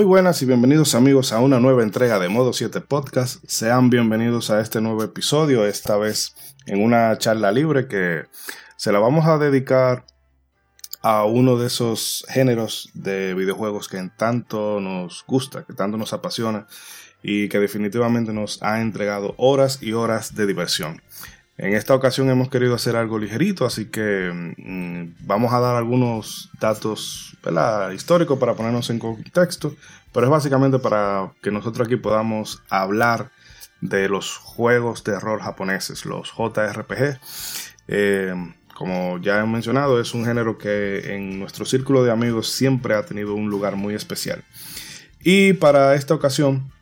Muy buenas y bienvenidos amigos a una nueva entrega de Modo 7 Podcast. Sean bienvenidos a este nuevo episodio, esta vez en una charla libre que se la vamos a dedicar a uno de esos géneros de videojuegos que tanto nos gusta, que tanto nos apasiona y que definitivamente nos ha entregado horas y horas de diversión. En esta ocasión hemos querido hacer algo ligerito, así que mm, vamos a dar algunos datos históricos para ponernos en contexto, pero es básicamente para que nosotros aquí podamos hablar de los juegos de rol japoneses, los JRPG. Eh, como ya he mencionado, es un género que en nuestro círculo de amigos siempre ha tenido un lugar muy especial. Y para esta ocasión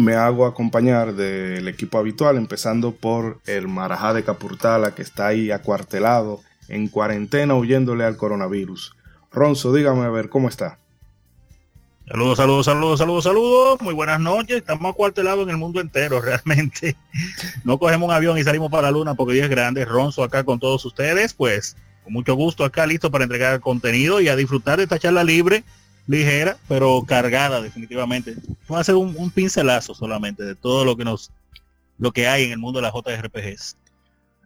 me hago acompañar del equipo habitual, empezando por el Marajá de Capurtala, que está ahí acuartelado, en cuarentena, huyéndole al coronavirus. Ronzo, dígame a ver, ¿cómo está? Saludos, saludos, saludos, saludos, saludos. Muy buenas noches. Estamos acuartelados en el mundo entero, realmente. No cogemos un avión y salimos para la luna porque Dios es grande. Ronzo acá con todos ustedes, pues con mucho gusto acá listo para entregar contenido y a disfrutar de esta charla libre ligera, pero cargada definitivamente. Voy a hacer un, pincelazo solamente de todo lo que nos lo que hay en el mundo de las JRPGs.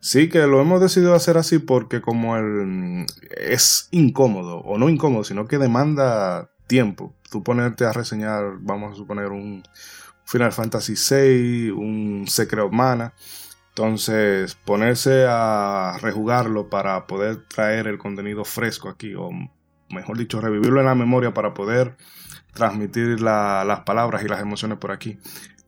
Sí, que lo hemos decidido hacer así porque como el es incómodo, o no incómodo, sino que demanda tiempo. Tú ponerte a reseñar, vamos a suponer, un Final Fantasy VI, un Secret of Mana. Entonces, ponerse a rejugarlo para poder traer el contenido fresco aquí, o mejor dicho, revivirlo en la memoria para poder transmitir las palabras y las emociones por aquí.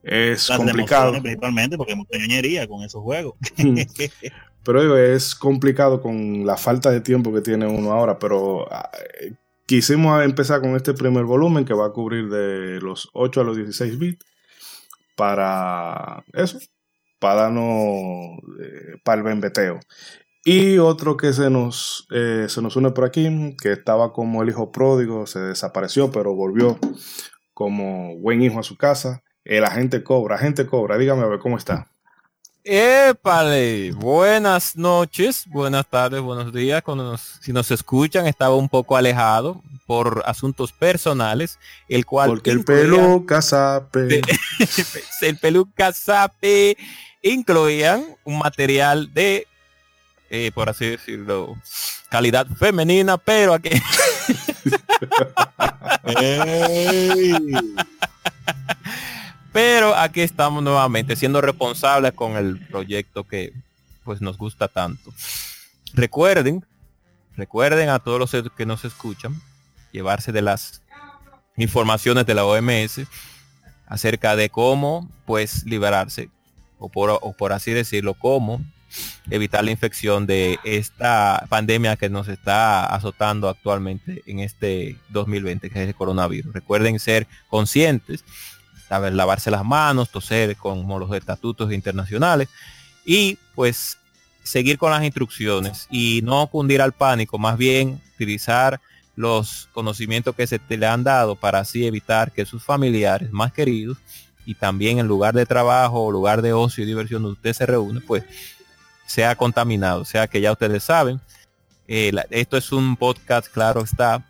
Es complicado. Principalmente porque montañería con esos juegos. pero es complicado con la falta de tiempo que tiene uno ahora, pero ah, quisimos empezar con este primer volumen que va a cubrir de los 8 a los 16 bits para eso, para darnos eh, para el bembeteo. Y otro que se nos, eh, se nos une por aquí, que estaba como el hijo pródigo, se desapareció, pero volvió como buen hijo a su casa. El agente Cobra, agente Cobra, dígame a ver cómo está. Épale, buenas noches, buenas tardes, buenos días. Cuando si nos escuchan, estaba un poco alejado por asuntos personales, el cual... Porque el pelo casape. el pelo casape incluían un material de eh, por así decirlo, calidad femenina, pero aquí... pero aquí estamos nuevamente siendo responsables con el proyecto que pues nos gusta tanto. Recuerden, recuerden a todos los que nos escuchan, llevarse de las informaciones de la OMS acerca de cómo pues liberarse o por, o por así decirlo, cómo evitar la infección de esta pandemia que nos está azotando actualmente en este 2020, que es el coronavirus. Recuerden ser conscientes, saber lavarse las manos, toser como los estatutos internacionales y pues seguir con las instrucciones y no cundir al pánico, más bien utilizar los conocimientos que se te le han dado para así evitar que sus familiares más queridos y también en lugar de trabajo o lugar de ocio y diversión donde usted se reúne, pues sea contaminado. O sea que ya ustedes saben, eh, esto es un podcast, claro está,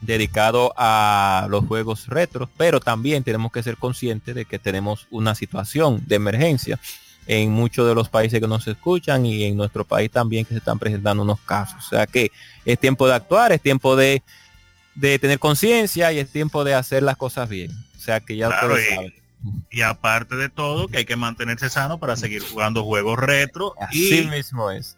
dedicado a los juegos retros, pero también tenemos que ser conscientes de que tenemos una situación de emergencia en muchos de los países que nos escuchan y en nuestro país también que se están presentando unos casos. O sea que es tiempo de actuar, es tiempo de, de tener conciencia y es tiempo de hacer las cosas bien. O sea que ya ustedes saben. Y aparte de todo, que hay que mantenerse sano para seguir jugando juegos retro. Así y, mismo es.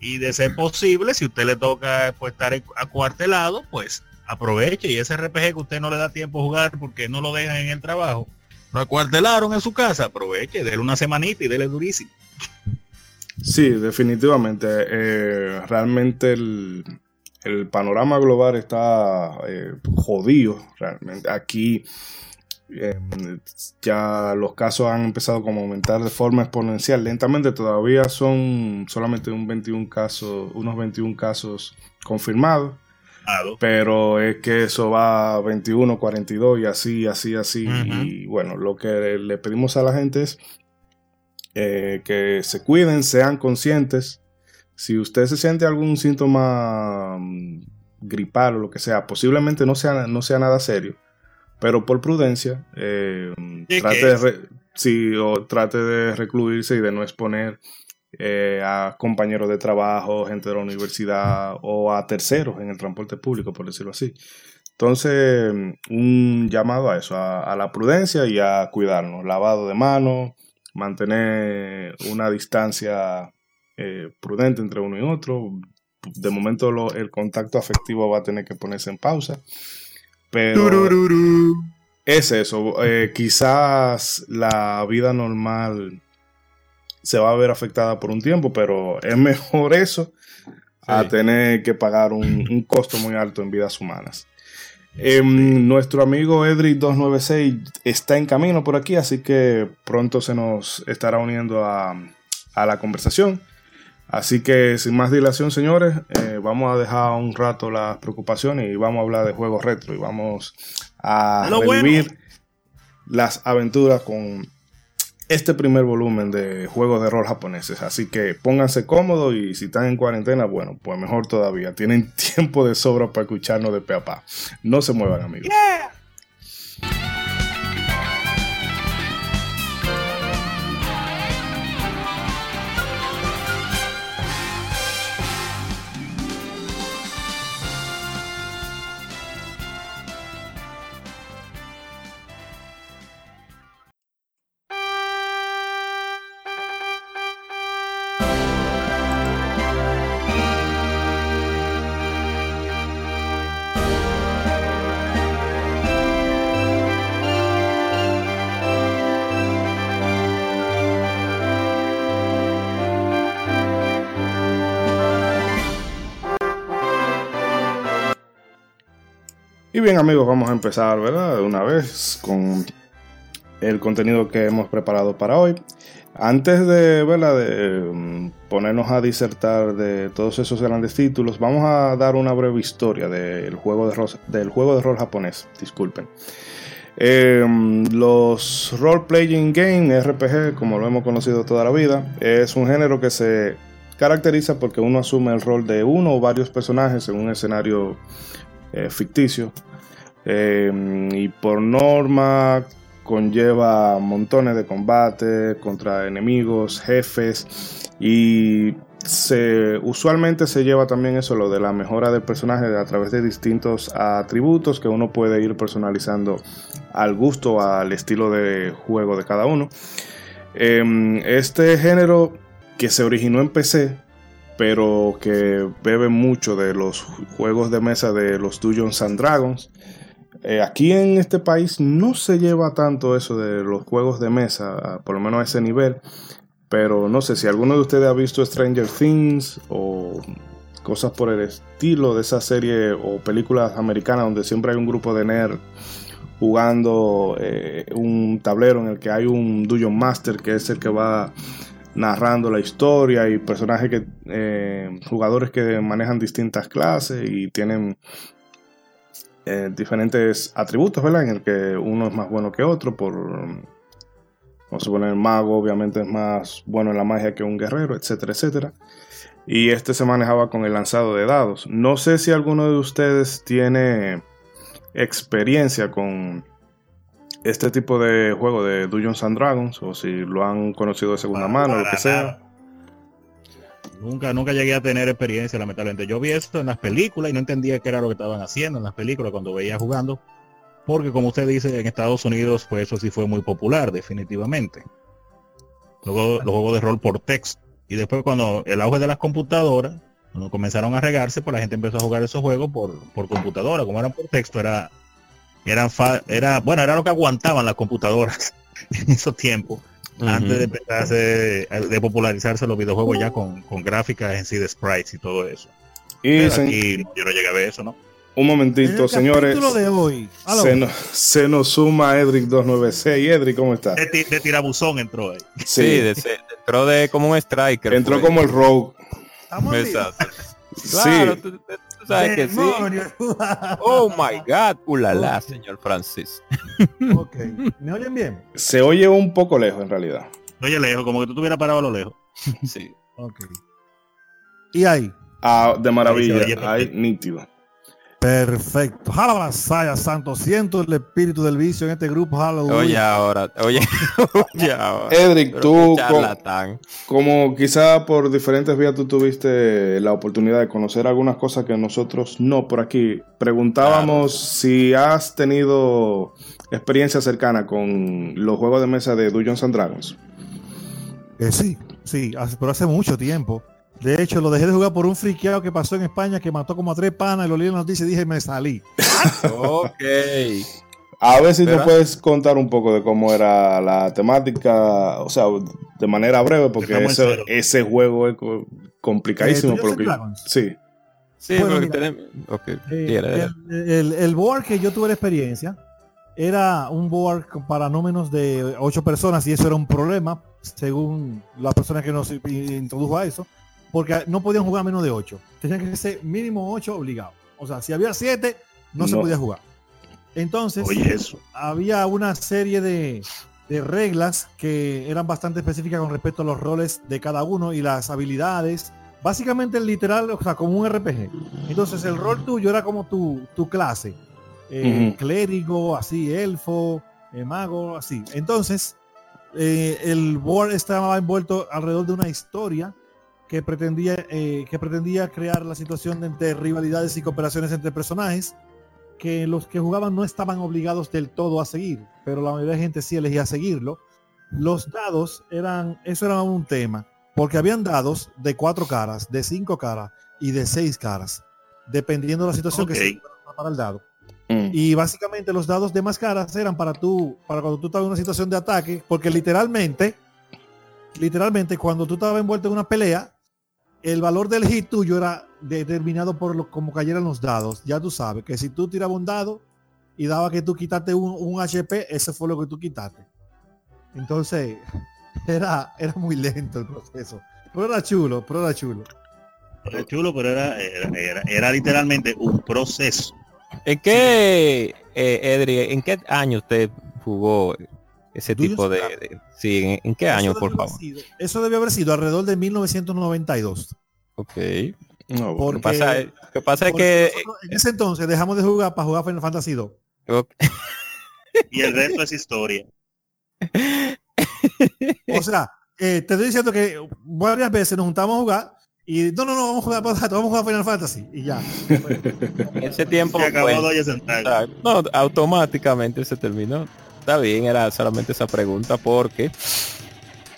Y de ser posible, si usted le toca pues, estar acuartelado, pues aproveche. Y ese RPG que usted no le da tiempo a jugar porque no lo dejan en el trabajo, lo acuartelaron en su casa, aproveche, déle una semanita y déle durísimo. Sí, definitivamente. Eh, realmente el, panorama global está eh, jodido. Realmente aquí Em, ya los casos han empezado como a aumentar de forma exponencial. Lentamente todavía son solamente un 21 casos, unos 21 casos confirmados. Pero es que eso va a 21, 42 y así, así, así. Y bueno, lo que le pedimos a la gente es eh, que se cuiden, sean conscientes. Si usted se siente algún síntoma mm, gripal o lo que sea, posiblemente no sea, no sea nada serio pero por prudencia, eh, trate, de o trate de recluirse y de no exponer eh, a compañeros de trabajo, gente de la universidad o a terceros en el transporte público, por decirlo así. Entonces, un llamado a eso, a, la prudencia y a cuidarnos, lavado de manos, mantener una distancia eh, prudente entre uno y otro. De momento el contacto afectivo va a tener que ponerse en pausa. Pero es eso. Eh, quizás la vida normal se va a ver afectada por un tiempo, pero es mejor eso a tener que pagar un, costo muy alto en vidas humanas. Em, nuestro amigo Edric296 está en camino por aquí, así que pronto se nos estará uniendo a, la conversación. Así que sin más dilación, señores, eh, vamos a dejar un rato las preocupaciones y vamos a hablar de juegos retro y vamos a revivir las aventuras con este primer volumen de juegos de rol japoneses. Así que pónganse cómodos y si están en cuarentena, bueno, pues mejor todavía. Tienen tiempo de sobra para escucharnos de pe a pa. No se muevan, amigos. Y bien amigos, vamos a empezar, ¿verdad? De una vez con el contenido que hemos preparado para hoy. Antes de, ¿verdad? de mm, ponernos a disertar de todos esos grandes títulos, vamos a dar una breve historia del juego de, rol, del juego de rol japonés. Disculpen. Em, los Role Playing Game, RPG, como lo hemos conocido toda la vida, es un género que se caracteriza porque uno asume el rol de uno o varios personajes en un escenario eh, ficticio. Em, y por norma conlleva montones de combate contra enemigos, jefes y se, usualmente se lleva también eso, lo de la mejora del personaje a través de distintos atributos que uno puede ir personalizando al gusto, al estilo de juego de cada uno. Em, este género que se originó en PC pero que bebe mucho de los juegos de mesa de los Dungeons and Dragons. Eh, aquí en este país no se lleva tanto eso de los juegos de mesa, por lo menos a ese nivel. Pero no sé si alguno de ustedes ha visto Stranger Things o cosas por el estilo de esa serie o películas americanas donde siempre hay un grupo de nerds jugando eh, un tablero en el que hay un Dungeon Master que es el que va narrando la historia y personajes que eh, jugadores que manejan distintas clases y tienen eh, diferentes atributos, ¿verdad? En el que uno es más bueno que otro por vamos a poner el mago obviamente es más bueno en la magia que un guerrero, etcétera, etcétera. Y este se manejaba con el lanzado de dados. No sé si alguno de ustedes tiene experiencia con este tipo de juego de Dungeons and Dragons, o si lo han conocido de segunda mano, lo que sea. Nunca, nunca llegué a tener experiencia, lamentablemente. Yo vi esto en las películas y no entendía qué era lo que estaban haciendo en las películas cuando veía jugando. Porque como usted dice, en Estados Unidos, pues eso sí fue muy popular, definitivamente. Luego los juegos de rol por texto. Y después cuando el auge de las computadoras, cuando comenzaron a regarse, pues la gente empezó a jugar esos juegos por, por computadora. Como eran por texto, era era bueno era lo que aguantaban las computadoras en esos tiempos antes de empezarse de popularizarse los videojuegos ya con, con, gráficas en sí de sprites y todo eso y aquí yo no llegué a ver eso no un momentito, señores. De hoy. Se, nos, se nos suma Edric 296. Edric, ¿cómo está? De, de tirabuzón entró ahí. Sí, entró de como un striker. Entró como el rogue. Exacto. Claro, sí sabes que sí. Oh my God, ulala, señor Francis. Ok, ¿me oyen bien? Se oye un poco lejos en realidad. oye lejos, como que tú estuvieras parado a lo lejos. Sí. Ok. ¿Y ahí? Ah, de maravilla, ahí, nítido. Perfecto. Saya Santo. Siento el espíritu del vicio en este grupo. Hallelujah. Oye, ahora, oye, oye, ahora. Edric, tú, qué co- charlatán. como quizá por diferentes vías tú tuviste la oportunidad de conocer algunas cosas que nosotros no por aquí, preguntábamos si has tenido experiencia cercana con los juegos de mesa de Dungeons and Dragons. Eh, sí, sí, pero hace mucho tiempo. De hecho, lo dejé de jugar por un friqueado que pasó en España que mató como a tres panas y lo leí en la noticia y dije, me salí. Ok. A ver si ¿Verdad? nos puedes contar un poco de cómo era la temática, o sea, de manera breve, porque ese, juego es co- complicadísimo. Eh, por lo que- sí. Sí, Bueno, mira. tenemos... Ok, Eh, el- el board que yo tuve la experiencia era un board para no menos de ocho personas y eso era un problema según la persona que nos introdujo a eso porque no podían jugar menos de ocho tenían que ser mínimo ocho obligados o sea si había siete no, se podía jugar entonces Oye, eso. había una serie de, de reglas que eran bastante específicas con respecto a los roles de cada uno y las habilidades. Básicamente literal, o sea, como un RPG. Entonces el rol tuyo era como tu, tu clase. Eh. Clérigo, así, elfo, eh, mago, así. Entonces, eh, el board estaba envuelto alrededor de una historia que pretendía, eh, que pretendía crear la situación de entre rivalidades y cooperaciones entre personajes que los que jugaban no estaban obligados del todo a seguir, pero la mayoría de gente sí elegía seguirlo. Los dados eran, eso era un tema, porque habían dados de cuatro caras, de cinco caras y de seis caras, dependiendo de la situación que se para el dado. Mm. Y básicamente los dados de más caras eran para tú, para cuando tú estabas en una situación de ataque, porque literalmente, literalmente cuando tú estabas envuelto en una pelea, el valor del hit tuyo era determinado por lo, como cayeran los dados. Ya tú sabes que si tú tirabas un dado y daba que tú quitaste un, un HP, ese fue lo que tú quitaste. Entonces, era, era muy lento el proceso. Pero era chulo, pero era chulo. Era chulo, pero era, era, era, era literalmente un proceso. ¿En qué, eh, Edri, en qué año usted jugó ese tipo de, de- sí, ¿en, en qué año, por favor? sido- eso debió haber sido alrededor de 1992. Ok. No, Lo Porque- que pasa, es- lo que pasa es que en ese entonces dejamos de jugar para jugar Final Fantasy 2. ok, Y el resto es historia. O sea, eh, te estoy diciendo que varias veces nos juntamos a jugar y no, no, no, vamos a jugar, vamos a jugar Final Fantasy y ya. ese tiempo Se acabó. Exacto. No, automáticamente se terminó. Está bien, era solamente esa pregunta porque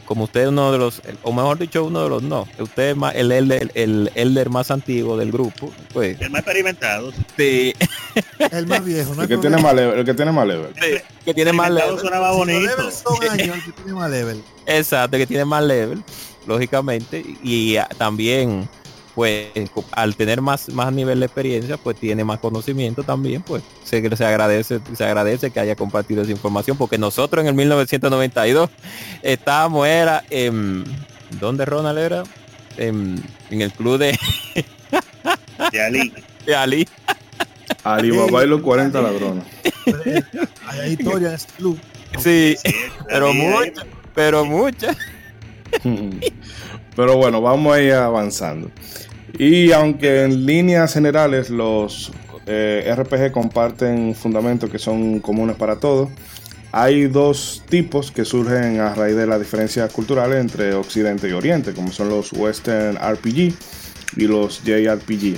como usted es uno de los, o mejor dicho, uno de los no, usted es más el elder, el elder más antiguo del grupo, pues El más experimentado. sí, El más viejo, ¿no? el, que tiene más level, el que tiene más level. sí, que tiene más level, sonaba Si son años, el que tiene más level. exacto, que tiene más level, lógicamente, y ah, también pues al tener más más nivel de experiencia, pues tiene más conocimiento también, pues se, se agradece se agradece que haya compartido esa información porque nosotros en el 1992 estábamos era en ¿dónde Ronald era? En, en el club de, De Ali. de Ali. Alibaba y los 40 ladrones. Hay historia en ese club. Sí, Sí, pero Ali, ahí. mucha, pero mucha. Pero bueno, vamos a ir avanzando. Y aunque en líneas generales los eh, RPG comparten fundamentos que son comunes para todos, hay dos tipos que surgen a raíz de las diferencias culturales entre Occidente y Oriente, como son los Western RPG y los JRPG.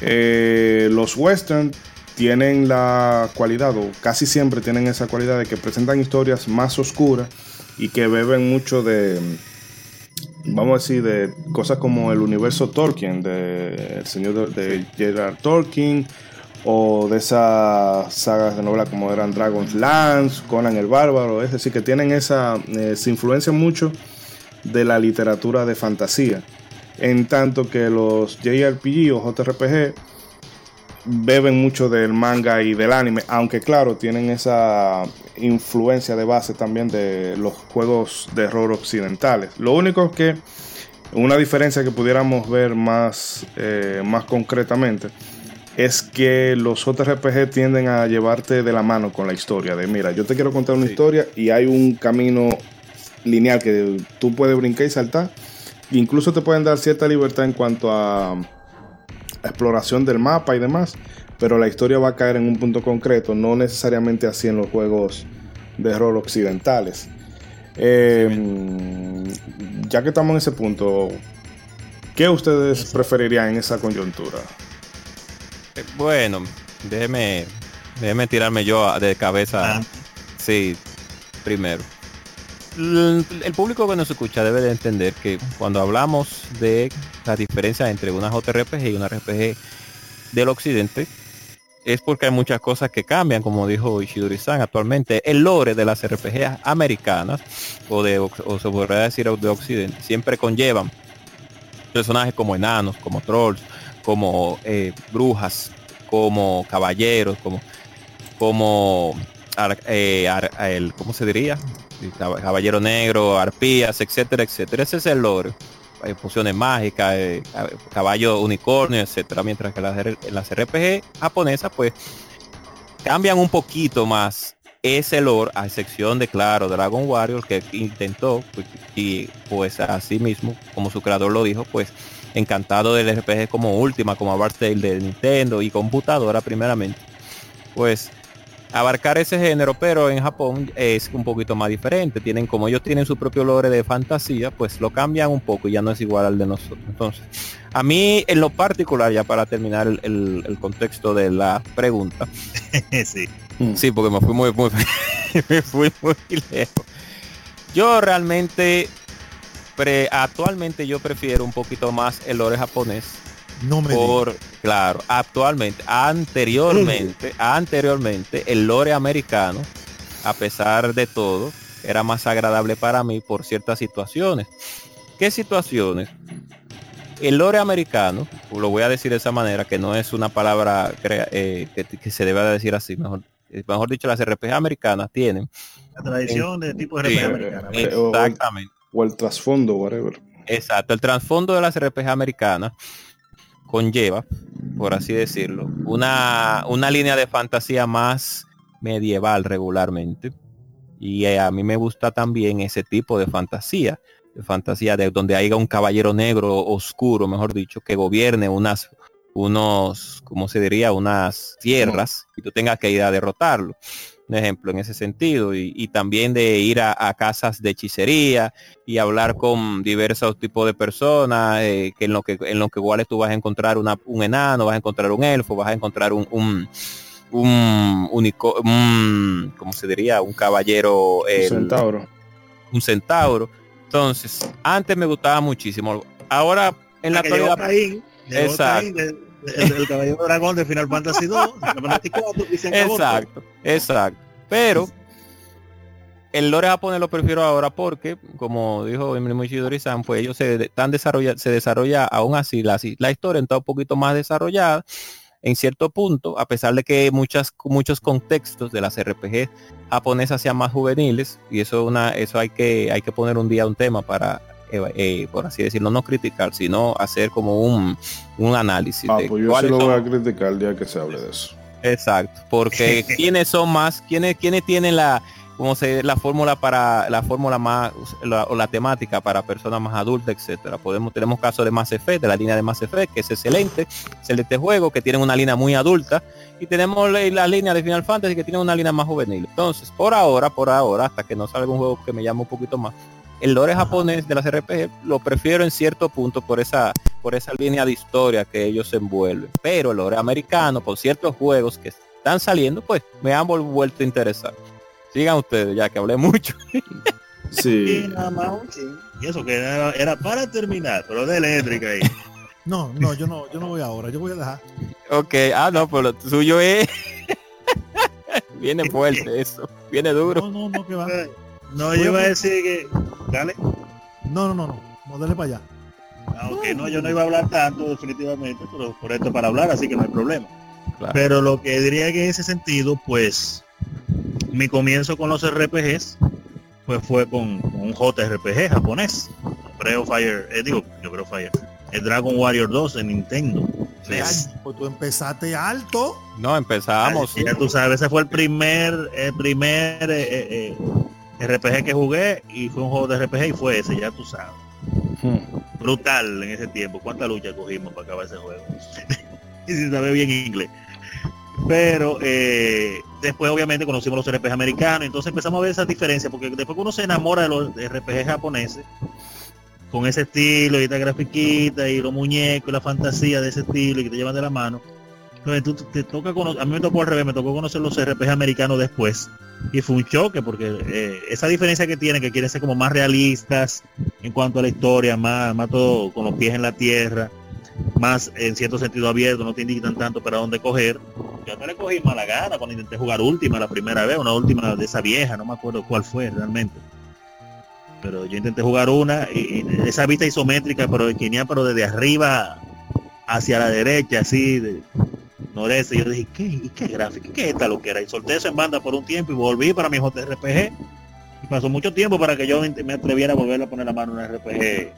Eh, los Western tienen la cualidad, o casi siempre tienen esa cualidad de que presentan historias más oscuras y que beben mucho de, vamos a decir, de cosas como el universo Tolkien, de el señor de, de Gerard Tolkien, o de esas sagas de novela como eran Dragon's Lance, Conan el Bárbaro, es decir, que tienen esa, eh, se influencian mucho de la literatura de fantasía, en tanto que los JRPG o JRPG beben mucho del manga y del anime, aunque claro, tienen esa influencia de base también de los juegos de horror occidentales. Lo único que una diferencia que pudiéramos ver más, eh, más concretamente es que los JRPG tienden a llevarte de la mano con la historia. De mira, yo te quiero contar una Sí. historia y hay un camino lineal que tú puedes brincar y saltar. Incluso te pueden dar cierta libertad en cuanto a exploración del mapa y demás. pero la historia va a caer en un punto concreto, no necesariamente así en los juegos de rol occidentales. Eh, ya que estamos en ese punto, ¿qué ustedes preferirían en esa coyuntura? Eh, Bueno, déjeme, déjeme tirarme yo de cabeza. Ah. Sí, primero. El, público que nos escucha debe de entender que cuando hablamos de la diferencia entre una JRPG y una RPG del occidente, es porque hay muchas cosas que cambian, como dijo Ishidori-san actualmente. El lore de las RPG americanas, o de o se podría decir de occidente, siempre conllevan personajes como enanos, como trolls, como eh, brujas, como caballeros, como como eh, ar- el, ¿cómo se diría? Cab- Caballero negro, arpías, etcétera, etcétera. Ese es el lore. Hay pociones mágicas, eh, cab- caballo unicornio, etcétera. Mientras que las, las RPG japonesas, pues, cambian un poquito más ese lore, a excepción de, claro, Dragon Warrior, que intentó, pues, y pues así mismo, como su creador lo dijo, pues, encantado del RPG como última, como Tale de Nintendo y computadora primeramente, pues abarcar ese género, pero en Japón es un poquito más diferente. Tienen, como ellos tienen su propio lore de fantasía, pues lo cambian un poco y ya no es igual al de nosotros. Entonces, a mí en lo particular, ya para terminar el, el- el contexto de la pregunta, sí. sí, porque me fui muy, muy, me fui muy lejos. Yo realmente, pre- actualmente yo prefiero un poquito más el lore japonés No me por claro actualmente anteriormente anteriormente el lore americano a pesar de todo era más agradable para mí por ciertas situaciones. Qué situaciones el lore americano lo voy a decir de esa manera que no es una palabra crea- eh, que, que se debe decir así mejor eh, mejor dicho las RPG americanas tienen. La tradición de tipo de Sí, RPG americana. eh, o- exactamente O el trasfondo, whatever. Exacto, el trasfondo de las RPG americanas conlleva, por así decirlo, una, una línea de fantasía más medieval regularmente. Y eh, a mí me gusta también ese tipo de fantasía, de fantasía de donde haya un caballero negro oscuro, mejor dicho, que gobierne unas, unos, ¿cómo se diría? Unas tierras y tú tengas que ir a derrotarlo. Un ejemplo en ese sentido. Y, y también de ir a, a casas de hechicería, y hablar con diversos tipos de personas, eh, que en lo que en lo que iguales tú vas a encontrar una- un enano, vas a encontrar un elfo, vas a encontrar un un un, unico- un- ¿cómo se diría? Un caballero, el- Centauro. un centauro. Entonces, antes me gustaba muchísimo. Ahora, en la actualidad, Caín, llegó Exacto. Caín, de- de- el, caballero dragón de Final Fantasy 2, Final Fantasy 4, y se acabó. Exacto, exacto. Pero el lore japonés lo prefiero ahora porque, como dijo Ishidori-san, pues ellos se están desarrolla, se desarrolla aún así la, la historia está un poquito más desarrollada en cierto punto, a pesar de que muchas muchos contextos de las RPG japonesas sean más juveniles y eso una eso hay que hay que poner un día un tema para eh, eh, por así decirlo no criticar sino hacer como un, un análisis Ah, de pues yo sí lo son- voy a criticar el día que se hable de eso. Exacto, porque quiénes son más, quiénes, quiénes tienen la, como se, la fórmula para, la fórmula más, la, o la temática para personas más adultas, etcétera. Podemos, tenemos casos de Mass Effect, de la línea de Mass Effect, que es excelente, excelente juego, que tienen una línea muy adulta, y tenemos la, la línea de Final Fantasy que tiene una línea más juvenil. Entonces, por ahora, por ahora, hasta que no salga un juego que me llame un poquito más, el lore japonés de las RPG lo prefiero en cierto punto por esa por esa línea de historia que ellos envuelven. Pero el lore americano, por ciertos juegos que están saliendo, pues me han vuelto a interesar. Sigan ustedes, ya que hablé mucho. Sí. Y nada más un chin. Y eso que era, era para terminar, pero de eléctrica ahí. No, no, yo no, yo no voy ahora, yo voy a dejar. ok, ah, no, pero lo suyo es... Viene fuerte eso, viene duro. No, no, no, que va. No, yo iba a decir que. Dale. No, no, no, no. No, dale para allá. Aunque no, yo no iba a hablar tanto definitivamente, pero por esto para hablar, así que no hay problema. Claro. Pero lo que diría que en ese sentido, pues, mi comienzo con los RPGs, pues fue con, con un JRPG japonés. Creo Fire, eh, digo, yo creo Fire. El Dragon Warrior 2 en Nintendo. Ay, pues tú empezaste alto. No, empezamos. Ya tú sabes, ese fue el primer, el primer eh, eh, eh, RPG que jugué y fue un juego de RPG y fue ese, ya tú sabes. Hmm. Brutal en ese tiempo. ¿Cuánta lucha cogimos para acabar ese juego? y sin saber bien inglés. Pero eh, después obviamente conocimos los RPG americanos, entonces empezamos a ver esas diferencias, porque después que uno se enamora de los RPG japoneses, con ese estilo y esta grafiquita y los muñecos y la fantasía de ese estilo y que te llevan de la mano, entonces tú te toca a mí me tocó al revés, me tocó conocer los RPG americanos después y fue un choque porque eh, esa diferencia que tienen que quieren ser como más realistas en cuanto a la historia más más todo con los pies en la tierra más en cierto sentido abierto no te indican tanto para dónde coger yo no le cogí mala gana cuando intenté jugar última la primera vez una última de esa vieja no me acuerdo cuál fue realmente. Pero yo intenté jugar una y, esa vista isométrica pero venía pero desde arriba hacia la derecha así de, noreste. Yo dije, ¿qué, ¿y qué gráfico? ¿Qué es esta lo que era? Y solté eso en banda por un tiempo y volví para mi JRPG. Y pasó mucho tiempo para que yo me atreviera a volver a poner la mano en un RPG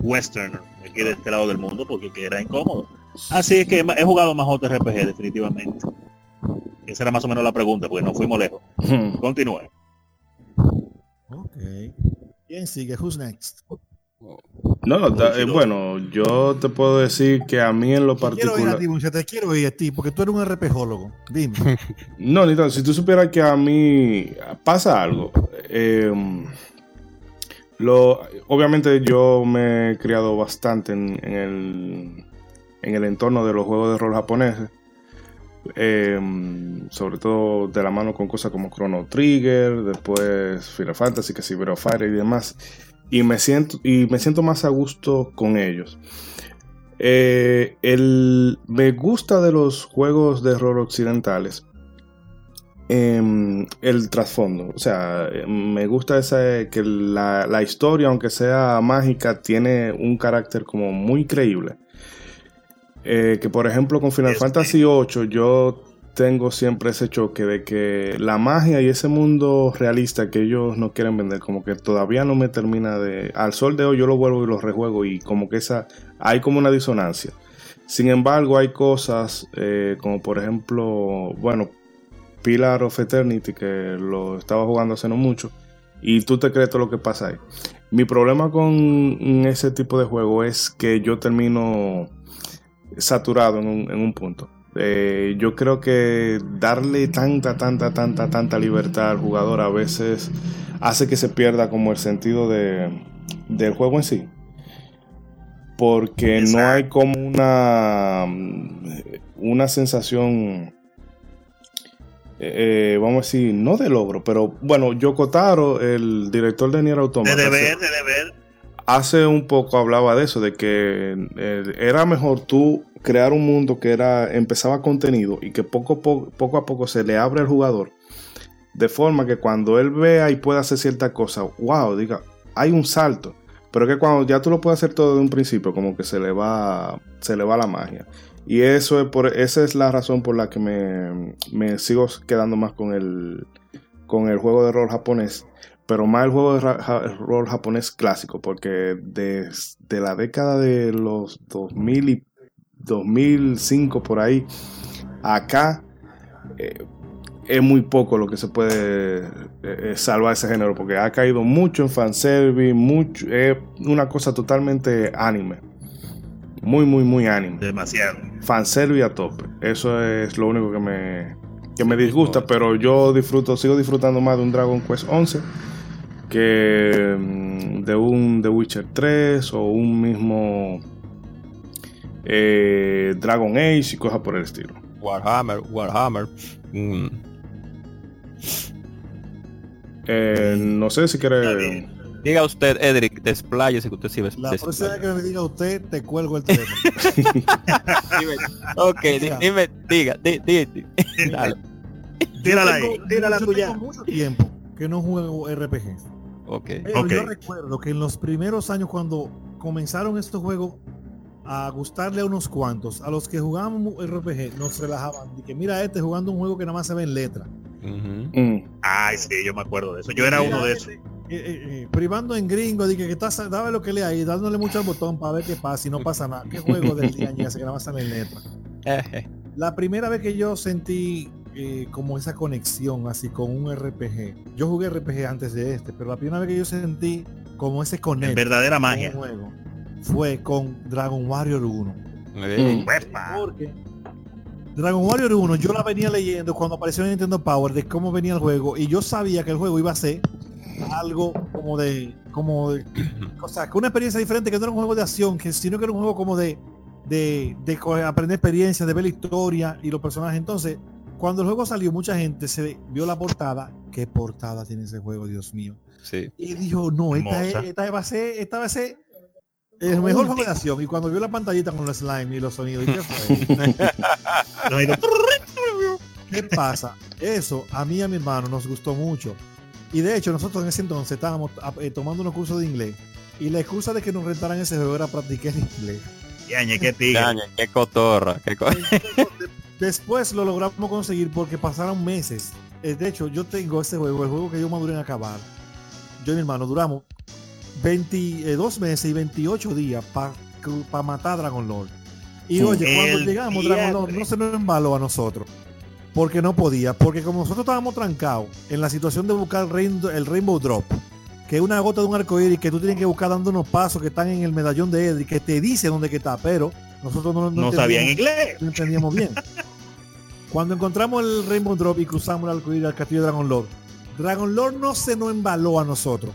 western aquí de este lado del mundo porque que era incómodo. Así es que he jugado más JRPG definitivamente. Esa era más o menos la pregunta, porque no fuimos lejos. Continúe. Ok. ¿Quién sigue? Who's next? No, da, eh, bueno, yo te puedo decir que a mí en lo Te quiero particular... oír a ti, te quiero oír a ti, porque tú eres un RPGólogo. Dime. No, Nito, si tú supieras que a mí pasa algo. eh, lo, obviamente yo me he criado bastante en, en el, en el entorno de los juegos de rol japoneses. eh, sobre todo de la mano con cosas como Chrono Trigger, después Final Fantasy, que of Fire y demás. Y me siento, y me siento más a gusto con ellos. Eh, el, me gusta de los juegos de rol occidentales em, el trasfondo. O sea, me gusta esa, que la, la historia, aunque sea mágica, tiene un carácter como muy creíble. Eh, que por ejemplo con Final Fantasy VIII yo tengo siempre ese choque de que la magia y ese mundo realista que ellos no quieren vender, como que todavía no me termina de... Al sol de hoy yo lo vuelvo y lo rejuego y como que esa... Hay como una disonancia. Sin embargo, hay cosas eh, como por ejemplo, bueno, Pillar of Eternity, que lo estaba jugando hace no mucho, y tú te crees todo lo que pasa ahí. Mi problema con ese tipo de juego es que yo termino saturado en un, en un punto. Eh, yo creo que darle tanta, tanta, tanta, tanta libertad al jugador a veces hace que se pierda como el sentido de, del juego en sí. Porque no hay como una, una sensación, eh, vamos a decir, no de logro, pero bueno, Yokotaro, el director de Nier Automata, De deber, de deber. Hace un poco hablaba de eso, de que eh, era mejor tú crear un mundo que era empezaba contenido y que poco, a poco, se le abre al jugador, de forma que cuando él vea y pueda hacer cierta cosa, wow, diga, hay un salto. Pero que cuando ya tú lo puedes hacer todo de un principio, como que se le va, se le va la magia. Y eso es por, esa es la razón por la que me, me sigo quedando más con el, con el juego de rol japonés pero más el juego de rol japonés clásico, porque desde la década de los 2000 y 2005 por ahí, acá eh, es muy poco lo que se puede eh, eh, salvar ese género, porque ha caído mucho en fanservice, mucho, es una cosa totalmente anime. Muy, muy, muy anime Demasiado. fanservice a tope. Eso es lo único que me, que me disgusta, pero yo disfruto, sigo disfrutando más de un Dragon Quest 11 que mm, de un The Witcher 3 o un mismo eh, Dragon Age y cosas por el estilo. Warhammer, Warhammer. Mm, Eh, no sé si quiere... Diga usted, Edric, despláyese que usted sí ve. La próxima vez que me diga usted, te cuelgo el teléfono. Dime, ok, di- dime, diga, di, di, di. Dale. Tírala ahí, tírala yo tuya. mucho tiempo que no juego RPG. Ok. Pero Ok. yo recuerdo que en los primeros años cuando comenzaron estos juegos a gustarle a unos cuantos, a los que jugábamos RPG, nos relajaban. Y que mira este jugando un juego que nada más se ve en letra. Mm, Ay, sí, yo me acuerdo de eso. Yo era Mira uno de esos. eh, eh, eh, privando en gringo, dije que está, dame lo que lea ahí, dándole mucho al botón para ver qué pasa y no pasa nada. ¿Qué juego del día ese que nada más sale en letra? La primera vez que yo sentí eh, como esa conexión así con un RPG, yo jugué RPG antes de este, pero la primera vez que yo sentí como ese En conecto verdadera con magia. juego fue con Dragon Warrior 1. Ey. Mm. Uepa. Porque Dragon Warrior 1 yo la venía leyendo cuando apareció en Nintendo Power de cómo venía el juego y yo sabía que el juego iba a ser algo como de como de, o sea que una experiencia diferente que no era un juego de acción que sino que era un juego como de de, de aprender experiencia de ver la historia y los personajes entonces cuando el juego salió mucha gente se vio la portada qué portada tiene ese juego Dios mío Sí. y dijo no esta, es- esta va a ser esta va a ser el mejor juego de acción y cuando vio la pantallita con los slime y los sonidos ¿y qué fue? ¿Qué pasa? Eso a mí y a mi hermano nos gustó mucho. Y de hecho nosotros en ese entonces estábamos ah, eh, tomando unos cursos de inglés. Y la excusa de que nos rentaran ese juego era practicar inglés. Yañe, qué tigre. Qué cotorra. Qué co- Después lo logramos conseguir porque pasaron meses. Eh, De hecho, yo tengo ese juego, el juego que yo maduré en acabar. Yo y mi hermano duramos 22 meses y 28 días para matar a Dragon Lord. Y Sí. oye, cuando llegamos, Dragon Lord no se nos embaló a nosotros. Porque no podía. Porque como nosotros estábamos trancados en la situación de buscar el Rainbow, el Rainbow Drop, que es una gota de un arco iris que tú tienes que buscar dando unos pasos que están en el medallón de Edric, que te dice dónde que está, pero nosotros no, No sabían entendíamos- inglés. no entendíamos bien. Cuando encontramos el Rainbow Drop y cruzamos el arcoíris al castillo de Dragon Lord, Dragon Lord no se nos embaló a nosotros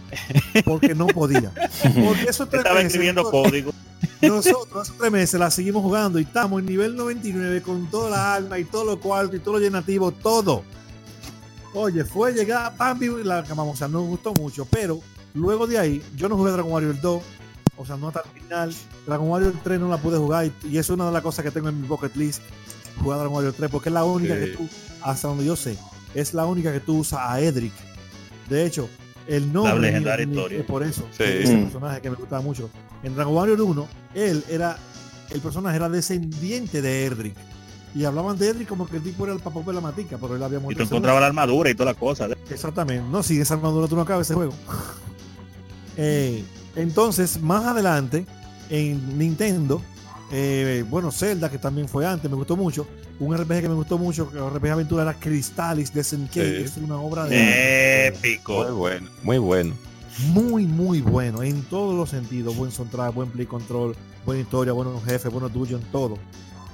porque no podía. Porque esos tres Estaba meses, escribiendo nosotros, código. nosotros esos tres meses la seguimos jugando y estamos en nivel 99 con toda la alma y todo lo cuarto y todo lo llenativo, todo. Oye, fue llegar Bambi y la acabamos, o sea, nos gustó mucho, pero luego de ahí yo no jugué Dragon Warrior 2, o sea, no hasta el final. Dragon Warrior 3 no la pude jugar y, y eso es una de las cosas que tengo en mi bucket list, jugar Dragon Warrior 3, porque es la única Sí. que tú, hasta donde yo sé, es la única que tú usas a Edric. De hecho, el nombre legendaria historia. es por eso, Sí. que ese Mm. personaje que me gustaba mucho. En Dragon Warrior 1, él era, el personaje era descendiente de Edric. Y hablaban de Edric como que el tipo era el papá de la matica, pero él había Y muerto. tú hace encontrabas la armadura y toda la cosa. Exactamente. No, si esa armadura tú no acabas ese juego. Eh, entonces, más adelante, en Nintendo, eh, bueno, Zelda, que también fue antes, me gustó mucho. Un RPG que me gustó mucho, que RPG aventura era Crystallis de. Sí. Es una obra de arte. Muy Épico. bueno. Muy bueno. muy, muy bueno en todos los sentidos. Buen soundtrack, buen play control, buena historia, buenos jefes, buenos dungeons, todo.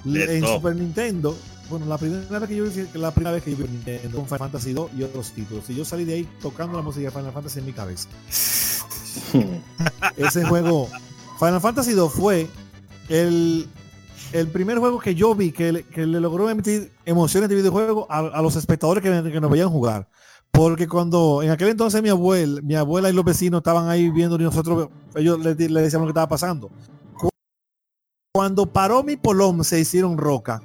De en todo. Super Nintendo, bueno, la primera vez que yo vi- la primera vez que yo vi Nintendo con Final Fantasy 2 y otros títulos. Y yo salí de ahí tocando la música de Final Fantasy en mi cabeza. Ese juego, Final Fantasy 2 fue el, el primer juego que yo vi que le, que le logró emitir emociones de videojuego a, a los espectadores que, que nos veían jugar. Porque cuando en aquel entonces mi abuela, mi abuela y los vecinos estaban ahí viendo y nosotros, ellos le, le decían lo que estaba pasando. Cu- Cuando paró mi polón se hicieron roca.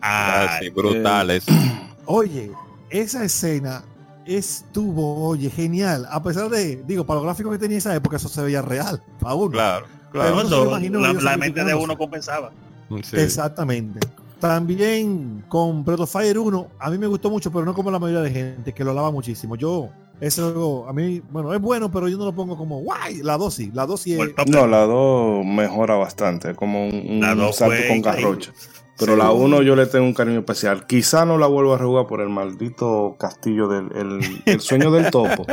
Ah, Ay, sí, brutal eso. Oye, esa escena estuvo, oye, genial. A pesar de, digo, para los gráficos que tenía esa época, eso se veía real. Aún. Claro, Pero claro. no imagino la, mente de uno compensaba. Sí. Exactamente. También con Breath of Fire 1, a mí me gustó mucho, pero no como la mayoría de gente, que lo alaba muchísimo. Yo, ese juego, a mí, bueno, es bueno, pero yo no lo pongo como, guay, la 2 sí, la 2 sí es... No, la 2 mejora bastante, como un, salto con garrocha. Pero Sí. la 1 yo le tengo un cariño especial. Quizá no la vuelva a jugar por el maldito castillo del el, el sueño del topo.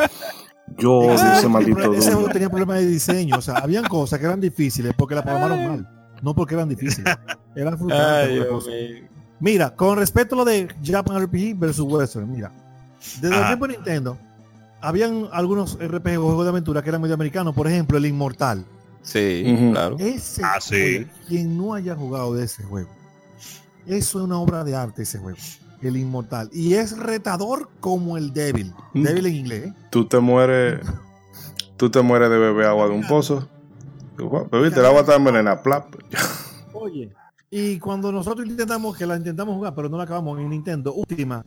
Yo odio Ese- ese maldito ese juego tenía problemas de diseño, o sea, habían cosas que eran difíciles porque la programaron mal, no porque eran difíciles. Eran mío. Mira, con respecto a lo de Japan RPG versus Western, mira, desde el Ajá. tiempo de Nintendo, habían algunos RPG o juegos de aventura que eran medio americanos, por ejemplo, el Inmortal. Sí, claro. Ese Ah, sí. juego, quien no haya jugado de ese juego, eso es una obra de arte ese juego, el Inmortal. Y es retador como el Devil. Mm. Devil en inglés. ¿eh? Tú te mueres, tú te mueres de beber agua de un pozo. Tú, "Guau, Bebiste, el agua está envenenada. plap". Oye, y cuando nosotros intentamos, que la intentamos jugar, pero no la acabamos en Nintendo, última.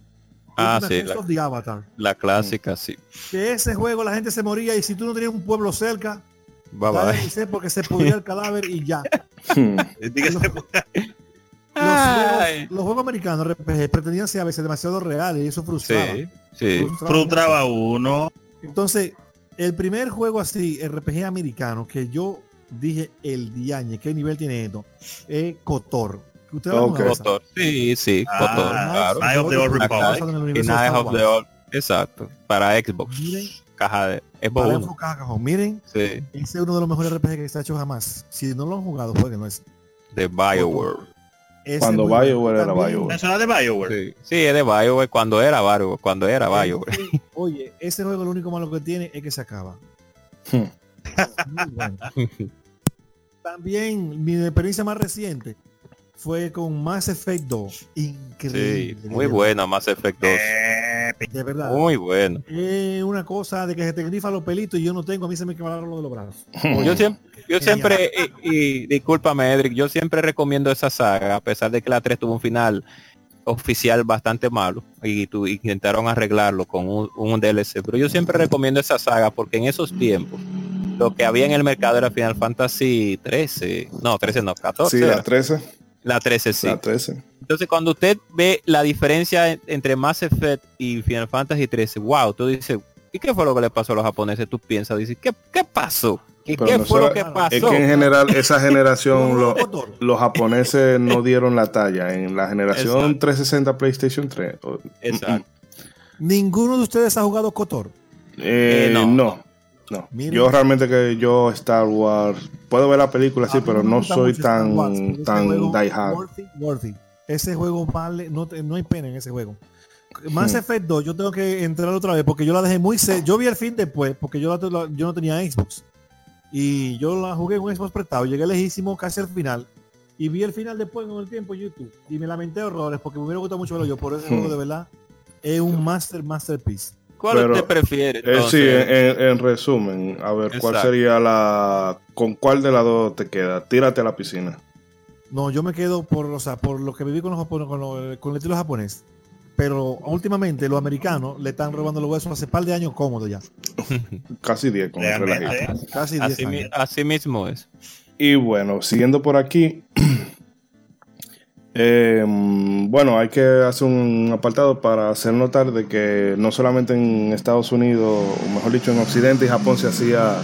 Ah, sí, la- Avatar. La clásica, sí. Que ese juego la gente se moría y si tú no tenías un pueblo cerca, Bye bye. porque se pudría el cadáver y ya. Los, juegos, los juegos americanos RPG pretendían ser a veces demasiado reales y eso frustraba. Sí, sí. Frustraba frustraba uno. Entonces, el primer juego así, RPG americano, que yo dije el diañe, ¿qué nivel tiene esto? Es Cotor. ¿Usted lo ha Ok. jugado esa? Cotor. Sí, sí, Ah, Cotor, claro. Night of the Old Está Republic. Old. Exacto. Para Xbox. Miren, Caja de Xbox para cajón. Miren, Sí. ese es uno de los mejores RPG que se ha hecho jamás. Si no lo han jugado, jueguen. Es De BioWare. Ese Cuando. BioWare era BioWare. Eso era de Bioware. Sí, sí, es de BioWare cuando era BioWare, cuando era BioWare. Entonces, Oye, ese juego lo único malo que tiene es que se acaba. Hmm. Muy bueno. También mi experiencia más reciente fue con Mass Effect 2. Sí, Increíble. muy bueno, Mass Effect 2. Eh, De verdad. Muy bueno. Es una cosa de que se te grifa los pelitos y yo no tengo, a mí se me quemaron lo de los brazos. Yo siempre, yo siempre y, y discúlpame, Edric, yo siempre recomiendo esa saga, a pesar de que la 3 tuvo un final oficial bastante malo y tu, intentaron arreglarlo con un, un DLC, pero yo siempre recomiendo esa saga porque en esos tiempos lo que había en el mercado era Final Fantasy 13, no, 13 no, 14. Sí, era. la 13. La 13 sí. La 13. Entonces cuando usted ve la diferencia en- entre Mass Effect y Final Fantasy 13, wow, tú dices, ¿y qué fue lo que le pasó a los japoneses? Tú piensas, dices, ¿qué, qué pasó? ¿Qué, qué no fue lo que pasó? Es que en general esa generación lo- Motor. los japoneses no dieron la talla. En la generación Exacto. 360 PlayStation 3. o- Exacto. Ninguno de ustedes ha jugado Kotor. Eh, Eh, no, no. No. Yo realmente que yo Star Wars puedo ver la película sí, pero no soy Wars, tan tan juego, die hard. Worthy, worthy. Ese juego vale, no, no hay pena en ese juego. Mass Hmm. Effect 2, yo tengo que entrar otra vez porque yo la dejé muy se Yo vi el fin después porque yo, la- yo no tenía Xbox. Y yo la jugué en un Xbox prestado. Llegué lejísimo casi al final. Y vi el final después con el tiempo en YouTube. Y me lamenté horrores porque me hubiera gustado mucho verlo yo. Por ese Hmm. juego de verdad es un master masterpiece. ¿Cuál Pero, usted prefiere? Eh, sí, en, en resumen, a ver, ¿cuál sería la... ¿Con cuál de las dos te queda? Tírate a la piscina. No, yo me quedo por, o sea, por lo que viví con los con, lo- con el estilo japonés. Pero últimamente los americanos le están robando los huesos hace par de años cómodo ya. Casi 10 con el relajito. Casi 10 así, así mismo es. Y bueno, siguiendo por aquí, eh, bueno, hay que hacer un apartado para hacer notar de que no solamente en Estados Unidos, o mejor dicho, en Occidente y Japón se hacía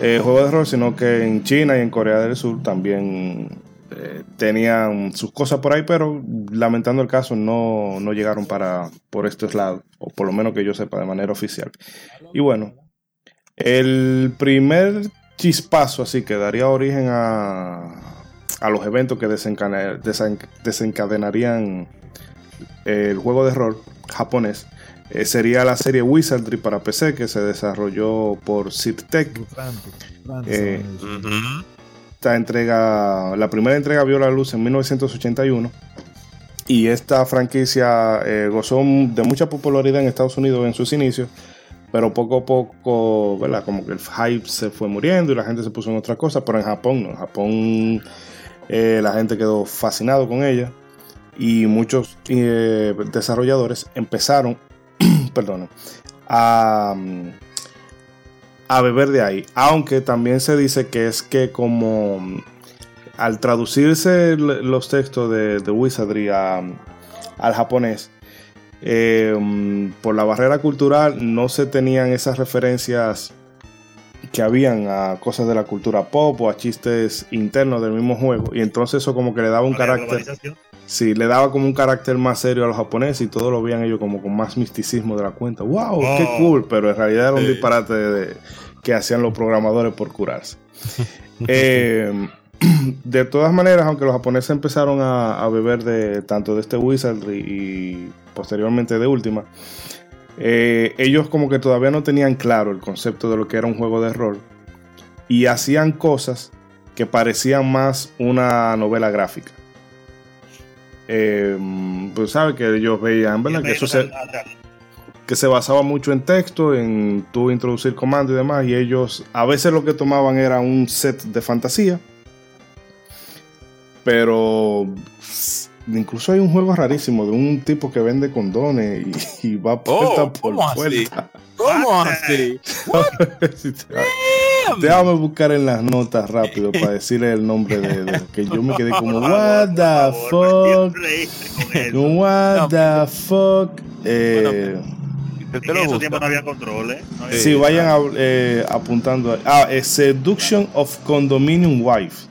eh, juego de rol, sino que en China y en Corea del Sur también eh, tenían sus cosas por ahí, pero lamentando el caso no, no llegaron para por estos lados, o por lo menos que yo sepa de manera oficial. Y bueno, el primer chispazo así que daría origen a, a los eventos que desen- desencadenarían el juego de rol japonés eh, sería la serie Wizardry para PC que se desarrolló por frustrante Eh. Esta entrega, la primera entrega vio la luz en 1981 y esta franquicia eh, gozó de mucha popularidad en Estados Unidos en sus inicios, pero poco a poco, ¿verdad? Como que el hype se fue muriendo y la gente se puso en otra cosa, pero en Japón no, en Japón eh, la gente quedó fascinado con ella y muchos eh, desarrolladores empezaron, perdón, a, a beber de ahí. Aunque también se dice que es que como al traducirse los textos de, de Wizardry al japonés, eh, mm, por la barrera cultural no se tenían esas referencias que habían a cosas de la cultura pop o a chistes internos del mismo juego. Y entonces eso como que le daba un carácter... Sí, le daba como un carácter más serio a los japoneses y todos lo veían ellos como con más misticismo de la cuenta. ¡Wow! ¡Qué cool! Pero en realidad era un Sí. disparate de- que hacían los programadores por curarse. Eh, de todas maneras, aunque los japoneses empezaron a, a beber de tanto de este Wizardry y posteriormente de Ultima, eh, ellos como que todavía no tenían claro el concepto de lo que era un juego de rol y hacían cosas que parecían más una novela gráfica. Eh, pues sabe que ellos veían, ¿verdad? Que eso se, que se basaba mucho en texto, en tú introducir comandos y demás, y ellos a veces lo que tomaban era un set de fantasía, pero incluso hay un juego rarísimo de un tipo que vende condones y, y va puerta Oh, por ¿cómo así? puerta. ¿Cómo así? Déjame buscar en las notas rápido para decirle el nombre de, de- que yo me quedé como what the fuck, what the fuck. Eh, En busco. tiempos no había control, ¿eh? No había- Sí, vayan a- eh, apuntando. Ah, es Seduction of Condominium Wife.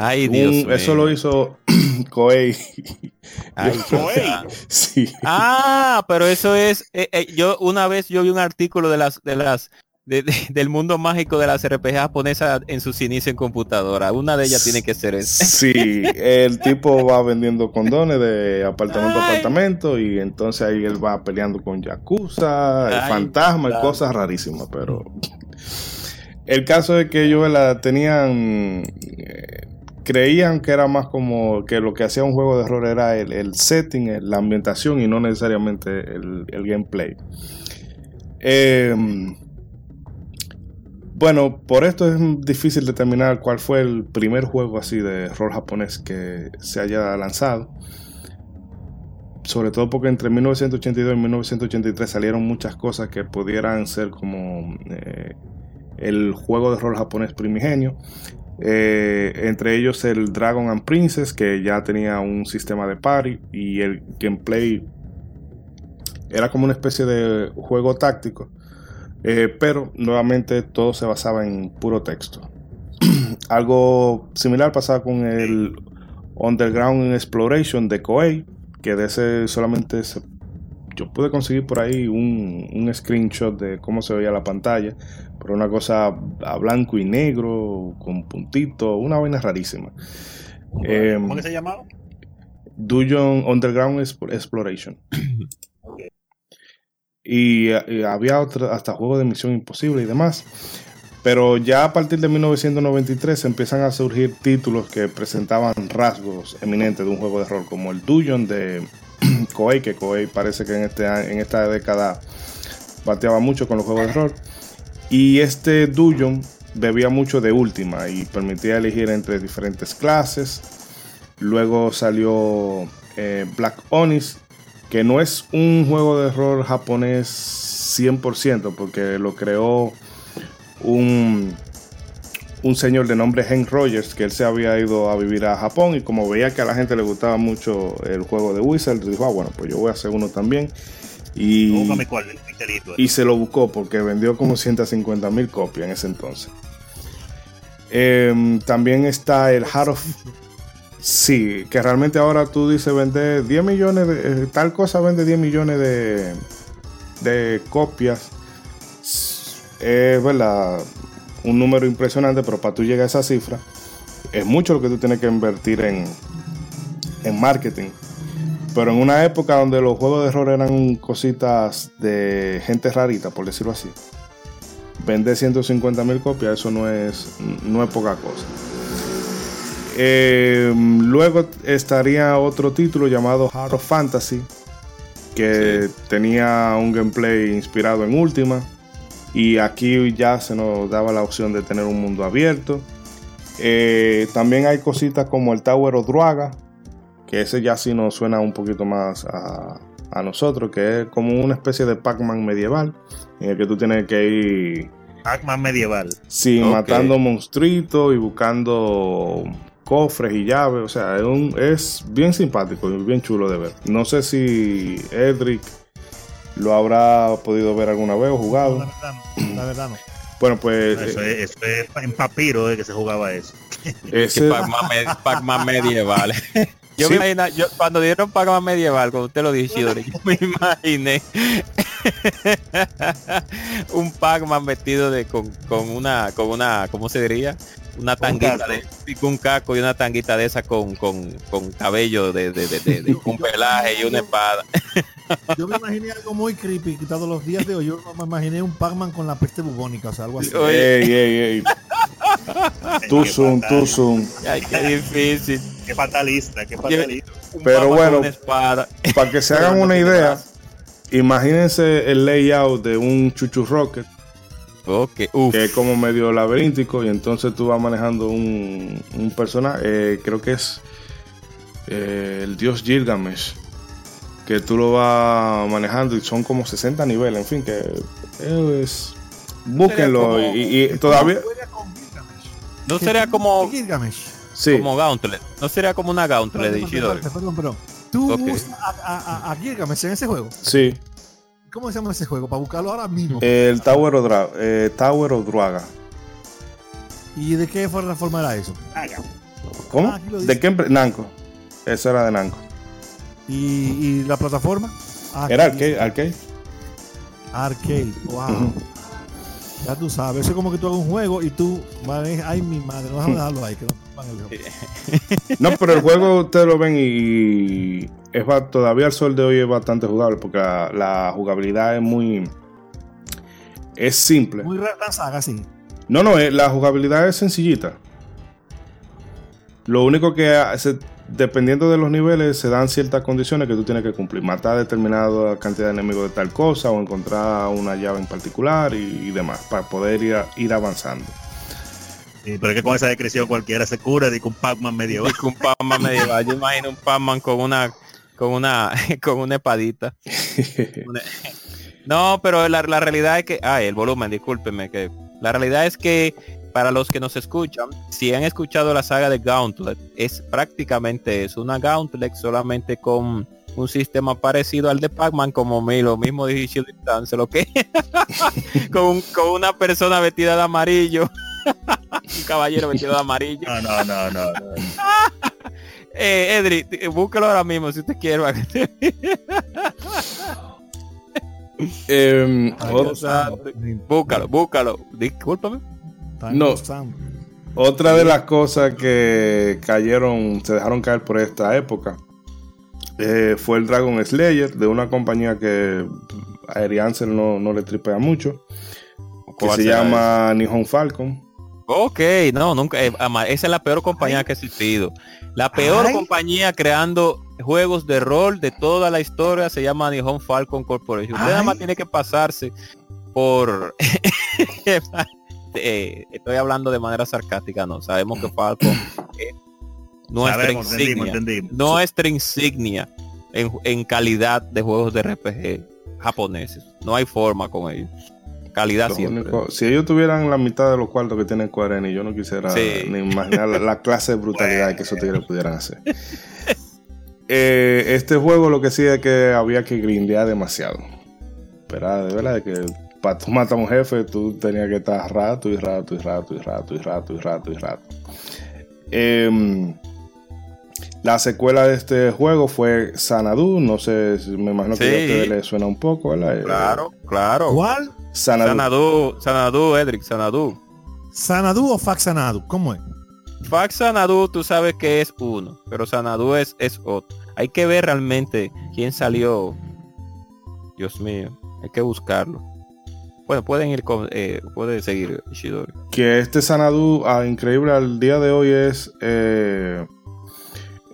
Ay, Dios Un- eso lo hizo Koei. Ay, Koei. Sí. Ah, pero eso es. eh, eh, yo una vez yo vi un artículo de las de las de- de- del mundo mágico de las RPG japonesas en sus inicios en computadora. Una de ellas tiene que ser esa. Sí, el tipo va vendiendo condones de apartamento a apartamento y entonces ahí él va peleando con Yakuza, Ay, fantasmas y cosas rarísimas, pero el caso es que ellos la tenían eh, creían que era más como que lo que hacía un juego de error era el, el setting, el- la ambientación y no necesariamente el, el gameplay. Em, bueno, por esto es difícil determinar cuál fue el primer juego así de rol japonés que se haya lanzado. Sobre todo porque entre 1982 y 1983 salieron muchas cosas que pudieran ser como eh, el juego de rol japonés primigenio. Eh, entre ellos el Dragon and Princess, que ya tenía un sistema de party y el gameplay era como una especie de juego táctico. Eh, pero nuevamente todo se basaba en puro texto. Algo similar pasaba con el Underground Exploration de Koei, que de ese solamente se- yo pude conseguir por ahí un, un screenshot de cómo se veía la pantalla, pero una cosa a blanco y negro, con puntito, una vaina rarísima. Em, ¿Cómo que se llamaba? Dungeon Underground Exp- Exploration. Y, había otro, hasta juegos de Misión Imposible y demás. Pero ya a partir de 1993 empiezan a surgir títulos que presentaban rasgos eminentes de un juego de rol, como el Dungeon de Koei, que Koei parece que en, este, en esta década bateaba mucho con los juegos de rol. Y este Dungeon bebía mucho de última y permitía elegir entre diferentes clases. Luego salió eh, Black Onis, que no es un juego de rol japonés 100%, porque lo creó un, un señor de nombre Hank Rogers, que él se había ido a vivir a Japón y como veía que a la gente le gustaba mucho el juego de Wizard, dijo, ah, bueno, pues yo voy a hacer uno también. Y, cuál, y se lo buscó porque vendió como 150 mil copias en ese entonces. Em, también está el Heart of... Sí, que realmente ahora tú dices vender 10 millones de... eh, tal cosa vende 10 millones de, de copias. Es verdad, un número impresionante, pero para tú llegar a esa cifra, es mucho lo que tú tienes que invertir en, en marketing. Pero en una época donde los juegos de error eran cositas de gente rarita, por decirlo así, vender 150 mil copias, eso no es, no es poca cosa. Eh, luego estaría otro título llamado Heart of Fantasy, que tenía un gameplay inspirado en Ultima. Y aquí ya se nos daba la opción de tener un mundo abierto. Eh, también hay cositas como el Tower of Druaga, que ese ya sí nos suena un poquito más a, a nosotros, que es como una especie de Pac-Man medieval, en el que tú tienes que ir Pac-Man medieval. Sí, matando monstruitos y buscando cofres y llaves. O sea, es, un- es bien simpático y bien chulo de ver. No sé si Edric lo habrá podido ver alguna vez o La jugado. verdad no. La verdad no. Bueno, pues Eso eh, es, eso es en papiro de que se jugaba eso. Que ese, Pac-Man medieval. Yo Sí. me imagino, yo, cuando dieron Pac-Man medieval, cuando usted lo dijo, Isidore, yo me imaginé un Pac-Man vestido de con, con una, con una, ¿cómo se diría? Una tanguita casco. de un casco y una tanguita de esa con, con, con cabello de, de, de, de- de- con pelaje y una espada. Yo me imaginé algo muy creepy, quitado los días de hoy. Yo me imaginé un Pac-Man con la peste bubónica, o sea, algo así. Oye. ey, ey, ey. Tú zoom. Ay, qué difícil. Qué fatalista, qué fatalista. Un Pero bueno. Para que se hagan una idea, imagínense el layout de un Chuchu Rocket, Ok, uf. que es como medio laberíntico, y entonces tú vas manejando un, un personaje, eh, creo que es eh, el dios Gilgamesh, que tú lo vas manejando y son como 60 niveles, en fin, que es... Búsquenlo como- y, y todavía... Juega con Gilgamesh. No ¿Qué sería como. Sí, como Gauntlet. No sería como una Gauntlet de Ishidori. perdón, perdón, perdón. Tú Ok. usas a, a, Gilgamesh en ese juego. sí. ¿Cómo se llama ese juego? Para buscarlo ahora mismo. El Tower of, Dra- eh, Tower of Druaga. ¿Y de qué forma forma era eso? Haga. ¿Cómo? Ah. ¿De qué? Nanco. Eso era de Nanco. ¿Y, y la plataforma? Ah, Era arcade, arcade. Arcade. Wow. Ya tú sabes, eso es como que tú hagas un juego y tú, ay mi madre, no vamos a dejarlo ahí, que no el juego. No, pero el juego ustedes lo ven y es todavía al sol de hoy es bastante jugable porque la, la jugabilidad es muy es simple. Muy rara saga, sí. No, no, eh, la jugabilidad es sencillita. Lo único que hace, dependiendo de los niveles, se dan ciertas condiciones que tú tienes que cumplir. Matar determinada cantidad de enemigos de tal cosa o encontrar una llave en particular y, y demás para poder ir, a- ir avanzando. Sí, pero es que con esa descripción cualquiera se cura de un Pac-Man medieval. Un Pac-Man medieval. Yo imagino un Pac-Man con una con una con una espadita. No, pero la, la realidad es que, ay, el volumen, discúlpeme, que la realidad es que para los que nos escuchan, si han escuchado la saga de Gauntlet, es prácticamente es una Gauntlet solamente con un sistema parecido al de Pac-Man, como me, lo mismo dije Distance, lo que con, con una persona vestida de amarillo, un caballero vestido de amarillo. No, no, no, no. no. Eh, Edri, búsquelo ahora mismo si usted quiere. santo. búscalo, búscalo. Discúlpame. No. Otra de las cosas que cayeron, se dejaron caer por esta época, eh, fue el Dragon Slayer de una compañía que a Eri Ansel no, no le tripea mucho, que ¿Cuál se llama Nihon Falcon. Ok, no, nunca. eh, esa es la peor compañía que ha existido. La peor Ay. compañía creando juegos de rol de toda la historia se llama Nihon Falcon Corporation. Usted nada más tiene que pasarse por... Eh, estoy hablando de manera sarcástica, no. Sabemos que Falcon es nuestra Sabemos, insignia. entendimos. nuestra insignia en, en calidad de juegos de RPG japoneses. No hay forma con ellos. Calidad Lo siempre. único- si ellos tuvieran la mitad de los cuartos que tiene Square Enix, yo no quisiera Sí. ni imaginar la, la clase de brutalidad que esos tigres pudieran hacer. Eh, este juego lo que sí es que había que grindear demasiado. Pero de verdad que para tú matar a un jefe, tú tenías que estar rato y rato y rato y rato y rato y rato y rato. Em, la secuela de este juego fue Sanadu. No sé, si- me imagino que a ustedes les suena un poco, ¿verdad? Eh, Claro, claro. ¿Cuál? Sanadu. Sanadu, Sanadu, Edric, Sanadu. ¿Sanadu o Faxanadu? ¿Cómo es? Fax Sanadu, tú sabes que es uno, pero Sanadu es, es otro. Hay que ver realmente quién salió. Dios mío, hay que buscarlo. Bueno, pueden ir con, eh, puede seguir Ishidori. que este Sanadu, ah, increíble al día de hoy, es eh,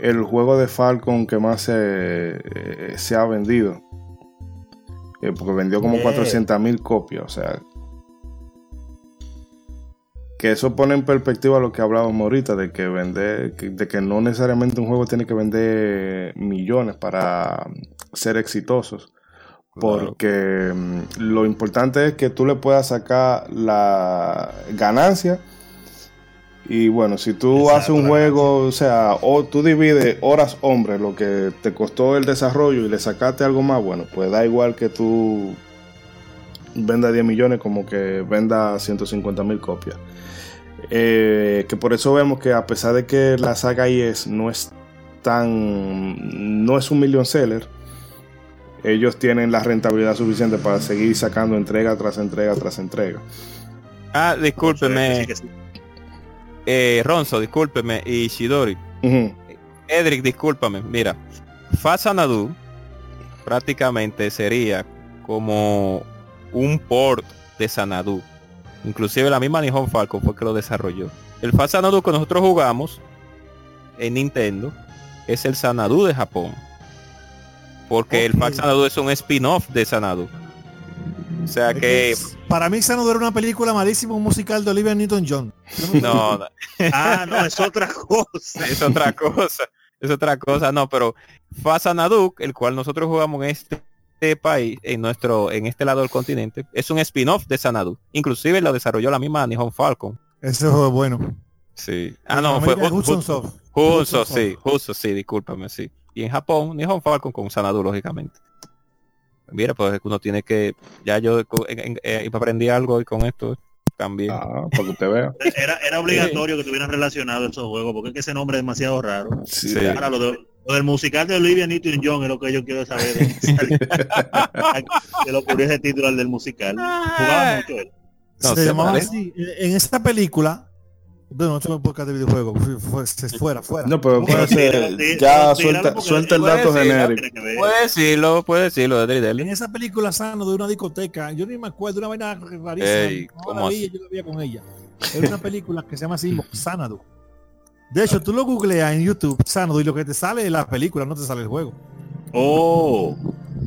el juego de Falcon que más se, eh, se ha vendido. Eh, porque vendió como Bien. 400 mil copias, o sea. Que eso pone en perspectiva lo que hablábamos ahorita, de que vender, de que no necesariamente un juego tiene que vender millones para ser exitosos. Porque mm, lo importante es que tú le puedas sacar la ganancia. Y bueno, si tú Exacto, haces un juego, o sea, o tú divides horas hombre, lo que te costó el desarrollo y le sacaste algo más, bueno, pues da igual que tú venda 10 millones como que venda 150 mil copias. Eh, que por eso vemos que a pesar de que la saga IS no es tan, no es un million seller, ellos tienen la rentabilidad suficiente para seguir sacando entrega tras entrega tras entrega. Ah, discúlpeme, eh, Ronzo, discúlpeme, y Ishidori. Ujú. Edric, discúlpame. Mira, Fa Sanadu prácticamente sería como un port de Sanadu. Inclusive la misma Nihon Falcon fue que lo desarrolló. El Fa Sanadu que nosotros jugamos en Nintendo es el Sanadu de Japón. Porque el Fa Ok. Sanadu es un spin-off de Sanadu. O sea Es que... Para mí Sanadu era una película malísima, un musical de Olivia Newton-John. No, no, Ah, no, es otra cosa. es otra cosa. Es otra cosa, no, pero Fasanaduk, el cual nosotros jugamos en este país, en nuestro, en este lado del continente, es un spin-off de Sanadu. Inclusive lo desarrolló la misma Nihon Falcon. Ese juego es bueno. Sí. Ah, no, fue Hudson Hu- Soft. Hudson sí, Hudson, sí, discúlpame, sí. Y en Japón, Nihon Falcon con Sanadu, lógicamente. Mira, pues es que uno tiene que, ya yo co- en- en- eh, aprendí algo y con esto también. Ah, para que usted vea. Era, era obligatorio que tuvieran relacionado esos juegos, porque es que ese nombre es demasiado raro. Sí, Sí. Ahora, lo, de- lo del musical de Olivia Newton-John es lo que yo quiero saber. de dónde salió. Se le ocurrió ese título al del musical. Jugaba mucho él. No se sé, llamaba así. En en esta película, bueno, no tengo podcast de videojuegos, fuera, fuera. No, pero puede ser. Ya suelta, suelta el dato genérico. Puede decirlo, puede decirlo. En esa película sano de una discoteca, yo ni me acuerdo, una vaina rarísima. ¿cómo así? yo la veía con ella. Es una película que se llama así, Xanadu. De hecho, tú lo googleas en YouTube, Xanadu, y lo que te sale es la película, no te sale el juego. Oh.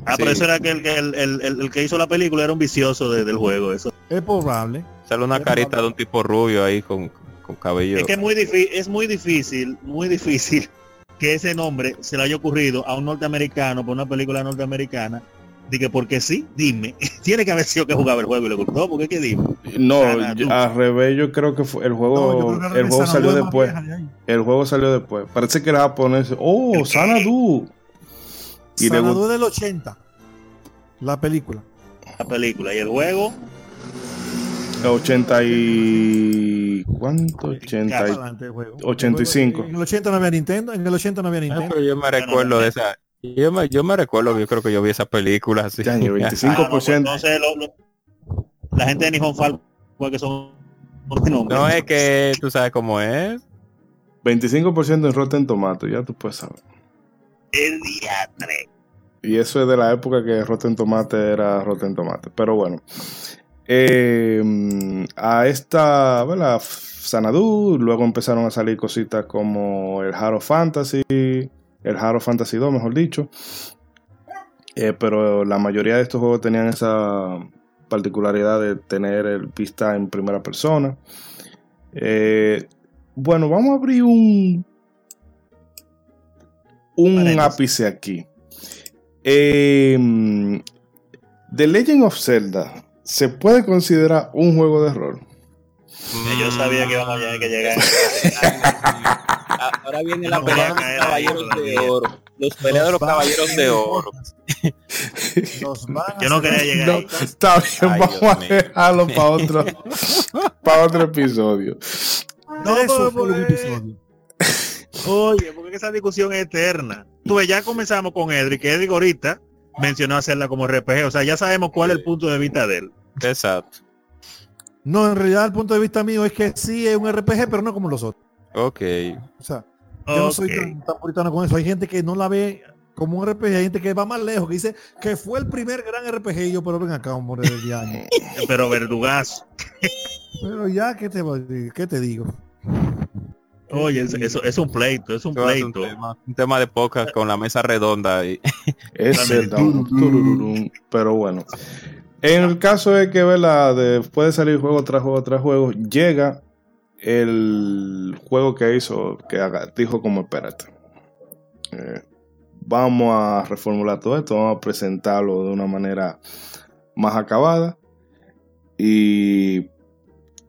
Ah, Sí. pero eso era que el, que el, el- el- el que hizo la película era un vicioso de- del juego. Eso. Es probable. Sale una carita de un tipo rubio ahí con, con cabello. Es que es muy difícil, es muy difícil, muy difícil que ese nombre se le haya ocurrido a un norteamericano por una película norteamericana. Dije, porque sí, dime. Tiene que haber sido que jugaba el juego y le gustó, porque es que dime. No, yo- al revés, yo creo que fue, el juego, el juego salió después. de. El juego salió después. Parece que era japonés. Oh, Sanadu. Y es del 80. La película. La película y el juego, 80 y... ¿Cuánto? 80 Para y... adelante el juego. 85. En el 80 no había Nintendo, en el 80 no había Ah, Nintendo. pero yo me recuerdo de esa. Yo me, yo me recuerdo, yo creo que yo vi esa película así. Ya, ni 25. Ah, no, pues 5%. entonces lo- lo- la gente de Nihon Fal que son. No es que tú sabes cómo es. 25% en Rotten Tomatoes, ya tú puedes saber. el diatre. Y eso es de la época que Rotten Tomatoes era Rotten Tomatoes. Pero bueno. Eh, a esta, ¿verdad? Sanadu, luego empezaron a salir cositas como el Haro Fantasy, el Haro Fantasy 2, mejor dicho. Eh, pero la mayoría de estos juegos tenían esa particularidad de tener el vista en primera persona. Eh, bueno, vamos a abrir un un ápice aquí. Eh, The Legend of Zelda se puede considerar un juego de rol. Yo sabía que íbamos a tener que llegar. Ah, Ahora viene la No pelea de los caballeros de oro. Los peleas de los caballeros de oro. Yo no quería llegar No, ahí. está bien, Ay, vamos Dios a mío. dejarlo para otro, para otro episodio. No, Eso fue un episodio. Oye, porque esa discusión es eterna. Tú ves, ya comenzamos con Edric, que Edric ahorita mencionó hacerla como RPG, o sea, ya sabemos cuál es el punto de vista de él. Exacto. No, en realidad el punto de vista mío es que sí es un RPG, pero no como los otros. Ok. O sea, yo no soy tan, tan puritano con eso. Hay gente que no la ve como un RPG, hay gente que va más lejos, que dice que fue el primer gran RPG y yo, pero ven acá, hombre, de año. Pero verdugazo. Pero ya, ¿qué te, voy a decir? ¿Qué te digo? Oye, eso, eso es un pleito, es un pleito. tema, un tema de podcast con la mesa redonda y Es turururum, pero bueno. En el caso de que, ¿verdad? Después de salir juego tras juego tras juego, llega el juego que hizo, que dijo como, espérate. eh, vamos a reformular todo esto, vamos a presentarlo de una manera más acabada. Y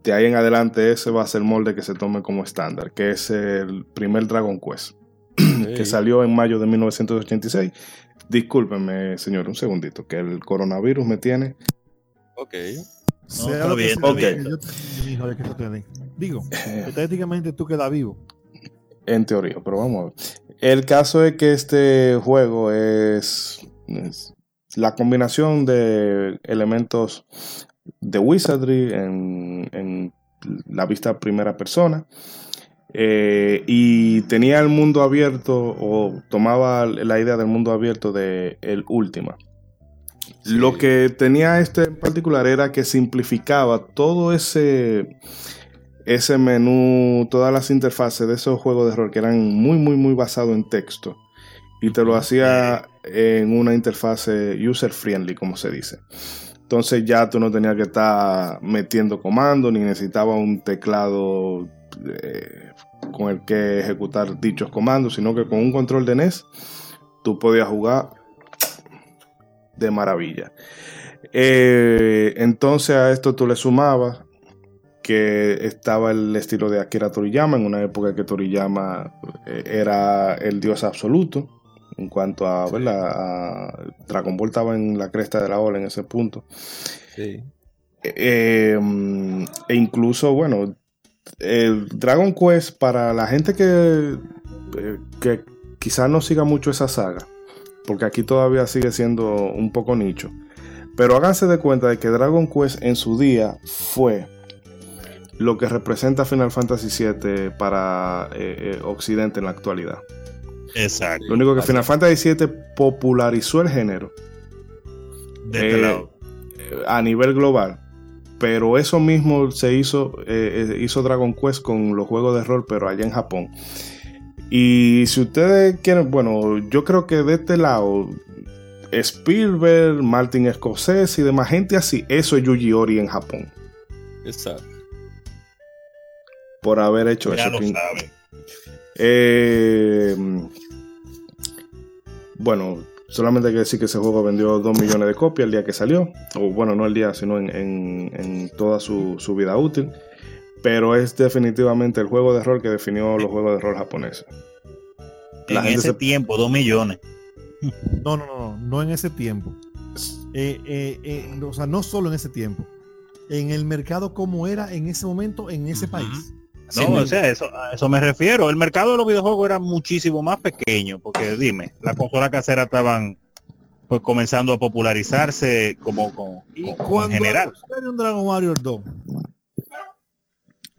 de ahí en adelante ese va a ser el molde que se tome como estándar, que es el primer Dragon Quest, que salió en mayo de 1986. Discúlpenme, señor, un segundito, que el coronavirus me tiene. Ok. Está bien, sea, yo te. Digo, eh, estéticamente tú quedas vivo. En teoría, pero vamos a ver. El caso es que este juego es, es la combinación de elementos de wizardry en, en la vista primera persona. Eh, y tenía el mundo abierto o tomaba la idea del mundo abierto de el Ultima. Sí. Lo que tenía este en particular era que simplificaba todo ese ese menú, todas las interfaces de esos juegos de rol que eran muy, muy, muy basados en texto. Y te lo hacía en una interfase user friendly, como se dice. Entonces ya tú no tenías que estar metiendo comandos, ni necesitabas un teclado eh, con el que ejecutar dichos comandos, sino que con un control de NES tú podías jugar de maravilla. Eh, entonces a esto tú le sumabas que estaba el estilo de Akira Toriyama en una época que Toriyama eh, era el dios absoluto en cuanto a, ¿verdad? a Dragon Ball estaba en la cresta de la ola en ese punto Sí. eh, e incluso, bueno, el Dragon Quest, para la gente que, eh, que quizás no siga mucho esa saga, porque aquí todavía sigue siendo un poco nicho, Pero háganse de cuenta de que Dragon Quest en su día fue lo que representa Final Fantasy VII para eh, eh, Occidente en la actualidad. Exacto. Lo único que Final Fantasy VII popularizó el género De este eh, lado. a nivel global. Pero eso mismo se hizo, eh, eh, hizo Dragon Quest con los juegos de rol, pero allá en Japón. Y si ustedes quieren, bueno, yo creo que de este lado, Spielberg, Martin Scorsese y demás gente así, eso es Yuji Ori en Japón. Exacto. Por haber hecho Ya eso. lo saben. Eh, bueno, solamente hay que decir que ese juego vendió 2 millones de copias el día que salió. O bueno, no el día, sino en, en- en toda su, su vida útil. Pero es definitivamente el juego de rol que definió los juegos de rol japoneses. La En gente ese se- tiempo, dos millones. No, no, no, no, no en ese tiempo. Eh, eh, eh, o sea, no solo en ese tiempo. En el mercado como era en ese momento en ese país. No, o sea, eso, a eso me refiero. El mercado de los videojuegos era muchísimo más pequeño, porque dime, las consolas caseras estaban pues comenzando a popularizarse como, como, Y como- cuando en general. anunciaron Dragon Warrior 2,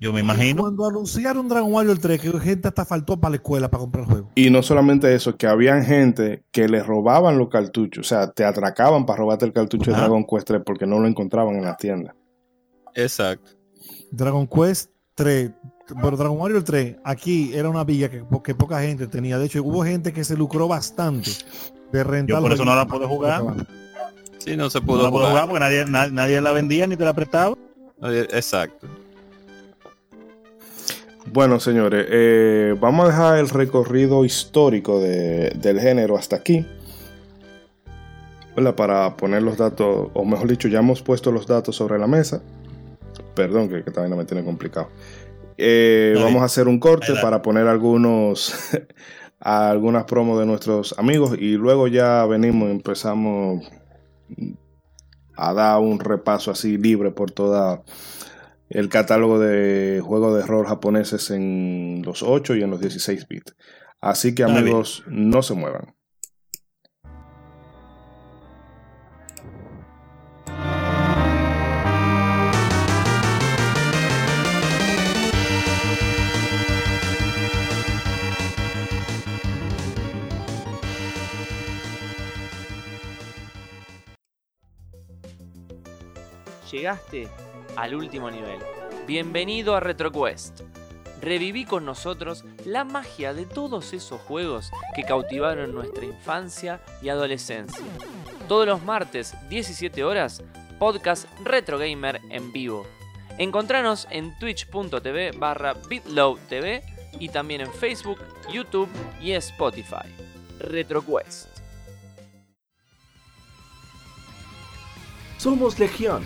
Yo me imagino. cuando anunciaron Dragon Warrior 3, que gente hasta faltó para la escuela para comprar el juego. Y no solamente eso, que habían gente que le robaban los cartuchos. O sea, te atracaban para robarte el cartucho de. Dragon Quest 3 porque no lo encontraban en la tienda. Exacto. Dragon Quest 3, pero Dragon Warrior 3, aquí era una villa que, que poca gente tenía. De hecho, hubo gente que se lucró bastante de rentar. Yo por eso no la pude jugar. Sí, no se No pudo pude jugar. jugar porque nadie, na- nadie la vendía ni te la prestaba. Exacto. Bueno, señores, eh, vamos a dejar el recorrido histórico de- del género hasta aquí. ¿verdad? Para poner los datos, o mejor dicho, ya hemos puesto los datos sobre la mesa. Perdón, que, que también me tiene complicado. Eh, vamos a hacer un corte para poner algunos algunas promos de nuestros amigos y luego ya venimos y empezamos a dar un repaso así libre por toda el catálogo de juegos de rol japoneses en los 8 y en los 16 bits. Así que amigos, no se muevan. Llegaste al último nivel. Bienvenido a RetroQuest. Reviví con nosotros la magia de todos esos juegos que cautivaron nuestra infancia y adolescencia. Todos los martes, 17 horas, podcast Retro Gamer en vivo. Encontranos en twitch.tv barra bitlowtv y también en Facebook, YouTube y Spotify. RetroQuest. Somos Legión,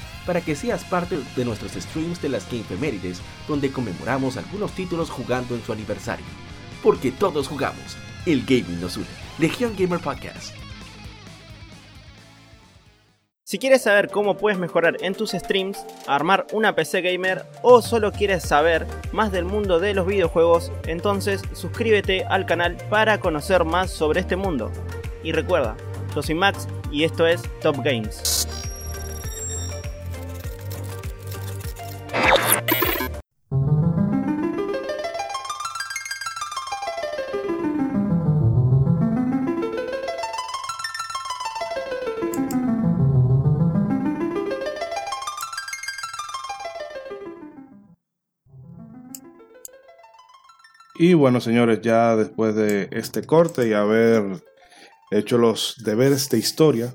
para que seas parte de nuestros streams de las Gamefemérides, donde conmemoramos algunos títulos jugando en su aniversario. Porque todos jugamos. El gaming nos une. Legión Gamer Podcast. Si quieres saber cómo puedes mejorar en tus streams, armar una PC gamer o solo quieres saber más del mundo de los videojuegos, entonces suscríbete al canal para conocer más sobre este mundo. Y recuerda, yo soy Max y esto es Top Games. Y bueno, señores, ya después de este corte y haber hecho los deberes de historia,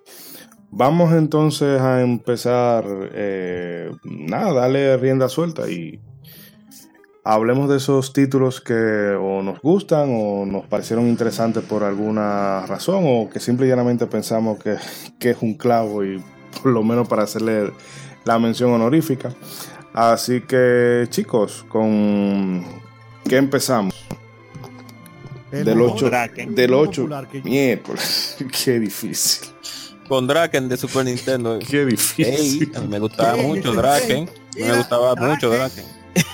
vamos entonces a empezar, eh, nada, darle rienda suelta y hablemos de esos títulos que o nos gustan o nos parecieron interesantes por alguna razón o que simple y llanamente pensamos que, que es un clavo y por lo menos para hacerle la mención honorífica. Así que, chicos, ¿con qué empezamos? El Del mejor 8. Draken. Del juego 8. popular que- Miércoles. Qué difícil. Con Draken de Super Nintendo. Qué difícil. me gustaba mucho Draken. Me gustaba mucho Draken.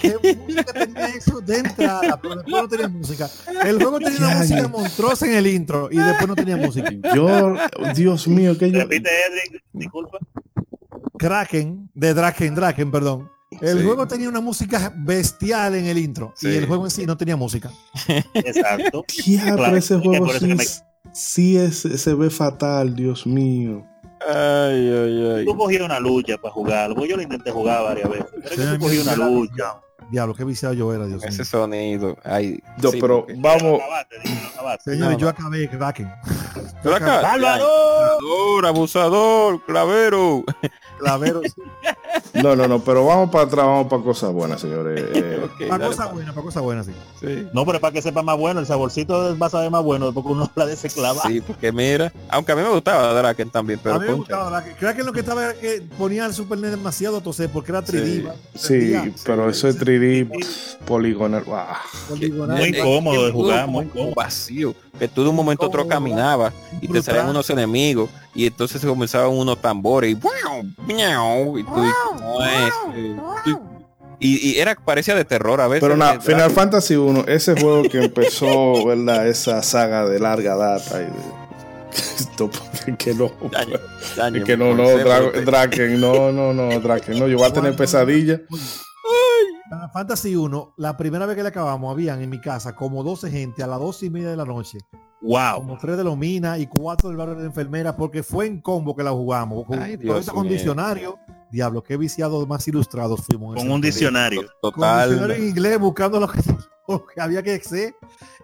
¿Qué música tenía eso de entrada? Pero después no tenía música. El juego tenía una música monstruosa en el intro y después no tenía música. Yo, Dios mío, que yo. Repite, Edric, disculpa. Kraken, de Draken, Draken, perdón. El Sí. juego tenía una música bestial en el intro Sí. y el juego en sí no tenía música. Exacto. Claro, ese juego sí, me- sí es, se ve fatal, Dios mío. Ay, ay, ay. Tú cogías una lucha para jugarlo. Yo lo intenté jugar varias veces. Pero es que tú cogías una lucha. Diablo, qué viciado yo era, Dios mío. Ese sonido. Ay, No, sí, pero porque- vamos. Lo acabaste, dime, lo acabaste. Señores, No, yo acabé acá. ¡Salvador! Abusador, abusador, clavero. Claveros. No, no, no, pero vamos para atrás, vamos para cosas buenas, señores. Eh, Para cosas pa. buenas, para cosas buenas, sí. Sí. No, pero para que sepa más bueno, el saborcito va a saber más bueno después que uno la desclava. Sí, porque mira, aunque a mí me gustaba Draken también, pero a mí me concha, gustaba Draken. Kraken lo que estaba que ponía el Super NES demasiado a toser porque era 3D. Sí. sí, pero eso es 3D poligonal. ah. Poligonal. Muy cómodo de jugar, muy cómodo. vacío, que tú de un momento a otro caminabas y te salían unos enemigos y entonces se comenzaban unos tambores y y tú y ¿cómo es? Tú- y, y era parecía de terror a veces. Pero eh, Final. Fantasy 1, ese juego que empezó, ¿verdad? Esa saga de larga data y de. Esto, que- no. Daño, daño, Es que no, no, Draken, no, no, no, Draken, no, yo voy a tener pesadilla. Final Fantasy 1, la primera vez que le acabamos, habían en mi casa como 12 gente a las 12 y media de la noche. Wow. Como 3 de Lomina y 4 del barrio de enfermera, porque fue en combo que la jugamos. Con, Ay, Dios con diccionario. Diablo, qué viciados más ilustrados fuimos. Con un diccionario. Con Total. diccionario en inglés buscando lo que, lo que había que hacer.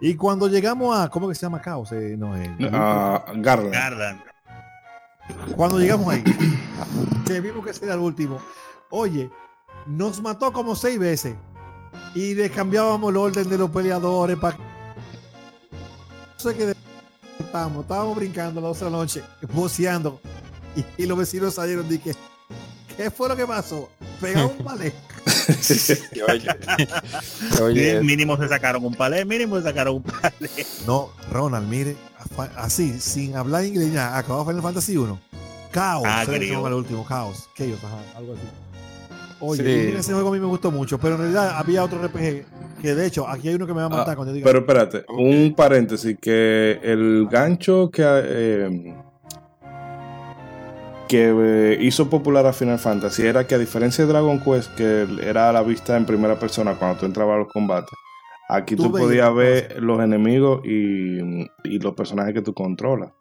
Y cuando llegamos a, ¿cómo que se llama Caos? Eh, no, eh, Ah, Garland. Garland. Cuando llegamos ahí, que vimos que era el último. Oye, nos mató como seis veces. Y le cambiábamos el orden de los peleadores para no sé qué estábamos, estábamos brincando a las 12 de la noche, boceando. Y, y los vecinos salieron y que ¿qué fue lo que pasó? Pegamos un palé. Oye, oye, Mínimo se sacaron un palé, mínimo se sacaron un palé. No, Ronald, mire, así, sin hablar inglés, ya, acabó Final Fantasy 1. Caos, Ah, creo. el último, Caos. Chaos, ajá, algo así. Oye, Sí. ese juego a mí me gustó mucho, pero en realidad había otro RPG que de hecho aquí hay uno que me va a matar Ah, cuando yo diga. Pero espérate, un paréntesis, que el gancho que, eh, que eh, hizo popular a Final Fantasy era que a diferencia de Dragon Quest, que era a la vista en primera persona cuando tú entrabas a los combates, aquí Tú tú, podías ver los enemigos y, y los personajes que tú controlas.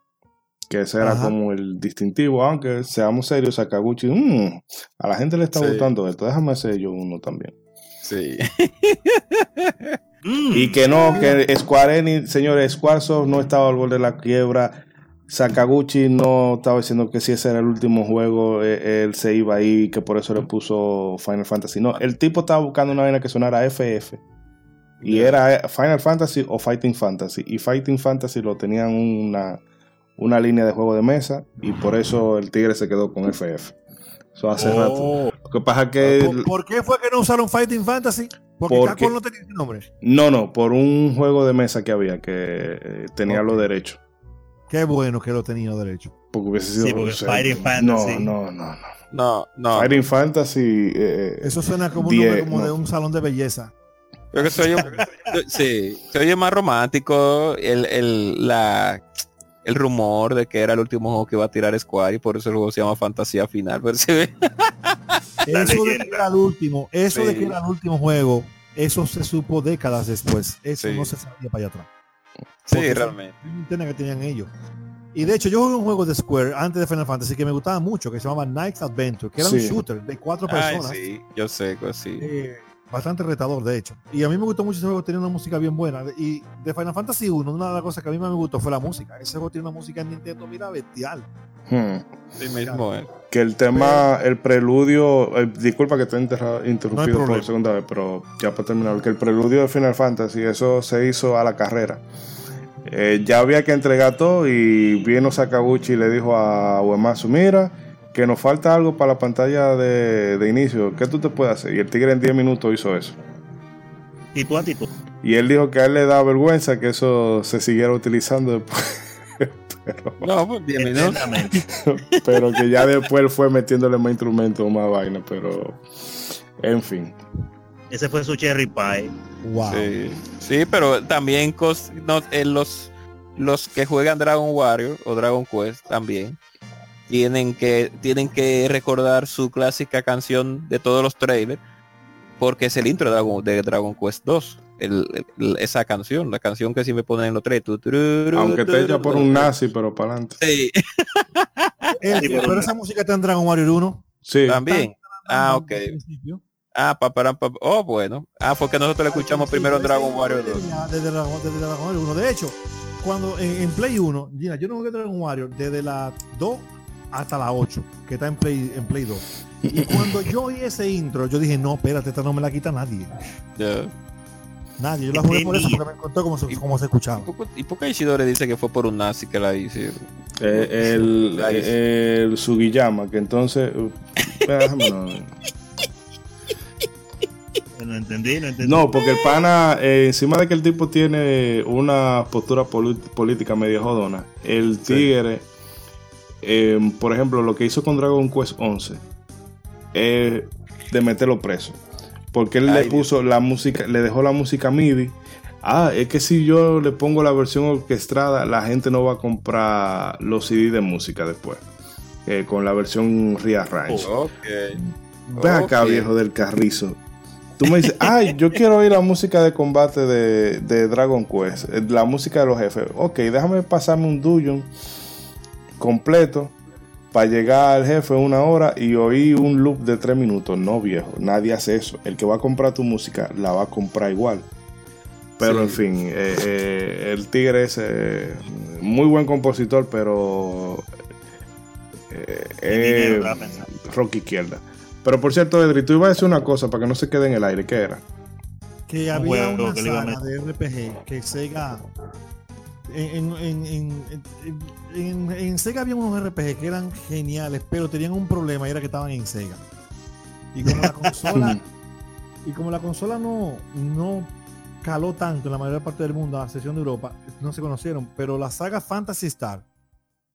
Que ese era Ajá. como el distintivo, aunque seamos serios, Sakaguchi, mm, a la gente le está Sí. gustando esto, déjame hacer yo uno también. sí. Mm. Y que no, que Square Enix, señores, Squaresoft no estaba al borde de la quiebra. Sakaguchi no estaba diciendo que si ese era el último juego, eh, él se iba ahí, que por eso le puso Final Fantasy. No, el tipo estaba buscando una vaina que sonara FF. Y era Final Fantasy o Fighting Fantasy. Y Fighting Fantasy lo tenían una, una línea de juego de mesa. Y por eso el tigre se quedó con FF. Eso hace rato. Oh, Lo que pasa es que. ¿Por, por qué fue que no usaron Fighting Fantasy? Porque Porque- Capcom no tenía ese nombre. No, no, por un juego de mesa que había que eh, tenía Ok. los derechos. Qué bueno que lo tenía derecho. Porque hubiese sido. Sí, porque Fighting Fantasy. No, no, no. no. No, no. Fighting Fantasy. eh, Eso suena como un nombre como no. de un salón de belleza. Creo que se oye, sí, se oye más romántico el, el, la, el rumor de que era el último juego que iba a tirar Square y por eso el juego se llama Fantasía Final. Pero se ve. Eso de que era el último, eso de Sí. que era el último juego, eso se supo décadas después. Eso Sí. no se sabía para allá atrás. Sí, Porque realmente. una linterna que tenían ellos. Y de hecho, yo jugué un juego de Square antes de Final Fantasy que me gustaba mucho, que se llamaba Night's Adventure, que era un Sí. shooter de cuatro Ay, personas. sí, yo sé, pues sí. eh, bastante retador, de hecho. Y a mí me gustó mucho ese juego, tenía una música bien buena. Y de Final Fantasy 1, una de las cosas que a mí más me gustó fue la música. Ese juego tiene una música en Nintendo, mira, bestial. hmm. Sí mismo es. Que el tema, el preludio. eh, disculpa que te he interrumpido por problema. segunda vez, pero ya para terminar. Que el preludio de Final Fantasy, eso se hizo a la carrera. Eh, ya había que entregar todo y vino Sakaguchi y le dijo a Uematsu, mira, que nos falta algo para la pantalla de, de inicio, ¿qué tú te puedes hacer? Y el tigre en 10 minutos hizo eso. Y tú a ti tú. Y él dijo que a él le da vergüenza que eso se siguiera utilizando después. pero, No, pues bien, ¿no? Pero que ya después él fue metiéndole más instrumentos, más vaina, pero en fin. Ese fue su cherry pie. Wow. Sí, sí, pero también cos- no, eh, los, los que juegan Dragon Warrior o Dragon Quest también tienen que, tienen que recordar su clásica canción de todos los trailers porque es el intro de Dragon, de Dragon Quest 2. El- el- esa canción, la canción que siempre ponen en los. Tu, tururu, Aunque esté hecha por un nazi, pero para adelante. Sí, pero esa música está en Dragon Warrior 1. Sí, también. Ah, ok. Ah, pa, para, pa- oh, bueno. Ah, porque nosotros le escuchamos primero en Dragon Warrior 2. Desde Dragon, desde Dragon Warrior 1. De hecho, cuando en, en Play 1, Gina, yo no jugué Dragon Warrior desde la 2 hasta la 8, que está en Play, en Play 2. Y cuando yo oí ese intro, yo dije, no, espérate, esta no me la quita nadie. Nadie. Yo la jugué por eso, porque me contó cómo se, cómo se escuchaba. ¿Y por qué- ¿Y por qué Isidore dice que fue por un nazi que la hicieron? Eh, el, Ahí. el Sugiyama, que entonces. uh, no. No entendí, no entendí. No, porque el pana, eh, encima de que el tipo tiene una postura política medio jodona, el tigre, eh, por ejemplo, lo que hizo con Dragon Quest 11, es de meterlo preso. Porque él Ay, le puso la música, le dejó la música MIDI. Ah, es que si yo le pongo la versión orquestada, la gente no va a comprar los CD de música después. eh, con la versión rearrange. Ok. Ven acá, viejo del carrizo. Tú me dices, ay, yo quiero oír la música de combate de, de Dragon Quest, eh, la música de los jefes. Ok, déjame pasarme un dungeon completo para llegar al jefe en una hora y oír un loop de tres minutos. No, viejo, nadie hace eso. El que va a comprar tu música la va a comprar igual. Pero Sí. en fin, eh, eh, el tigre es eh, muy buen compositor, pero eh, eh, rock izquierda. Pero por cierto, Edri, tú ibas a decir una cosa para que no se quede en el aire. ¿Qué era? que había una que de RPG que Sega en, en, en, en- en- en Sega había unos RPG que eran geniales pero tenían un problema y era que estaban en Sega y como la consola y como la consola no no caló tanto en la mayor parte del mundo a la sesión de Europa no se conocieron pero la saga Fantasy Star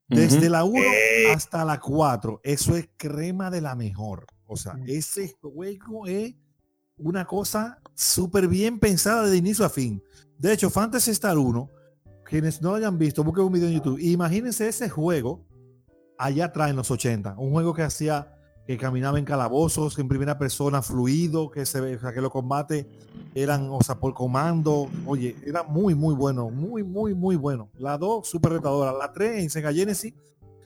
desde la 1 Eh. hasta la 4 eso es crema de la mejor o sea ese juego es una cosa súper bien pensada de inicio a fin. De hecho, Fantasy Star 1, quienes no lo hayan visto, busquen un video en YouTube. Imagínense ese juego allá atrás en los 80. Un juego que hacía, que caminaba en calabozos, en primera persona, fluido, que se ve, o sea, que los combates eran, o sea, por comando. Oye, era muy, muy bueno, muy, muy, muy bueno. La 2, súper retadora. La 3 en Sega Genesis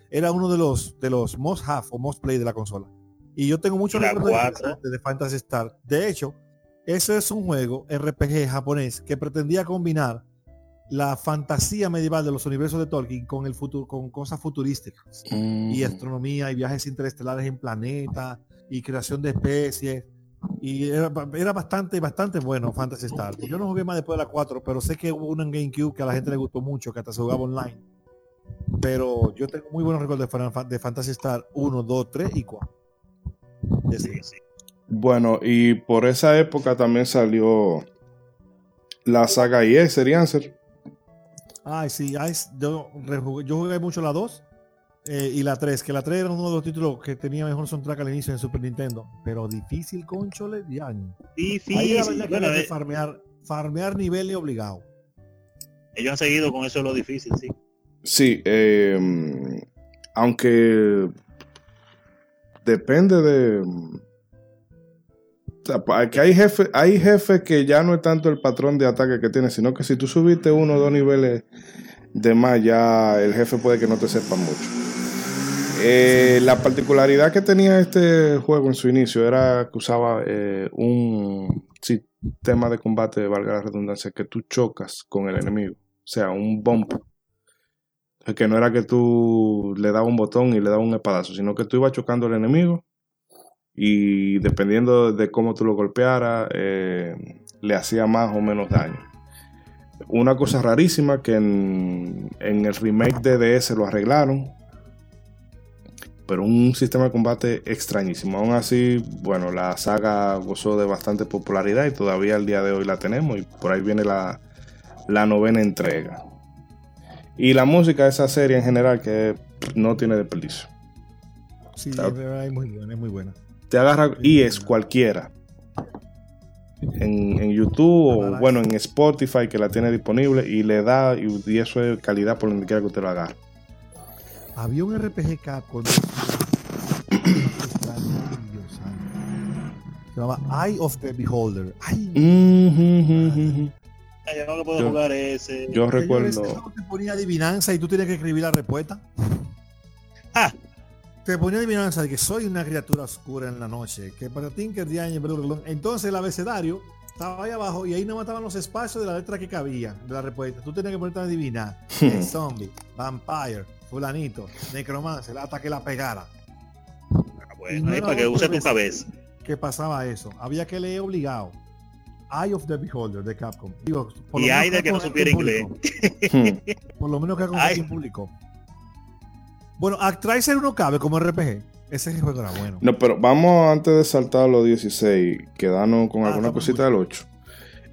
era uno de los, de los most have o most play de la consola. Y yo tengo muchos recuerdos de, de Fantasy Star. De hecho, eso es un juego RPG japonés que pretendía combinar la fantasía medieval de los universos de Tolkien con el futuro, con cosas futurísticas y astronomía y viajes interestelares en planetas y creación de especies. Y era, era bastante, bastante bueno Fantasy Star. Yo no jugué más después de la 4, pero sé que hubo una en GameCube que a la gente le gustó mucho, que hasta se jugaba online. Pero yo tengo muy buenos recuerdos de, Fantasy Star 1, 2, 3 y 4. De Sí, ese. sí. Bueno, y por esa época también salió la saga IE, serían ser. Ay, sí, ay, yo, rejugué- yo jugué mucho la 2 eh, y la 3, que la 3 era uno de los títulos que tenía mejor soundtrack al inicio en Super Nintendo, pero difícil, conchole, de año. Ahí la Difícil. verdad que Bueno, que eh, farmear, farmear niveles obligado. ellos han seguido con eso lo difícil, sí. Sí, eh, aunque depende de... que hay jefes hay jefes que ya no es tanto el patrón de ataque que tiene, sino que si tú subiste uno o dos niveles de más, ya el jefe puede que no te sepa mucho. Eh, la particularidad que tenía este juego en su inicio era que usaba eh, un sistema de combate, valga la redundancia, que tú chocas con el enemigo. O sea, un bump. Que no era que tú le dabas un botón y le dabas un espadazo, sino que tú ibas chocando al enemigo y dependiendo de cómo tú lo golpearas, eh, le hacía más o menos daño. Una cosa rarísima que en, en el remake de DS lo arreglaron pero un sistema de combate extrañísimo. Aún así, bueno, la saga gozó de bastante popularidad y todavía al día de hoy la tenemos y por ahí viene la, la novena entrega. Y la música de esa serie en general que no tiene desperdicio. Sí, es muy buena, es muy buena. Te agarra y es cualquiera. En, en YouTube o bueno en Spotify que la tiene disponible y le da y, y eso es calidad por donde quiera que usted lo agarre. Había un RPG Capcom. Se llamaba Eye of the Beholder. Ay, Mm, Yo no lo puedo Yo- jugar ese. Yo recuerdo. ¿eso te ponía adivinanza y tú tenías que escribir la respuesta. Ah. Te ponía adivinanza de que soy una criatura oscura en la noche, que para ti que día año, blablabla. entonces el abecedario estaba ahí abajo y ahí no mataban los espacios de la letra que cabía de la respuesta. Tú tenías que ponerte a adivinar. Zombie, vampire, fulanito, necromancer, hasta que la pegara. Ah, Bueno, ahí para que use tu cabeza. que pasaba eso. Había que leer obligado. Eye of the Beholder de Capcom. Digo, por Y lo menos ay del que no supiera inglés. Por lo menos Capcom Ay. aquí publicó. Bueno, Actraiser no cabe como RPG. Ese juego era bueno. No, pero vamos antes de saltar los 16, quedarnos con Ah, alguna cosita del 8.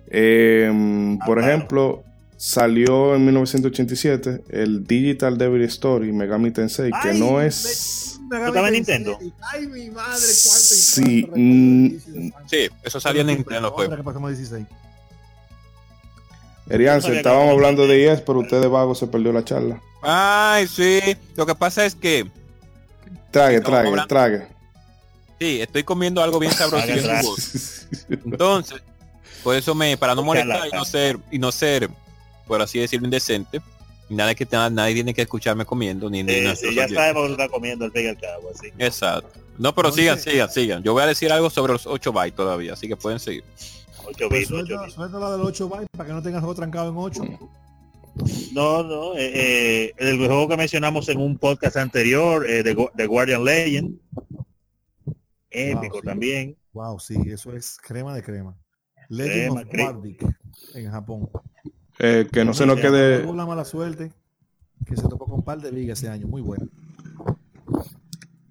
Eh, por claro. ejemplo, salió en 1987 el Digital Devil Story Megami Tensei, que no es... estaba en Nintendo? Ay, mi madre, cuánto Sí, mm. Sí, eso salió en Nintendo. Ahora que pasamos a 16. Erianse, No sabía que estábamos hablando de IES, pero usted de vago se perdió la charla. Ay, sí. Lo que pasa es que Trague, trague, hablando- trague. sí, estoy comiendo algo bien sabroso y jugoso. Entonces, por eso me, para no molestar y no ser, y no ser, por así decirlo, indecente, nada que te- nadie tiene que escucharme comiendo, ni, ni Sí, nuestros sí, ya sabemos que está comiendo el pega al cabo, así. Exacto. No, pero sigan, sigan, sigan. Yo voy a decir algo sobre los 8 bytes todavía, así que pueden seguir. 8 Pues bits, 8 suelta, bits. suelta la del 8 bytes para que no tengas juego trancado en 8. No, no, eh, eh, el juego que mencionamos en un podcast anterior, eh, de, Gu- de Guardian Legend. Épico Wow, sí. también. Wow, sí, eso es crema de crema. Legend Crema, of en Japón. Eh, que no se nos quede... Tuvo la mala suerte que se topó con un par de ligas ese año, muy bueno.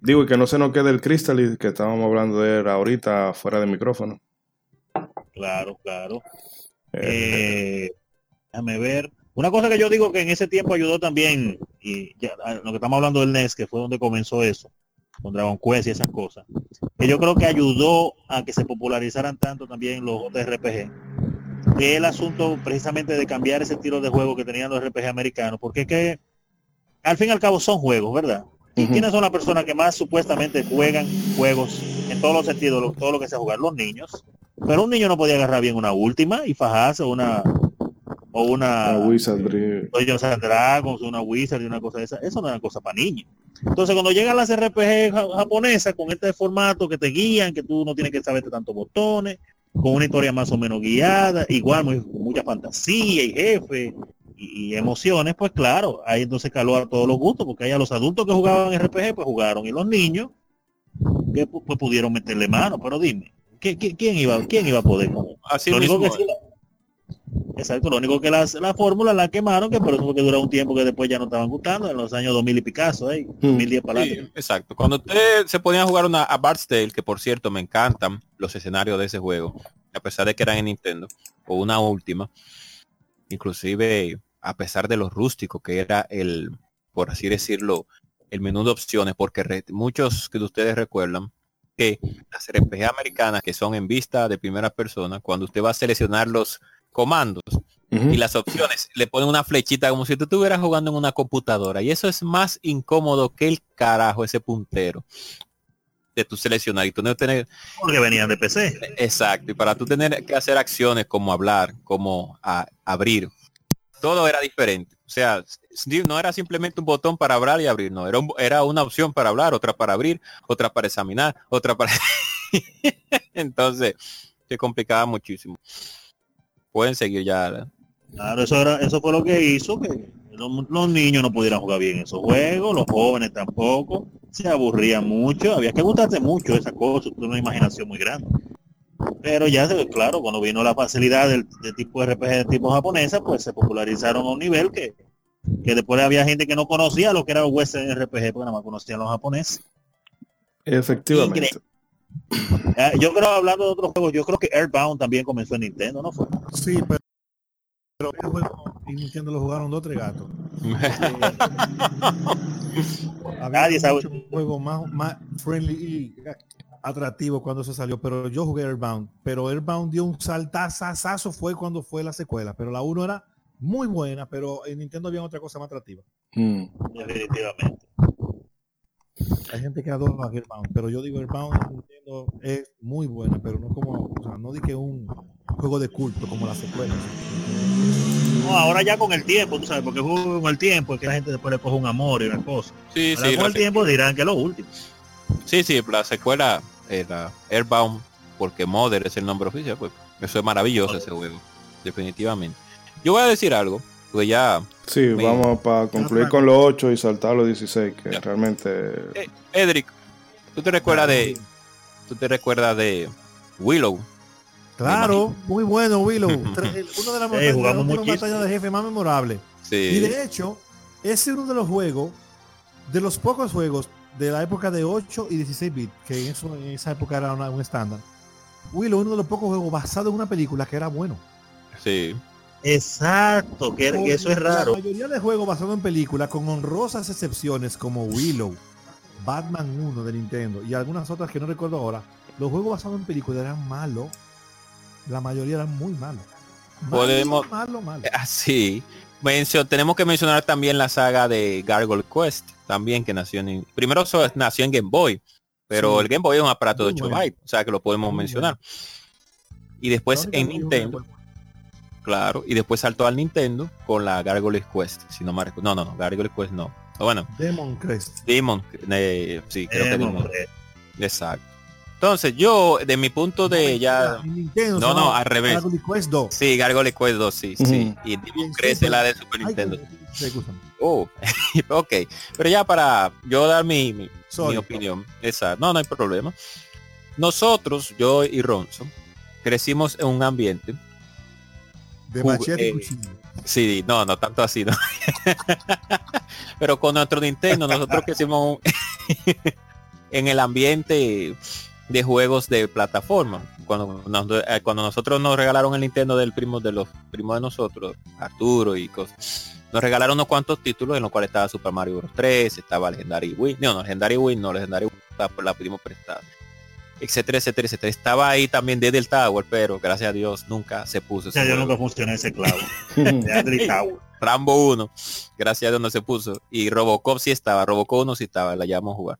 Digo, y que no se nos quede el Crystal que estábamos hablando de él ahorita fuera de micrófono. Claro, claro. Eh, Eh, déjame ver. Una cosa que yo digo que en ese tiempo ayudó también, y ya, lo que estamos hablando del NES, que fue donde comenzó eso, con Dragon Quest y esas cosas, que yo creo que ayudó a que se popularizaran tanto también los JRPG, que el asunto precisamente de cambiar ese estilo de juego que tenían los RPG americanos, porque es que al fin y al cabo son juegos, ¿verdad? ¿Y quiénes son las personas que más supuestamente juegan juegos en todos los sentidos, lo- todo lo que sea jugar? Los niños. Pero un niño no podía agarrar bien una última y fajarse una o una. Dungeons and Dragons, una Wizard y una cosa de esa. Eso no era cosa para niños. Entonces cuando llegan las RPG ja- japonesas con este formato que te guían, que tú no tienes que saber tantos botones, con una historia más o menos guiada, igual muy, mucha fantasía y jefe y, y emociones, pues claro, ahí entonces caló a todos los gustos, porque ahí a los adultos que jugaban RPG pues jugaron y los niños que pu- pues pudieron meterle mano, pero dime, ¿qué- qué- quién iba, quién iba a poder? Así lo único mismo. que sí, Exacto, lo único que las- la fórmula la quemaron, que por eso fue que duró un tiempo que después ya no estaban gustando, en los años 2000 y Picasso, ¿eh? 2010 para Sí, exacto. Cuando usted se ponía a jugar una a Bart's Tale, que por cierto me encantan los escenarios de ese juego, a pesar de que eran en Nintendo, o una última, inclusive a pesar de lo rústico que era el, por así decirlo, el menú de opciones, porque re- muchos que de ustedes recuerdan que las RPG americanas que son en vista de primera persona, cuando usted va a seleccionar los comandos, y las opciones. Le ponen una flechita como si tú estuvieras jugando en una computadora. Y eso es más incómodo que el carajo ese puntero de tu seleccionar y tú no tener Porque venían de PC. exacto y para tú tener que hacer acciones como hablar como a- abrir todo era diferente. O sea no era simplemente un botón para hablar y abrir no era un- era una opción para hablar otra para abrir otra para examinar otra para entonces se complicaba muchísimo pueden seguir ya Claro, eso era, eso fue lo que hizo que los, los niños no pudieran jugar bien esos juegos, los jóvenes tampoco, se aburrían mucho, había que gustarse mucho esa cosa, tuve una imaginación muy grande. Pero ya, se- claro, cuando vino la facilidad del, de tipo RPG de tipo japonesa, pues se popularizaron a un nivel que, que después había gente que no conocía lo que era Western RPG, porque nada más conocían los japoneses. Efectivamente. Ah, Yo creo, hablando de otros juegos, yo creo que Airbound también comenzó en Nintendo, ¿no fue? Sí, pero, pero el juego en Nintendo lo jugaron dos tres gatos. Había Nadie sabe. mucho juego más, más friendly y atractivo cuando eso salió, pero yo jugué Airbound, pero Airbound dio un saltazazazo fue cuando fue la secuela, pero la 1 era muy buena, pero en Nintendo había otra cosa más atractiva. Mm. Definitivamente. Hay gente que adora Airbound, pero yo digo Airbound es muy buena, pero no como, o sea, no di que un juego de culto como la secuela. No, ahora ya con el tiempo, tú sabes, porque juego con el tiempo es que la gente después le coge un amor y una cosa. Sí, Ahora sí, con la el tiempo dirán que es lo último. sí, sí, la secuela era Airbound, porque Mother es el nombre oficial, pues eso es maravilloso ese juego, definitivamente. Yo voy a decir algo, porque ya, Sí, Me- vamos para concluir con los 8 y saltar los 16, que Ya. realmente... eh, Edric, ¿tú te recuerdas de, tú te recuerdas de Willow? Claro, muy bueno Willow. De las batallas, una de las batallas de jefe más memorables. Y Sí, de hecho, ese es uno de los juegos, de los pocos juegos de la época de 8 y 16 bits, que en, eso- en esa época era una- un estándar. Willow, uno de los pocos juegos basado en una película que era bueno. sí. Exacto, que, que eso es raro. La mayoría de juegos basados en películas, con honrosas excepciones como Willow, Batman 1 de Nintendo y algunas otras que no recuerdo ahora, los juegos basados en películas eran malos. La mayoría eran muy malos. Malo, Podemos- Malo, malo. Así. Mencio- tenemos que mencionar también la saga de Gargoyle Quest, también que nació en... Primero so- nació en Game Boy, pero Sí. el Game Boy es un aparato de Muy 8 bueno. bytes, o sea que lo podemos Muy mencionar. Y después en Nintendo, claro, y después saltó al Nintendo con la Gargoyle Quest, si no me recuerdo. No, no, no, Gargoyle Quest no. O bueno, Demon Crest. Demon, eh, sí, creo que Eh, Demon. hombre. Exacto. Entonces yo, de mi punto de ya... En Nintendo, No, no, al revés. Dragon Quest 2. Sí, Gargoyle Quest 2, sí, sí. Ujú. Y Demon Crest Super- es la de Super Ay, Nintendo. sí. Oh, ok. Pero ya para yo dar mi, mi, mi opinión. Esa, no, no hay problema. Nosotros, yo y Ronson, crecimos en un ambiente. De machete y eh, cuchillo. Sí, no, no tanto así, ¿no? Pero con nuestro Nintendo, nosotros crecimos en el ambiente de juegos de plataforma. Cuando, eh, cuando nosotros nos regalaron el Nintendo del primo de los primos de nosotros, Arturo y cosas, nos regalaron unos cuantos títulos en los cuales estaba Super Mario Bros. 3, estaba Legendary Win, no, no, Legendary Win, no, Legendary Win la, la pedimos prestada, etcétera, etcétera, etcétera. Estaba ahí también desde el Tower, pero gracias a Dios nunca se puso. Sea, yo nunca funcioné ese clavo. Tower. Rambo 1, gracias a Dios no se puso. Y Robocop sí estaba, Robocop 1 sí estaba, la llamamos a jugar.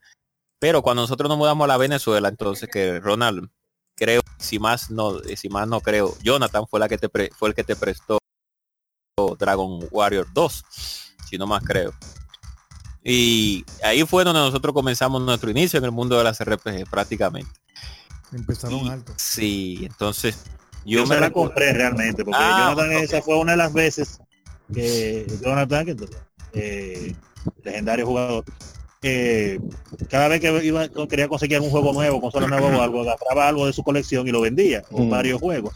Pero cuando nosotros nos mudamos a la Venezuela, entonces que Ronald, creo, si más no, si más no creo, Jonathan fue la que te pre- fue el que te prestó Dragon Warrior 2, si no más creo. Y ahí fue donde nosotros comenzamos nuestro inicio en el mundo de las RPG prácticamente. Empezaron y- alto. Sí, entonces yo, Yo me se la compré realmente, porque Ah, Jonathan, esa fue una de las veces que Jonathan, que eh, legendario jugador, eh, cada vez que iba, quería conseguir un juego nuevo, consola nueva o algo, agarraba algo de su colección y lo vendía, o Mm. varios juegos.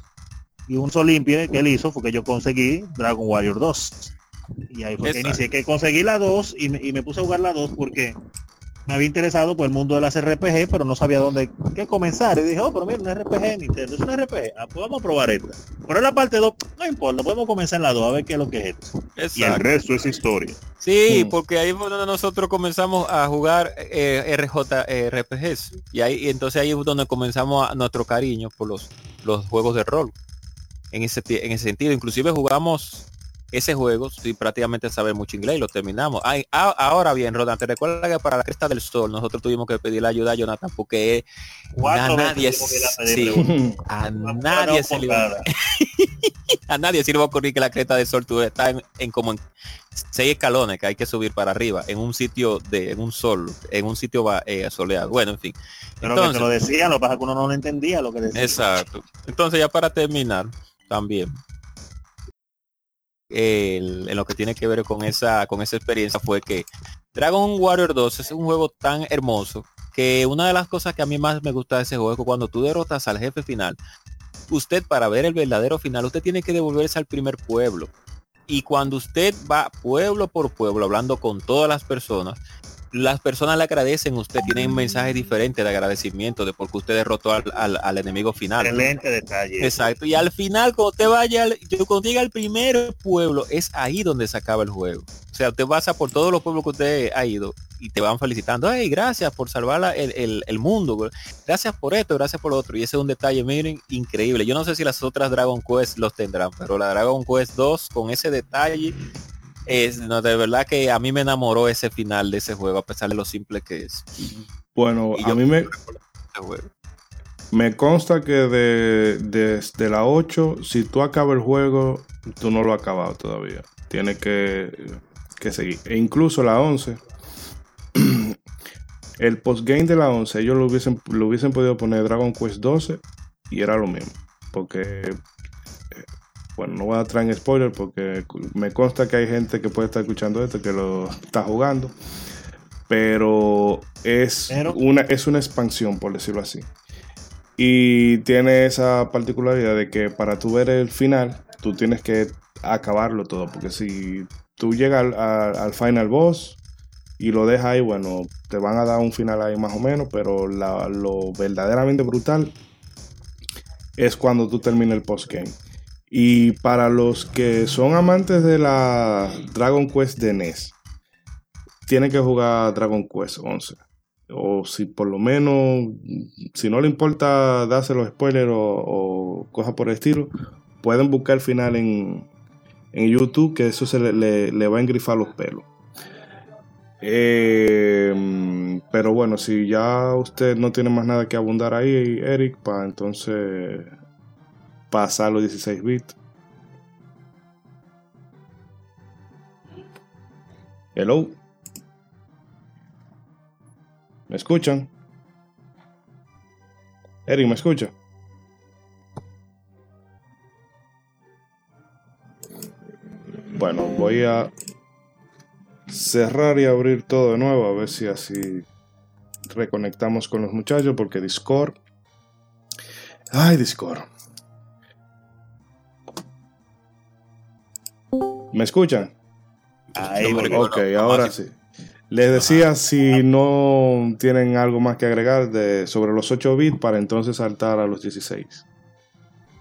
Y un solimpie que él hizo fue que yo conseguí Dragon Warrior 2. Y ahí fue que inicié que conseguí la 2 y me, y me puse a jugar la 2 porque me había interesado por el mundo de las RPG, pero no sabía dónde qué comenzar. Y dije, oh, pero mira, un RPG Nintendo, es un RPG. Ah, pues vamos a probar esta. Pero en la parte 2, no importa, podemos comenzar en la 2 a ver qué es lo que es esto. Y el resto es historia. Sí, Mm. porque ahí fue donde nosotros comenzamos a jugar eh, RJ eh, RPGs y ahí y entonces ahí es donde comenzamos a- nuestro cariño por los los juegos de rol. En ese en ese sentido, inclusive jugamos ese juego sin prácticamente saber mucho inglés y lo terminamos. Ay, a- ahora bien, Rodan, te recuerda que para la cresta del sol nosotros tuvimos que pedir la ayuda a Jonathan porque a nadie, que sí, a nadie se le a nadie a ocurrir que la cresta del sol tú está en, en como en seis escalones que hay que subir para arriba en un sitio de en un sol en un sitio va- eh, soleado. Bueno en fin. Pero que entonces te lo decían, lo que pasa que uno no lo entendía lo que decía. exacto. Entonces ya para terminar también el- en lo que tiene que ver con esa con esa experiencia fue que Dragon Warrior 2 es un juego tan hermoso que una de las cosas que a mí más me gusta de ese juego es que cuando tú derrotas al jefe final usted para ver el verdadero final, usted tiene que devolverse al primer pueblo. Y cuando usted va pueblo por pueblo hablando con todas las personas, las personas le agradecen a usted, tienen mensajes diferentes de agradecimiento de porque usted derrotó al, al- al enemigo final. Excelente detalle. Exacto. Y al final, cuando usted vaya, yo- cuando llega al primer pueblo, es ahí donde se acaba el juego. O sea, usted pasa por todos los pueblos que usted ha ido y te van felicitando. Hey, gracias por salvar la- el, el- el mundo. Gracias por esto, gracias por lo otro. Y ese es un detalle, miren, increíble. Yo no sé si las otras Dragon Quest los tendrán, pero la Dragon Quest 2 con ese detalle es, no, de verdad que a mí me enamoró ese final de ese juego, a pesar de lo simple que es. Bueno, Y a mí me, me consta que de, desde la 8, si tú acabas el juego, tú no lo has acabado todavía. Tienes que, que seguir. E incluso la 11, el postgame de la 11, ellos lo hubiesen, lo hubiesen podido poner Dragon Quest 12 y era lo mismo. Porque, bueno, no voy a traer en spoiler porque me consta que hay gente que puede estar escuchando esto que lo está jugando. Pero es, Pero- Una, es una expansión, por decirlo así. Y tiene esa particularidad de que para tú ver el final, tú tienes que acabarlo todo. Porque si tú llegas al, al- al final boss y lo dejas ahí, bueno, te van a dar un final ahí más o menos. Pero la- lo verdaderamente brutal es cuando tú terminas el postgame. Y para los que son amantes de la Dragon Quest de NES, tienen que jugar Dragon Quest 11 o si por lo menos, si no le importa darse los spoilers o, cosas por el estilo, pueden buscar el final en, en YouTube, que eso se le, le- va a engrifar los pelos. Eh, pero bueno, si ya usted no tiene más nada que abundar ahí, Eric, para entonces pasar los 16 bits. Hello. ¿Me escuchan? Eric, ¿me escucha? Bueno, voy a cerrar y abrir todo de nuevo a ver si así reconectamos con los muchachos porque Discord... Ay, Discord. ¿Me escuchan? Ahí, Ok, ahora sí. Les decía si no tienen algo más que agregar de, sobre los 8 bits para entonces saltar a los 16.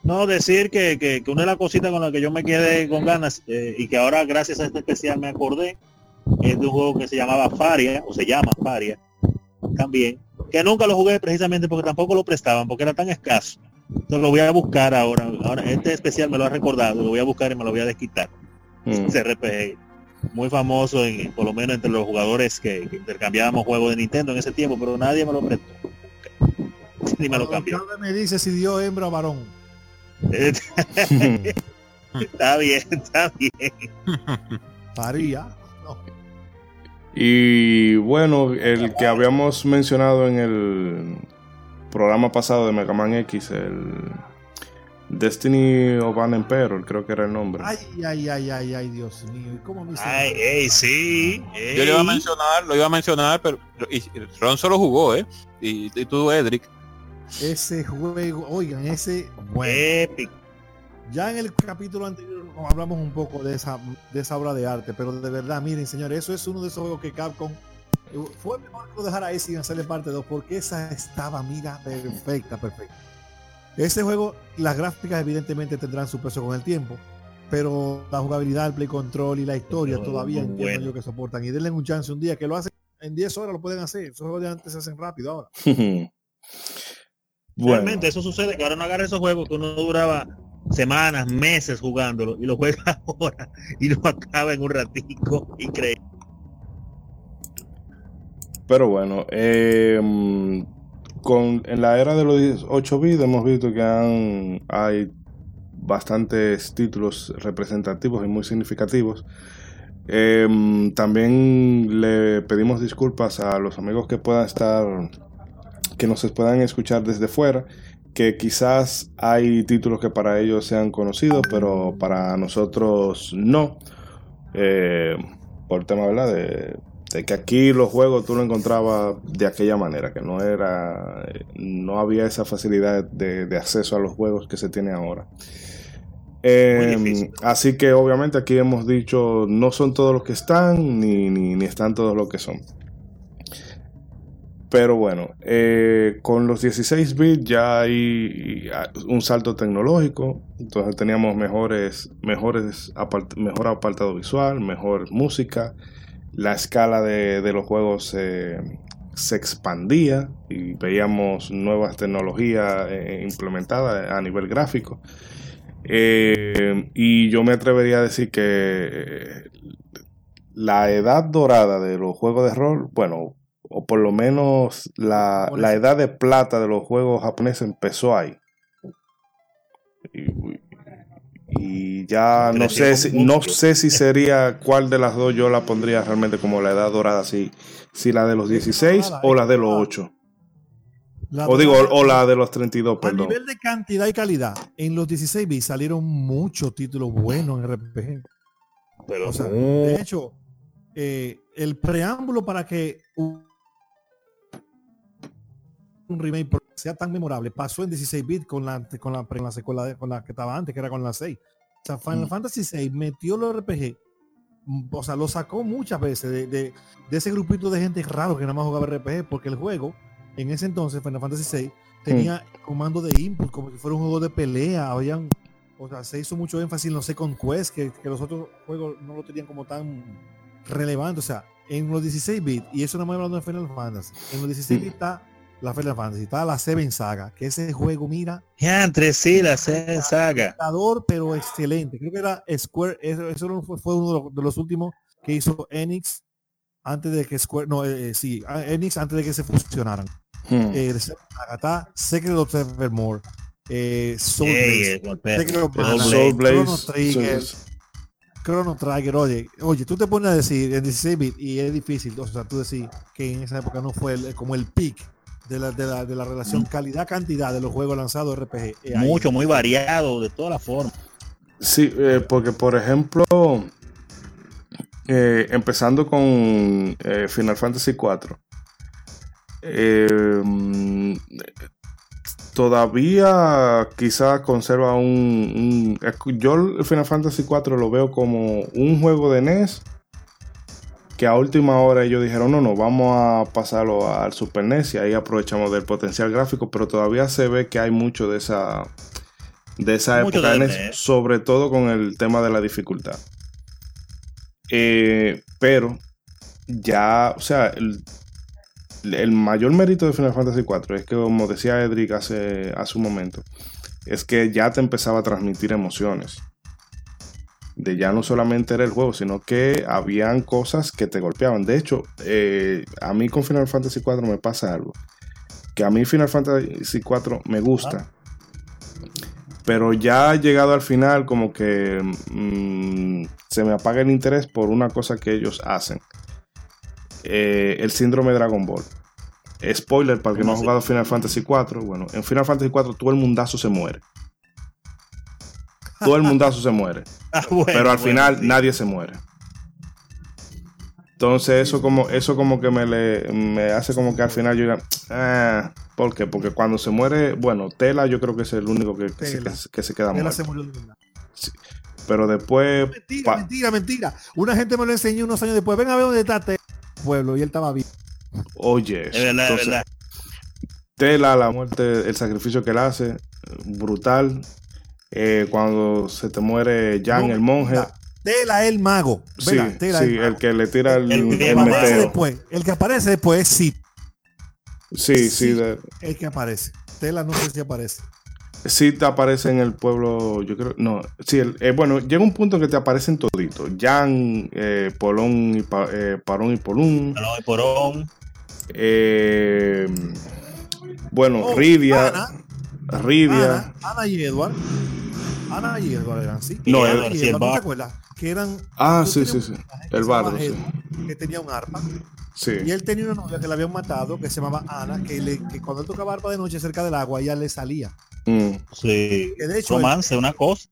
No, decir que, que- que una de las cositas con las que yo me quedé con ganas eh, y que ahora gracias a este especial me acordé es de un juego que se llamaba Faria, o se llama Faria, también, que nunca lo jugué precisamente porque tampoco lo prestaban, porque era tan escaso. Entonces lo voy a buscar ahora. Ahora este especial me lo ha recordado, lo voy a buscar y me lo voy a desquitar. Mm. Ese RPG muy famoso, en, por lo menos entre los jugadores que, que intercambiábamos juegos de Nintendo en ese tiempo, pero nadie me lo prestó. Ni me lo cambió. Me dice si dio hembra o varón. está bien, está bien. Paría. No. Y bueno, el que habíamos mencionado en el programa pasado de Mega Man X, el Destiny of an Emperor, creo que era el nombre. Ay, ay, ay, ay, ay, Dios mío. ¿Y cómo me hizo? Ay, ey, sí. Yo le iba a mencionar, lo iba a mencionar, pero y- y Ron solo jugó, ¿eh? Y, y tú, Edric. Ese juego, oigan, ese, bueno, Épico. ya en el capítulo anterior hablamos un poco de esa, de esa obra de arte, pero de verdad, miren, señores, eso es uno de esos juegos que Capcom eh, fue mejor que lo dejara ahí sin hacerle parte 2, porque esa estaba, mira, perfecta, perfecta. Ese juego, las gráficas evidentemente tendrán su peso con el tiempo, pero la jugabilidad, el play control y la historia todavía entiendo bueno. yo que soportan. Y denle un chance un día que lo hacen en 10 horas, lo pueden hacer. Esos juegos de antes se hacen rápido ahora. bueno, Realmente eso sucede que ahora no agarra esos juegos que uno duraba semanas, meses jugándolo y lo juega ahora y lo acaba en un ratico. Increíble. pero bueno, eh, con, en la era de los 8 bits hemos visto que hay bastantes títulos representativos y muy significativos. Eh, también le pedimos disculpas a los amigos que puedan estar, que nos puedan escuchar desde fuera, que quizás hay títulos que para ellos sean conocidos, pero para nosotros no. Eh, por tema, ¿verdad? De, de que aquí los juegos tú lo encontrabas de aquella manera, que no era, no había esa facilidad de, de acceso a los juegos que se tiene ahora. Eh, difícil. así que obviamente aquí hemos dicho no son todos los que están ni, ni, ni están todos los que son. Pero bueno, eh, con los 16 bits ya hay un salto tecnológico. Entonces teníamos mejores, mejores mejor apartado visual, mejor música. La escala de, de los juegos se expandía y veíamos nuevas tecnologías eh, implementadas a nivel gráfico. Eh, y yo me atrevería a decir que eh, la edad dorada de los juegos de rol, bueno, o por lo menos la, edad de plata de los juegos japoneses empezó ahí. Y, ya no sé, si, no sé si sería cuál de las dos yo la pondría realmente como la edad dorada, si, si la de los 16 o la de los 8. o digo, o la de los 32, perdón. A nivel de cantidad y calidad, en los 16 bits salieron muchos títulos buenos en RPG. Pero, de hecho, eh, el preámbulo para que un, remake sea tan memorable. Pasó en 16 bits con la, con la, con la secuela con la que estaba antes, que era con la 6. O sea, Final mm. Fantasy 6 metió los RPG o sea, lo sacó muchas veces de, de, ese grupito de gente raro que nada más jugaba RPG, porque el juego, en ese entonces, Final Fantasy VI, tenía comando de input, como si fuera un juego de pelea, habían, o sea, se hizo mucho énfasis en los Second Quest, que, que los otros juegos no lo tenían como tan relevante, o sea, en los 16 bits, y eso no me hablando de Final Fantasy, en los 16 bits está la Final Fantasy, está la Seven Saga, que ese juego, mira. Ya, entre sí, la Seven Saga. Pero excelente. Creo que era Square, eso, fue, uno de los últimos que hizo Enix antes de que Square, no, eh, eh, sí, Enix antes de que se fusionaron. Hmm. Eh, está Secret of Evermore, eh, Soul Secret of Soul Chrono Trigger, Chrono Trigger, oye, oye, tú te pones a decir en 16 bits y es difícil, o sea, tú decís que en esa época no fue como el peak de la, de la, de la relación calidad-cantidad de los juegos lanzados RPG. Eh, Mucho, muy variado, de todas las formas. Sí, eh, porque por ejemplo, eh, empezando con Final Fantasy IV, todavía quizás conserva un, un, Yo el Final Fantasy IV lo veo como un juego de NES que a última hora ellos dijeron, no, no, vamos a pasarlo al Super NES y ahí aprovechamos del potencial gráfico, pero todavía se ve que hay mucho de esa, de esa época de NES, e sobre todo con el tema de la dificultad. Eh, pero ya, o sea, el, mayor mérito de Final Fantasy IV es que, como decía Edric hace, hace un momento, es que ya te empezaba a transmitir emociones de ya no solamente era el juego, sino que habían cosas que te golpeaban. De hecho, eh, a mí con Final Fantasy IV me pasa algo. Que a mí Final Fantasy IV me gusta. Pero ya llegado al final, como que mm, se me apaga el interés por una cosa que ellos hacen. Eh, el síndrome de Dragon Ball. Spoiler para el que no ha jugado Final Fantasy IV. Bueno, en Final Fantasy IV todo el mundazo se muere todo el mundazo se muere. Ah, pero al final nadie se muere. Entonces eso como, eso como que me, le, me hace como que al final yo diga, ah, ¿por qué? Porque cuando se muere, bueno, Tela yo creo que es el único que, que, se, queda muerto. Se murió sí. Pero después... Mentira, mentira, mentira. Una gente me lo enseñó unos años después. Ven a ver dónde está Tela, pueblo, y él estaba bien. Oye, es verdad, es verdad. Tela, la muerte, el sacrificio que él hace, brutal. Eh, cuando se te muere Jan, el monje. Tela el mago. Sí, sí el, que le tira el, el, que aparece después, el que aparece después es sí. Sí, sí. El que aparece. Tela no sé si aparece. Sí te aparece en el pueblo, yo creo, no, sí, eh, bueno, llega un punto en que te aparecen toditos, Jan, eh, Polón y eh, Parón y Polún. Parón y Porón. bueno, oh, Ridia. Ridia. Ana, y Edward. Ana y Edward eran, ¿sí? No, Ana y Edward, ¿no te acuerdas? Que eran... Ah, sí, sí, sí. El bardo, sí. Que tenía un arma. Sí. Y él tenía una novia que la habían matado, que se llamaba Ana, que, le, que cuando él tocaba arpa de noche cerca del agua, ella le salía. Mm. Sí. Que de hecho, Romance, una cosa.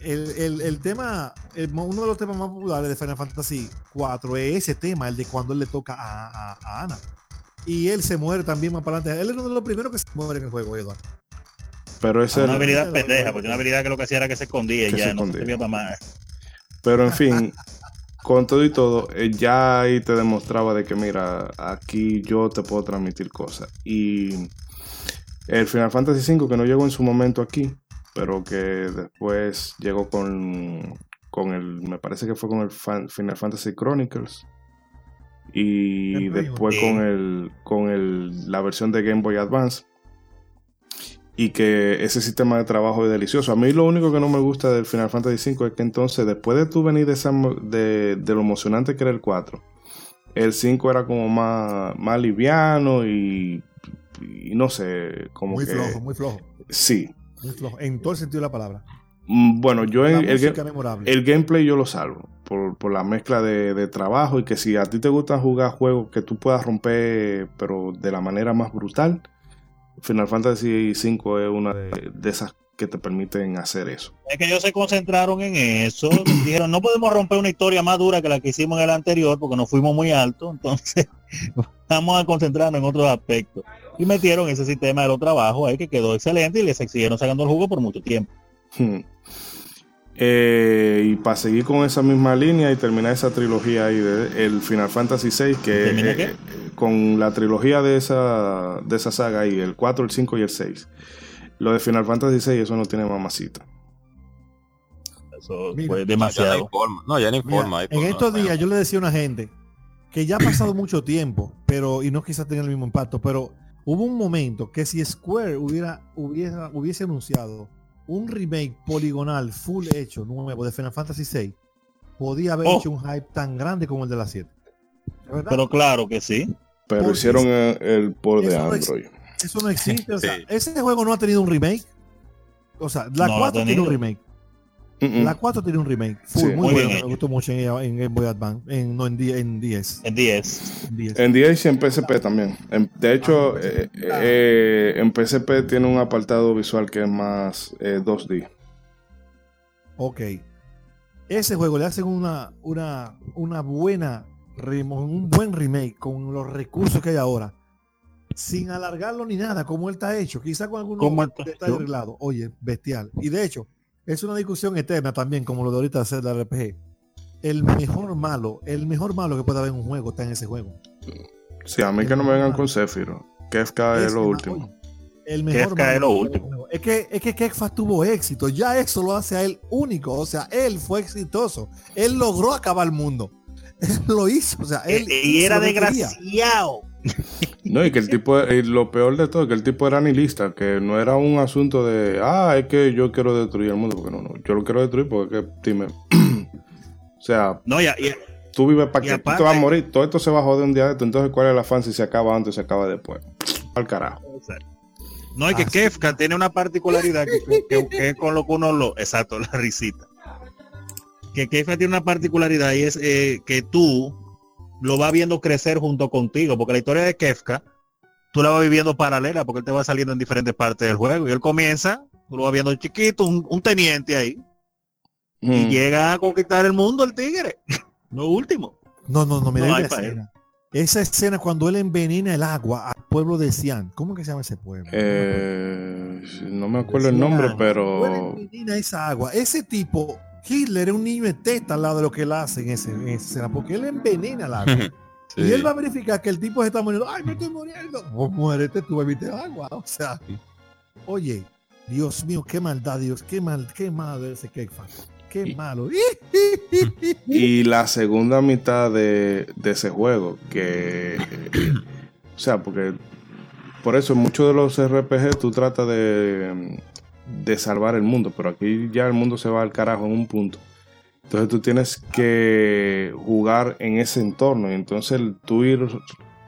El, el, el tema, uno de los temas más populares de Final Fantasy 4 es ese tema, el de cuando él le toca a, a, a Ana. Y él se muere también más para adelante. Él es uno de los primeros que se muere en el juego, Eduardo. Pero es una habilidad pendeja, porque una habilidad que lo que hacía era que se escondía y ya no se más. Pero en fin, con todo y todo, eh, ya ahí te demostraba de que, mira, aquí yo te puedo transmitir cosas. Y el Final Fantasy V, que no llegó en su momento aquí, pero que después llegó con, con el, me parece que fue con el Final Fantasy Chronicles. Y después con el con el, la versión de Game Boy Advance y que ese sistema de trabajo es delicioso. A mí lo único que no me gusta del Final Fantasy V es que entonces después de tú venir de, de, lo emocionante que era el 4, el 5 era como más, más liviano y, no sé, como muy que... Muy flojo, muy flojo. Sí. Muy flojo, en todo el sentido de la palabra. Mm, bueno, yo en el, el, gameplay yo lo salvo por, por la mezcla de, de, trabajo y que si a ti te gusta jugar juegos que tú puedas romper pero de la manera más brutal, Final Fantasy V es una de, esas que te permiten hacer eso. Es que ellos se concentraron en eso. dijeron, no podemos romper una historia más dura que la que hicimos en el anterior porque nos fuimos muy alto. Entonces, vamos a concentrarnos en otros aspectos. Y metieron ese sistema de los trabajos ahí que quedó excelente y les siguieron sacando el jugo por mucho tiempo. Hmm. Eh, y para seguir con esa misma línea y terminar esa trilogía ahí de el Final Fantasy VI, que eh, con la trilogía de esa, de esa saga ahí, el 4, el 5 y el 6. Lo de Final Fantasy VI, eso no tiene mamacita. Eso fue demasiado. No, ya no informa. en estos días yo le decía a una gente que ya ha pasado mucho tiempo, pero y no quizás tenga el mismo impacto, pero hubo un momento que si Square hubiera, hubiera hubiese anunciado un remake poligonal full hecho nuevo de Final Fantasy VI podía haber oh. hecho un hype tan grande como el de la 7. Pero claro que sí. Pero hicieron el, por de Android. eso no existe. O sea, ese juego no ha tenido un remake. O sea, la 4 tiene un remake. La 4 tiene un remake. Full, muy, bueno. Me gustó mucho en, Game Boy Advance. En, no, en, 10. En 10. En 10. En 10 y en PSP también. de hecho, ah, eh, eh, en PSP tiene un apartado visual que es más 2D. Eh, ok. Ese juego le hacen una, una, una buena un buen remake con los recursos que hay ahora, sin alargarlo ni nada, como él está hecho, quizá con algunos detalles arreglados. Oye, bestial. Y de hecho, es una discusión eterna también, como lo de ahorita hacer la RPG. El mejor malo, el mejor malo que puede haber en un juego está en ese juego. si a mí que no me vengan con Sephiroth. Kefka es, lo último. el mejor malo, es lo último. Es que, es que Kefka tuvo éxito. Ya eso lo hace a él único. O sea, él fue exitoso. Él logró acabar el mundo. lo hizo, o sea, él eh, y era desgraciado. No, y que el tipo, lo peor de todo, que el tipo era nihilista, que no era un asunto de, ah, es que yo quiero destruir el mundo, porque no, no, yo lo quiero destruir porque que, dime, o sea, no, ya, tú vives para que tú te vas a morir, todo esto se va a joder un día de esto, entonces ¿cuál es la fan si se acaba antes o se acaba después? Al carajo. No, es que Kefka tiene una particularidad que, es con lo que uno lo, exacto, la risita que Kefka tiene una particularidad y es eh, que tú lo vas viendo crecer junto contigo, porque la historia de Kefka, tú la vas viviendo paralela, porque él te va saliendo en diferentes partes del juego, y él comienza, tú lo vas viendo chiquito, un, teniente ahí, y mm. llega a conquistar el mundo el tigre, lo último. No, no, no, mira esa escena. Esa escena cuando él envenena el agua al pueblo de Sian. ¿Cómo que se llama ese pueblo? Eh, no me acuerdo el nombre, pero... Envenena esa agua. Ese tipo Hitler es un niño de testa al lado de lo que él hace en, ese, esa escena, porque él envenena la agua. Y él va a verificar que el tipo se está muriendo. ¡Ay, me estoy muriendo! Vos muérete, tú bebiste agua. O sea, oye, Dios mío, qué maldad, Dios, qué mal, qué malo ese cake Qué malo. y la segunda mitad de, de ese juego, que. o sea, porque. Por eso en muchos de los RPG tú tratas de de salvar el mundo, pero aquí ya el mundo se va al carajo en un punto. Entonces tú tienes que jugar en ese entorno y entonces tú ir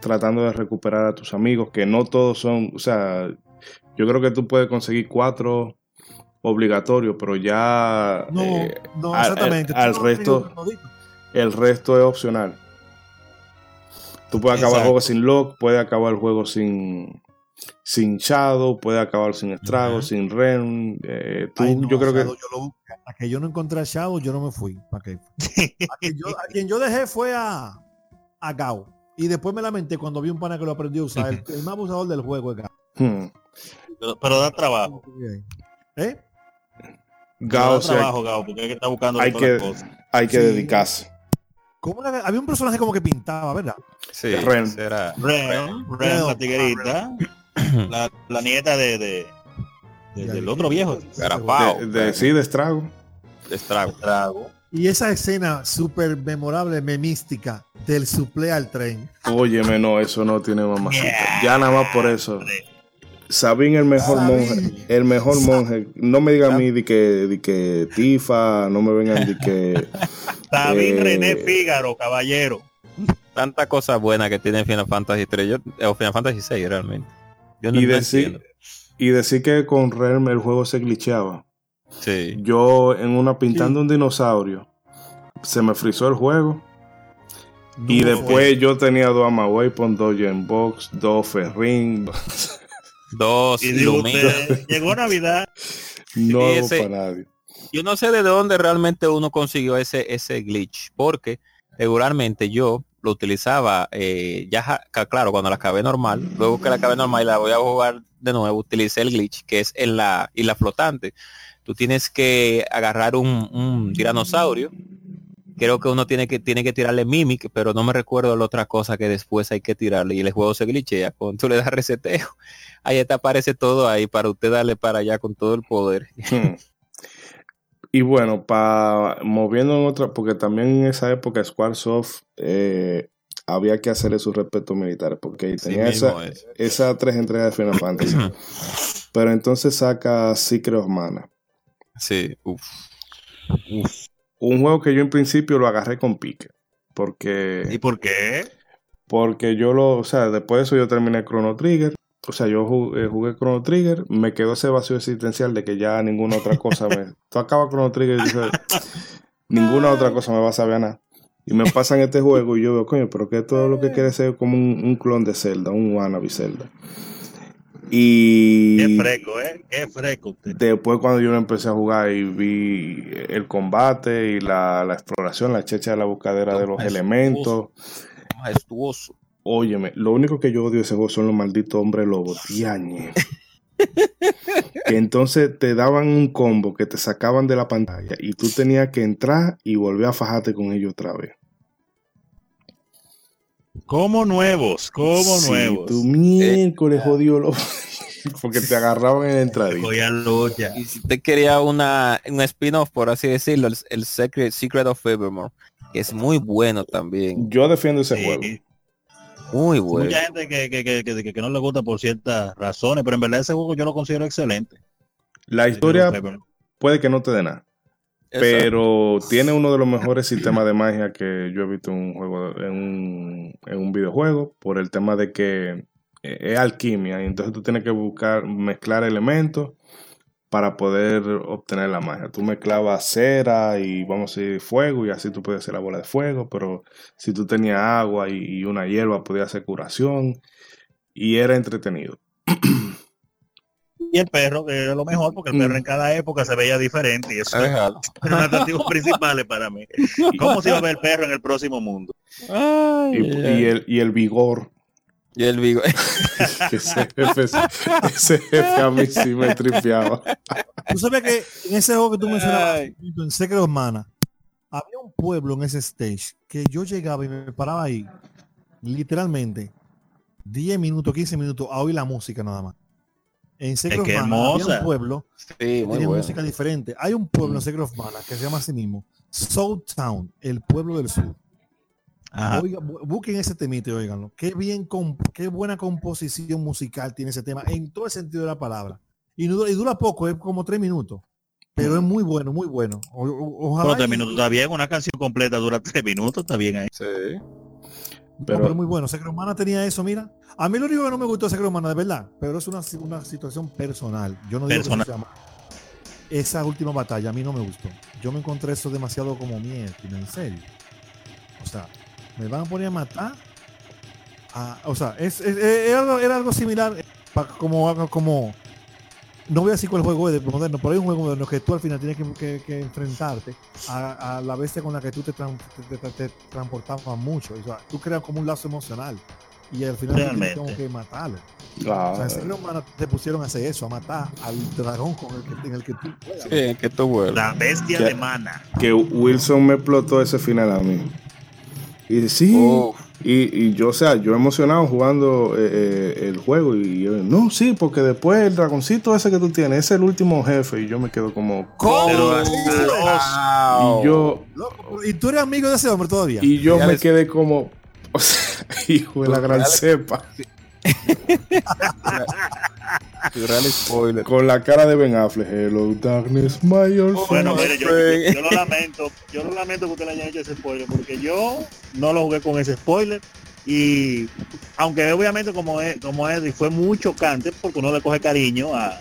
tratando de recuperar a tus amigos, que no todos son, o sea, yo creo que tú puedes conseguir cuatro obligatorios, pero ya no, eh, no exactamente. Al, resto, el resto es opcional. Tú puedes acabar el juego sin lock, puedes acabar el juego sin, sin Shadow, puede acabar sin Estrago, sin Ren. Eh, yo creo que. a que yo no encontré a Shadow, yo no me fui. ¿Para qué? a, quien yo, dejé fue a, a Gao. Y después me lamenté cuando vi un pana que lo aprendió a usar. El, más abusador del juego es Gao. Hmm. Pero, da trabajo. ¿Eh? Gao, da trabajo, Gao, porque hay que estar buscando hay que, hay que dedicarse. ¿Cómo era? Había un personaje como que pintaba, ¿verdad? Sí, Ren. era Ren, Ren, la tiguerita, la, la nieta de, de- de- del otro viejo. Garapao. De, de- sí, de estrago. Estrago. Trago. Y esa escena súper memorable, memística, del suple al tren. Óyeme, no, eso no tiene mamacita. Ya nada más por eso. Sabín el mejor Sabín. monje, el mejor monje. No me digan a mí de que, de que Tifa, no me vengan de que David Eh, René Fígaro, caballero. Tanta cosa buena que tiene Final Fantasy 3 yo, o Final Fantasy 6 realmente. Yo no y decir y decir que con Realm el juego se glitcheaba. Sí. Yo en una pintando un dinosaurio se me frizó el juego y No, después yo tenía dos Weapon, dos Genbox, dos Ferrin, Dos Y digo, Lumina. usted, llegó Navidad. no hago ese- para nadie. Yo no sé de dónde realmente uno consiguió ese, ese glitch, porque regularmente yo lo utilizaba, eh, ya claro, cuando la acabé normal, luego que la acabé normal y la voy a jugar de nuevo, utilicé el glitch, que es en la isla flotante. Tú tienes que agarrar un, un tiranosaurio, creo que uno tiene que, tiene que tirarle mimic, pero no me recuerdo la otra cosa que después hay que tirarle y el juego se glitchea, cuando tú le das reseteo, ahí te aparece todo ahí para usted darle para allá con todo el poder. Hmm. Y bueno, para moviendo en otra, porque también en esa época Squaresoft eh, había que hacerle sus respetos militares, porque tenía mismo esa, es. esas tres entregas de Final Fantasy. Pero entonces saca Secret of Mana. Sí, uf. Un juego que yo en principio lo agarré con pique. ¿Y Porque, por qué? porque yo lo, o sea, después de eso yo terminé Chrono Trigger. O sea, yo jugué, jugué Chrono Trigger, me quedó ese vacío existencial de que ya ninguna otra cosa me. Tú acabas Chrono Trigger y dices, ninguna otra cosa me va a saber a nada. Y me pasan este juego y yo veo, coño, pero que es lo que quiere ser como un, un clon de Zelda, un wannabe Zelda. Y. Qué fresco, ¿eh? Qué fresco usted. Después cuando yo lo empecé a jugar y vi el combate y la, la exploración, la checha de la buscadera de los Majestuoso. elementos. Majestuoso. Óyeme, lo único que yo odio de ese juego son los malditos hombres lobos, diañe. que entonces te daban un combo que te sacaban de la pantalla y tú tenías que entrar y volver a fajarte con ellos otra vez. Como nuevos, como Sí, nuevos. Tu miércoles jodido lobo. Porque te agarraban en la entrada. Y si usted quería una, un spin-off, por así decirlo, el, el Secret, Secret of Evermore, que es muy bueno también. Yo defiendo ese Sí. juego. Muy bueno. Mucha gente que, que, que, que- que no le gusta por ciertas razones, pero en verdad ese juego yo lo considero excelente. La historia puede que no te dé nada. Exacto. pero tiene uno de los mejores sistemas de magia que yo he visto en un juego en un, en un videojuego por el tema de que eh, es alquimia y entonces tú tienes que buscar mezclar elementos para poder obtener la magia. Tú mezclabas cera y vamos a decir fuego y así tú puedes hacer la bola de fuego, pero si tú tenías agua y, y una hierba podías hacer curación y era entretenido. Y el perro, que era lo mejor, porque el perro en cada época se veía diferente y eso Ajá. era uno de los atractivos principales para mí. ¿Cómo se iba a ver el perro en el próximo mundo? Ay, Y, ay, y el, y el vigor y el Vigo. ese jefe, ese jefe a mí sí me tripeaba. Tú sabes que en ese juego que tú mencionabas, en Secret of Mana, había un pueblo en ese stage que yo llegaba y me paraba ahí, literalmente, 10 minutos, 15 minutos a oír la música nada más. En Secret of que Mana había un pueblo Sí, que muy tenía bueno. música diferente. Hay un pueblo en Secret of Mana que se llama así mismo, Soul Town, el pueblo del sur. Ajá. Oiga, bu- busquen ese temita y oiganlo. Qué bien, qué buena composición musical tiene ese tema en todo el sentido de la palabra. Y, no dura, y dura poco, es como tres minutos. Pero es muy bueno, muy bueno. O- o- ojalá Bueno, tres minutos está bien, una canción completa dura tres minutos, está bien ahí. Sí. no, Pero- pero es muy bueno. Secret of Mana tenía eso, mira. A mí lo único que no me gustó de Secret of Mana, de verdad, pero es una, una situación personal. Yo no digo que Personal. Esa última batalla a mí no me gustó. Yo me encontré eso demasiado como mierda, en serio. O sea, me van a poner a matar. a- o sea, es, es- es- era, algo, era algo similar eh, como, como no voy a decir cuál juego es de moderno, pero hay un juego moderno que tú al final tienes que, que- que enfrentarte a, a la bestia con la que tú te, tran- te- te- te transportabas mucho. O sea, tú creas como un lazo emocional. Y al final tú tienes Realmente. como que matarlo. Ah, O sea, en te pusieron a hacer eso, a matar al dragón con el que, en el que tú juegas. Sí, que esto bueno. La bestia de mana. que Wilson me explotó ese final a mí. Y sí, Uf. y, y yo, o sea, yo emocionado jugando eh, eh, el juego. Y yo, no, sí, porque después el dragoncito ese que tú tienes, ese es el último jefe y yo me quedo como... Los- Y yo, Loco, y tú eres amigo de ese hombre todavía. y yo me les- quedé como... O sea, hijo de la gran cepa. Real spoiler. Con la cara de Ben Affleck. Hello, darkness, my old Bueno, friend. mire, yo, yo- yo lo lamento, yo lo lamento que usted le haya hecho ese spoiler, porque yo no lo jugué con ese spoiler. Y aunque obviamente como es, como es, y fue muy chocante porque uno le coge cariño a,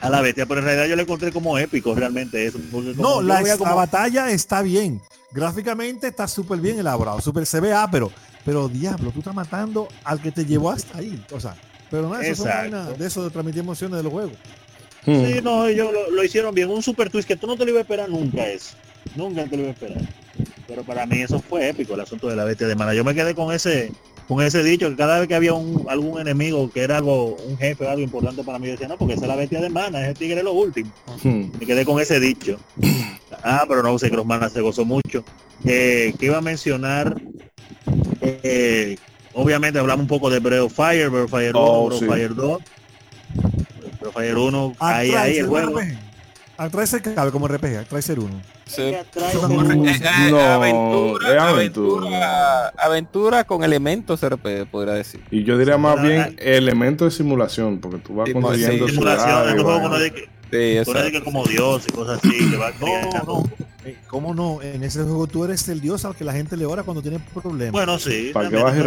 a la bestia, pero en realidad yo le encontré como épico realmente eso. No, la, la como- batalla está bien. Gráficamente está súper bien elaborado, súper CBA, pero, pero diablo, tú estás matando al que te llevó hasta ahí. O sea, pero nada, eso de eso de transmitir emociones de los juegos. Hmm. Sí, no, ellos lo, lo hicieron bien. Un super twist que tú no te lo ibas a esperar nunca eso. Nunca te lo ibas a esperar. Pero para mí eso fue épico, el asunto de la bestia de mana. Yo me quedé con ese con ese dicho que cada vez que había un, algún enemigo que era algo, un jefe o algo importante para mí, yo decía, no, porque esa es la bestia de mana, ese tigre es lo último. Hmm. Me quedé con ese dicho. Ah, pero no sé, Crossmana se gozó mucho. Eh, que iba a mencionar, eh, obviamente hablamos un poco de Breath of Fire, Breath of Fire 1, Oh, Breath of sí. Fire 2. Breath of Fire 1, ahí, ahí el juego. RPG. Atrae ser cabe como RPG, atrae ser uno. Sí. También- Eh, No, aventura, es aventura, aventura. aventura con elementos RPG, podría decir. Y yo diría más bien elemento de simulación, porque tú vas sí. simulación, en un juego vainas. uno de que, como Dios y cosas así, que va No, no. Eh, ¿Cómo no? En ese juego tú eres el dios al que la gente le ora cuando tiene problemas. Bueno, sí. Para que baje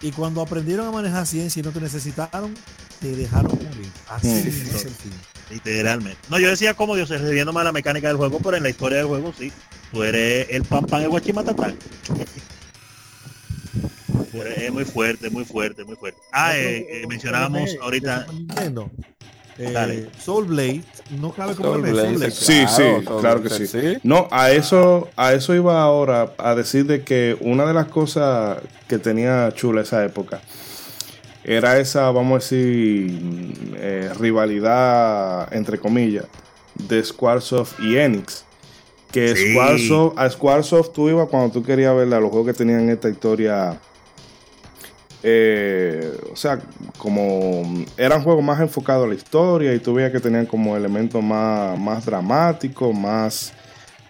y. Y cuando aprendieron a manejar ciencia y no te necesitaron, te dejaron morir. Así Mm. es el fin. Literalmente. No, yo decía como Dios, refiriéndome a la mecánica del juego, pero en la historia del juego sí. Tú eres el pan pan el guachimatatán. Es muy fuerte, muy fuerte, muy fuerte. Ah, eh, eh, mencionábamos ahorita. de Nintendo, eh, Dale. Soul Blade no cabe como Soul Blade, Soul Blade. Sí, sí, Soul claro que sí. No, a eso, a eso iba ahora a decir de que una de las cosas que tenía chula esa época era esa, vamos a decir, eh, rivalidad entre comillas de Squaresoft y Enix. Que Sí. Squaresoft, a Squaresoft tú ibas cuando tú querías ver los juegos que tenían esta historia. Eh, o sea, como eran juegos más enfocados a la historia y tú veías que tenían como elementos más, más dramáticos, más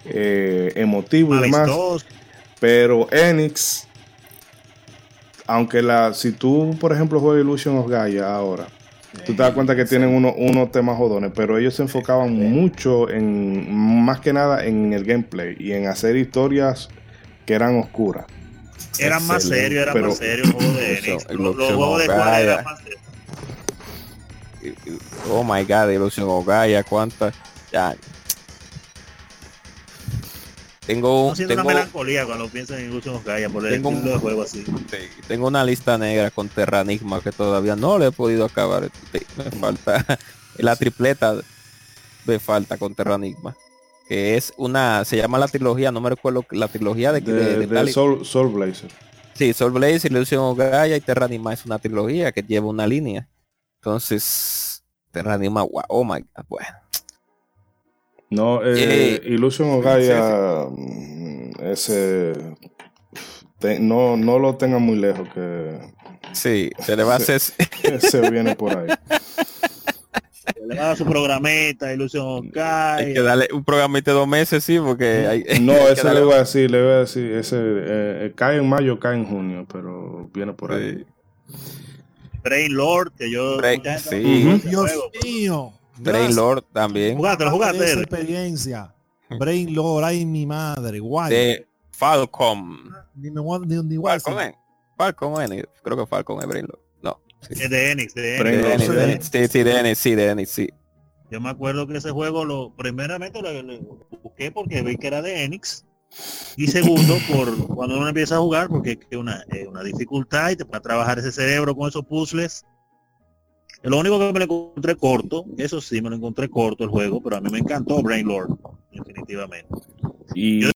eh, emotivos y demás. Pero Enix, aunque la, si tú, por ejemplo, juegas Illusion of Gaia ahora, tú te das cuenta que tienen uno- unos temas jodones, pero ellos se enfocaban mucho en, más que nada en el gameplay y en hacer historias que eran oscuras. Eran más eran pero- más serios los juegos de Enix. el Los, juegos de Square eran más serios. Oh my god, Illusion of Gaia, cuántas. Ya. Tengo, tengo, una melancolía cuando pienso en Illusion of Gaia por el Tengo un- estilo de juego así. sí, tengo una lista negra con Terranigma que todavía no le he podido acabar. Me falta la tripleta de falta con Terranigma. Que es una, se llama la trilogía, no me recuerdo la trilogía de, De, de- de Soul, Soul Blazer. Sí, Soul Blaze, Illusion of Gaia y Terranigma es una trilogía que lleva una línea. Entonces, Terranigma, wow, oh my god, bueno. No, eh, Eh, Illusion Gaia, mm, ese, te- no, no lo tengan muy lejos, que Sí, se le va a hacer se viene por ahí. Le va a dar su programita, Illusion of Gaia. Hay que darle un programita de dos meses, sí, porque hay, No, hay ese le voy a decir, le voy a decir, ese eh, eh, cae en mayo, cae en junio, pero viene por ahí. Brain Lord, que yo... Brain- sí. Dios juego. mío. Brain Lord también. Esa jugátelo. experiencia. Brain Lord, ay mi madre, guay. De Falcom. Ni me voy- ni, ni. ¿eh? Falcon, ¿eh? Creo que Falcon es Brain Lord. Sí. De Enix, de Enix. De Enix, sí. de Enix. Sí, sí, de Enix, sí, de Enix, sí. Yo me acuerdo que ese juego lo primeramente lo, lo busqué porque vi que era de Enix y segundo por cuando uno empieza a jugar porque es una, eh, una dificultad y te para trabajar ese cerebro con esos puzzles. Lo único que me lo encontré corto, eso sí me lo encontré corto el juego, pero a mí me encantó Brain Lord, definitivamente. Y Yo-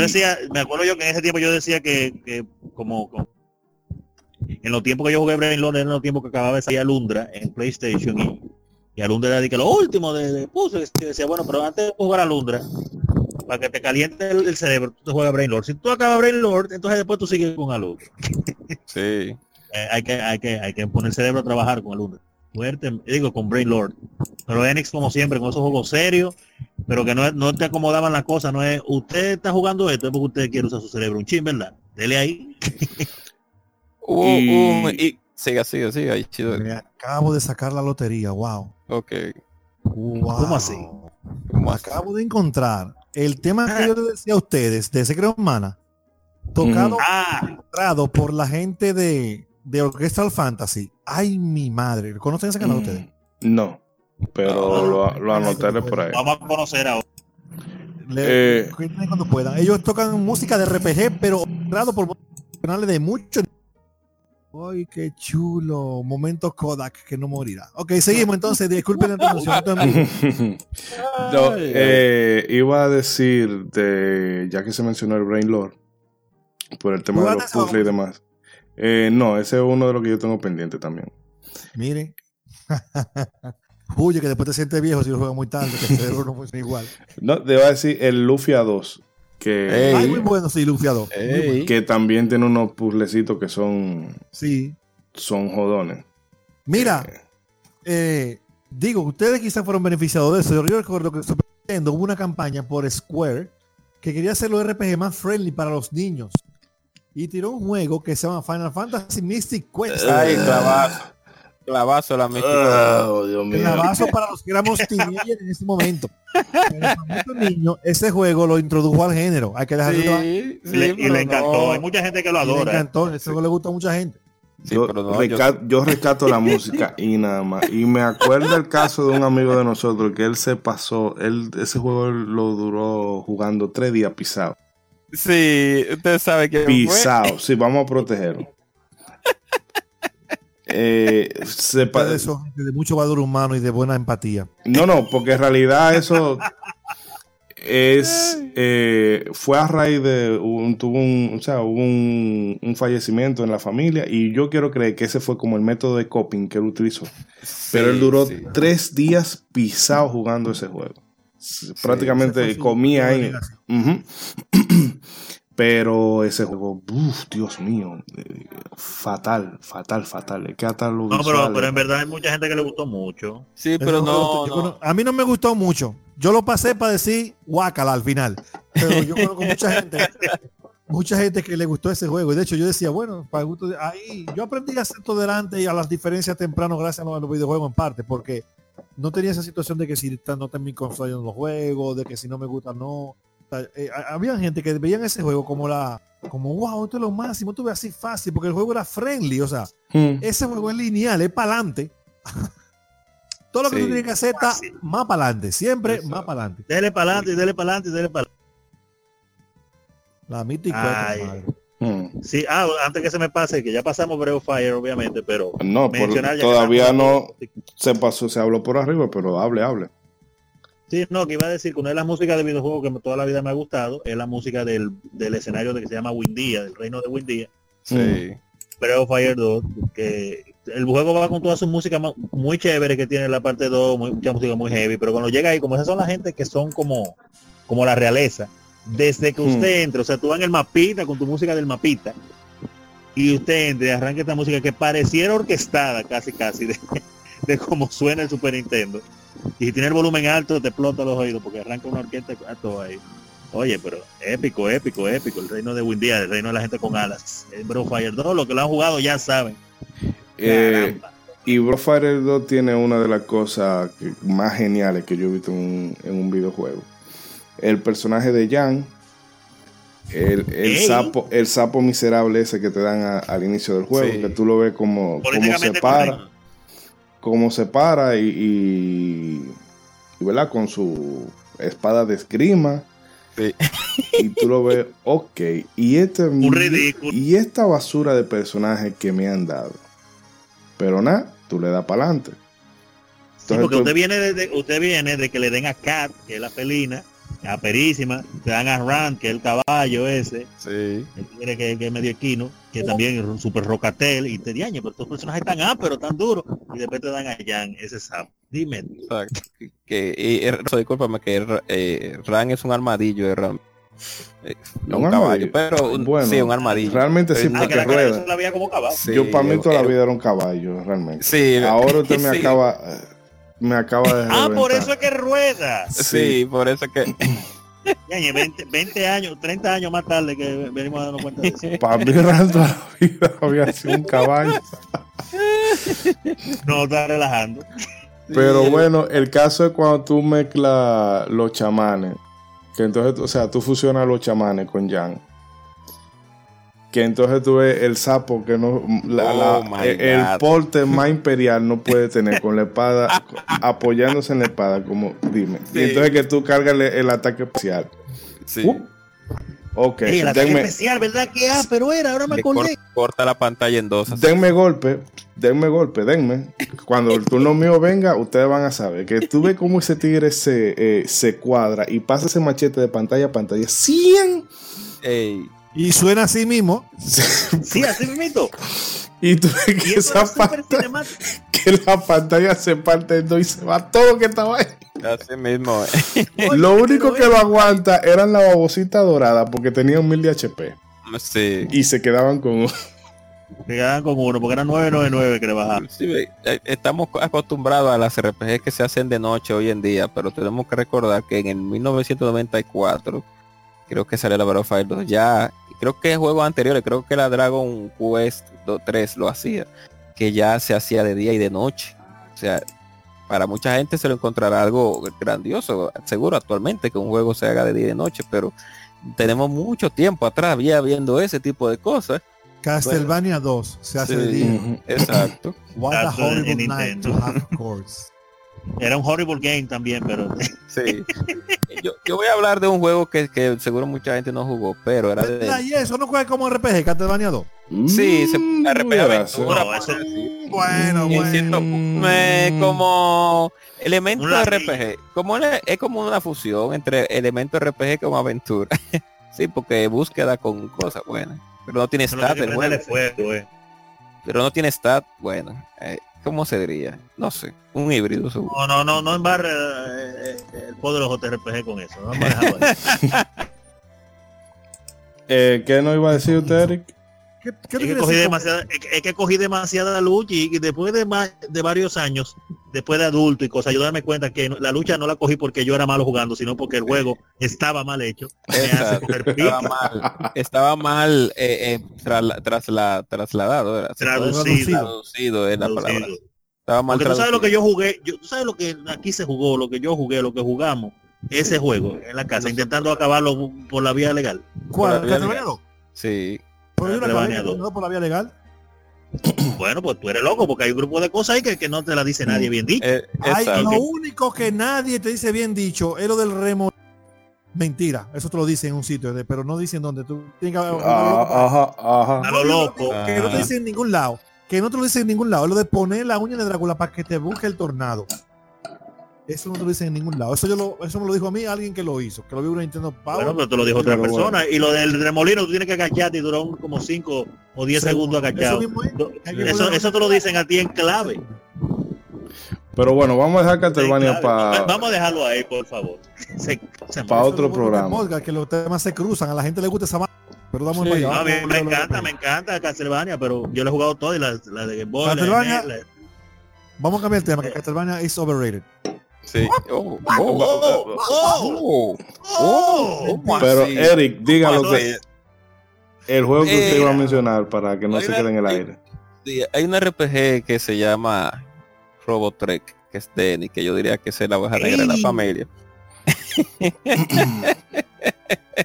decía, me acuerdo yo que en ese tiempo yo decía que, que como, como- en los tiempos que yo jugué Brain Lord, era en los tiempos que acababa de salir Alundra en PlayStation y, y Alundra era de que lo último de, de puzzles. Yo decía, bueno, pero antes de jugar Alundra, para que te caliente el, el cerebro, tú te juegas Brain Lord. Si tú acabas Brain Lord, entonces después tú sigues con Alundra. Sí. Eh, hay, que, hay, que, hay que poner el cerebro a trabajar con Alundra. Fuerte, digo, con Brain Lord. Pero Enix, como siempre, con esos juegos serios, pero que no, no te acomodaban las cosas, no es, usted está jugando esto, es porque usted quiere usar su cerebro un chin, ¿verdad? Dele ahí. Hubo Y- un- y- siga, siga, siga. ahí, chido. Me acabo de sacar la lotería, wow. Ok. Wow. ¿Cómo así? ¿Cómo así? Acabo de encontrar el tema que yo les decía a ustedes de Secret of Mana, tocado Ah, ilustrado por la gente de, de Orchestral Fantasy. Ay, mi madre. ¿Conocen ese canal ustedes? Mm, No, pero lo, lo anotaré por ahí. vamos a conocer ahora. Le- Eh. cuenten cuando puedan. Ellos tocan música de RPG, pero ilustrado por profesionales de mucho. Ay, qué chulo. Momento Kodak que no morirá. Ok, seguimos entonces. Disculpen la interrupción. No, eh, iba a decir de ya que se mencionó el Brain Lord por el tema de ¿Jugaste los puzzles y demás. Eh, no, ese es uno de los que yo tengo pendiente también. Miren. Huye que después te sientes viejo si lo juegas muy tarde, que el cerebro no funciona igual. No, te iba a decir el Lufia 2, que, Ey. Ay, muy bueno, sí, Lufiado. Ey. que también tiene unos puzzlecitos que son, Sí. son jodones. Mira, eh, digo, ustedes quizás fueron beneficiados de eso. Yo recuerdo que Nintendo hubo una campaña por Square que quería hacer los RPG más friendly para los niños. Y tiró un juego que se llama Final Fantasy Mystic Quest. Ay, clavazo. Clavazo la. Oh, Dios mío. Clavazo para los que éramos teenagers en ese momento. Pero niños, ese juego lo introdujo al género. Hay que dejarlo de- Sí, sí, Y le, y le encantó. no. Hay mucha gente que lo y le adora. ¿eh? encantó. Ese juego le gusta a mucha gente. Sí, yo, pero no, yo- reca- yo rescato la música y nada más. Y me acuerdo el caso de un amigo de nosotros que él se pasó, él ese juego lo duró jugando tres días pisado. Sí, usted sabe que Pisado, sí, vamos a protegerlo. Eh, de mucho valor humano y de buena empatía. no, no, porque en realidad eso es eh, fue a raíz de un, tuvo un, o sea, hubo un, un fallecimiento en la familia y yo quiero creer que ese fue como el método de coping que él utilizó. Pero él duró sí. tres días pisado jugando ese juego. Prácticamente comía ahí. Pero ese juego, uf, Dios mío, eh, fatal, fatal, fatal. Es que hasta lo No, pero, en verdad hay mucha gente que le gustó mucho. Sí, pero no, A mí no me gustó mucho. Yo lo pasé para decir guácala al final. Pero yo conozco mucha gente, mucha gente que le gustó ese juego. Y de hecho yo decía, bueno, para el gusto de- ahí yo aprendí a ser tolerante y a las diferencias temprano gracias a los, a los videojuegos en parte, porque no tenía esa situación de que si está- no está en mi consola yo no lo juego, de que si no me gusta no. O sea, eh, ha- había gente que veían ese juego como la como wow, esto es lo máximo, esto es así fácil, porque el juego era friendly, o sea, Mm. ese juego es lineal, es para adelante. Todo lo que Sí. tú tienes que hacer está Fácil. más para adelante, siempre Eso. más para adelante. Dele para adelante, dele para adelante, dele para La mítica. Ay. madre. Mm. Sí, ah, antes que se me pase, que ya pasamos Breath Fire, obviamente, pero No, por- mencionar ya que todavía no se pasó, se habló por arriba, pero hable, hable. Sí, no, que iba a decir que una de las músicas de videojuegos que toda la vida me ha gustado es la música del, del escenario de que se llama Windia, del reino de Windia. Sí. Breath of Fire 2, que el juego va con toda su música ma- muy chévere que tiene la parte 2, muy- mucha música muy heavy, pero cuando llega ahí, como esas son la gente que son como, como la realeza, desde que usted entre, o sea, tú vas en el mapita con tu música del mapita, y usted entre, arranca esta música que pareciera orquestada casi casi de, de cómo suena el Super Nintendo. Y si tiene el volumen alto, te explota los oídos porque arranca una orquesta a todo ahí. Oye, pero épico, épico, épico. El reino de Windia, el reino de la gente con alas. El Breath of Fire 2, los que lo han jugado ya saben. Eh, y Breath of Fire 2 tiene una de las cosas más geniales que yo he visto en un, en un videojuego. El personaje de Jan, el, el sapo, el sapo miserable ese que te dan a- al inicio del juego, Sí. que tú lo ves como, como se para, como se para y, y, y, ¿verdad? con su espada de esgrima. Sí. Y tú lo ves, ok. Y este Un ridículo. y esta basura de personajes que me han dado. Pero nada, tú le das para adelante. Sí, porque usted viene, de, usted viene de que le den a Cat, que es la felina, a Perísima, te dan a Rand, que es el caballo ese, Sí. que, que es medio equino, que también es un super rocatel, y te diaño, pero estos personajes tan ásperos, tan duros, y después te dan a Jan, ese sapo. Dime. Exacto. Que, que y, eh, discúlpame que eh, Ran es un armadillo de Ran. Eh, no un, Un caballo, armadillo. pero un, Bueno, sí, un armadillo. Realmente sí, Ah, porque que la rueda. yo la veía como caballo. Sí, Yo para mí toda la vida era un caballo, realmente. Sí, Ahora usted me sí. acaba me acaba de Ah, por eso es que rueda. Sí, por eso que Yañe, 20, 20 años, 30 años más tarde que venimos a darnos cuenta de eso. Para mí Ran toda la vida había sido un caballo. No, está relajando. Pero bueno, el caso es cuando tú mezclas los chamanes. Que entonces, o sea, tú fusionas los chamanes con Jan. Que entonces tú ves el sapo que no. la- Oh la- my el, porte más imperial no puede tener con la espada, apoyándose en la espada, como dime. Sí. Y entonces que tú cargas el, el ataque especial. sí. Uh, ok, Ey, el ataque denme, especial, ¿verdad? Que ah, pero era, ahora me acordé. corta la pantalla en dos. así. denme golpe, denme golpe, denme. Cuando el turno mío venga, ustedes van a saber que tú ves cómo ese tigre se, eh, se cuadra y pasa ese machete de pantalla a pantalla. 100 Ey, Y suena así mismo. Sí, así mismo. Y tú ves que esa pantalla, que la pantalla se parte en dos y se va todo lo que estaba ahí. así mismo. eh. Lo único que lo aguanta eran la babosita dorada porque tenían mil de HP Sí. y se quedaban con Se quedaban con uno, porque era 999 que le bajaron. Sí, eh, estamos acostumbrados a las RPG que se hacen de noche hoy en día, pero tenemos que recordar que en el 1994 creo que salió la Battlefield 2 ya, creo que juegos anteriores, creo que la Dragon Quest 2, 3 lo hacía, que ya se hacía de día y de noche. O sea, para mucha gente se lo encontrará algo grandioso, seguro actualmente que un juego se haga de día y de noche, pero tenemos mucho tiempo atrás ya viendo ese tipo de cosas. Castlevania 2 se hace Sí. de día. Exacto. What a horrible night to have course. Era un horrible game también, pero Sí. yo, yo voy a hablar de un juego que, que seguro mucha gente no jugó, pero era de... Y eso no juega como RPG, Castlevania 2. Sí, se Mm, RPG aventura, No, eso- por decir. Bueno, bueno. siento, eh, como elemento. RPG, como una- es como una fusión entre elemento RPG con aventura. sí, porque búsqueda con cosas buenas. Pero no tiene stat el juego. fuego, eh. Pero no tiene stat, bueno. eh, ¿Cómo se diría? No sé. Un híbrido seguro. No, no, no, no embarre eh, el poder de los JRPG con eso. Dejarlo ahí. Eh, ¿Qué no iba a decir usted, Eric? ¿Qué, qué es, que cogí demasiada, es que- es que cogí demasiada lucha y, y después de, ma- de varios años, después de adulto y cosas, yo darme cuenta que no- la lucha no la cogí porque yo era malo jugando, sino porque el juego estaba mal hecho. Estaba mal, estaba mal eh, eh, trasla- trasla- trasladado, era. Traducido. Traducido es la palabra. Traducido. Estaba mal Porque tú sabes lo que traducido. yo jugué, yo, tú sabes lo que aquí se jugó, lo que yo jugué, lo que jugamos, ese juego en la casa, intentando acabarlo por la vía legal. ¿Cuál? La vía ¿Castlevania 2? Sí. Pero yo la Castlevania acabé, 2. no por la vía legal. Bueno, pues tú eres loco porque hay un grupo de cosas ahí que, que no te la dice nadie bien dicho. Eh, Ay, lo único que nadie te dice bien dicho es lo del remo. Mentira, eso te lo dicen en un sitio, pero no dicen dónde. Tú tienes que Ah, ajá, ajá. A lo loco. que no te Ah. dicen en ningún lado. Que no te lo dicen en ningún lado. Es lo de poner la uña de Drácula para que te busque el tornado. Eso no te lo dicen en ningún lado. Eso yo lo, eso me lo dijo a mí alguien que lo hizo, que lo vio en una Nintendo Power. Bueno, pero te lo dijo otra persona. Y lo del remolino, tú tienes que agacharte y duró un- como 5 o 10 segundos agachado. es. Eso, eso te lo dicen a ti en clave. Pero bueno, vamos a dejar Castlevania En clave. para Vamos a dejarlo ahí, por favor. Se- se- Pa' Eso otro es programa. Que los temas se cruzan, a la gente le gusta esa Pero damos Sí. para allá. No, a mí Vamos me encanta, me encanta Castlevania, pero yo le he jugado todo y la, la de Game Boy, la de la- Vamos a cambiar el tema, que Castlevania is overrated. Sí. Oh, Oh, oh, oh, ¡Oh! ¿cómo Pero? Eric, dígalo que el juego que usted iba a mencionar para que no se quede en el aire. Hay un RPG que se llama Robotrek, que es Denny, que yo diría que es la oveja negra de la familia.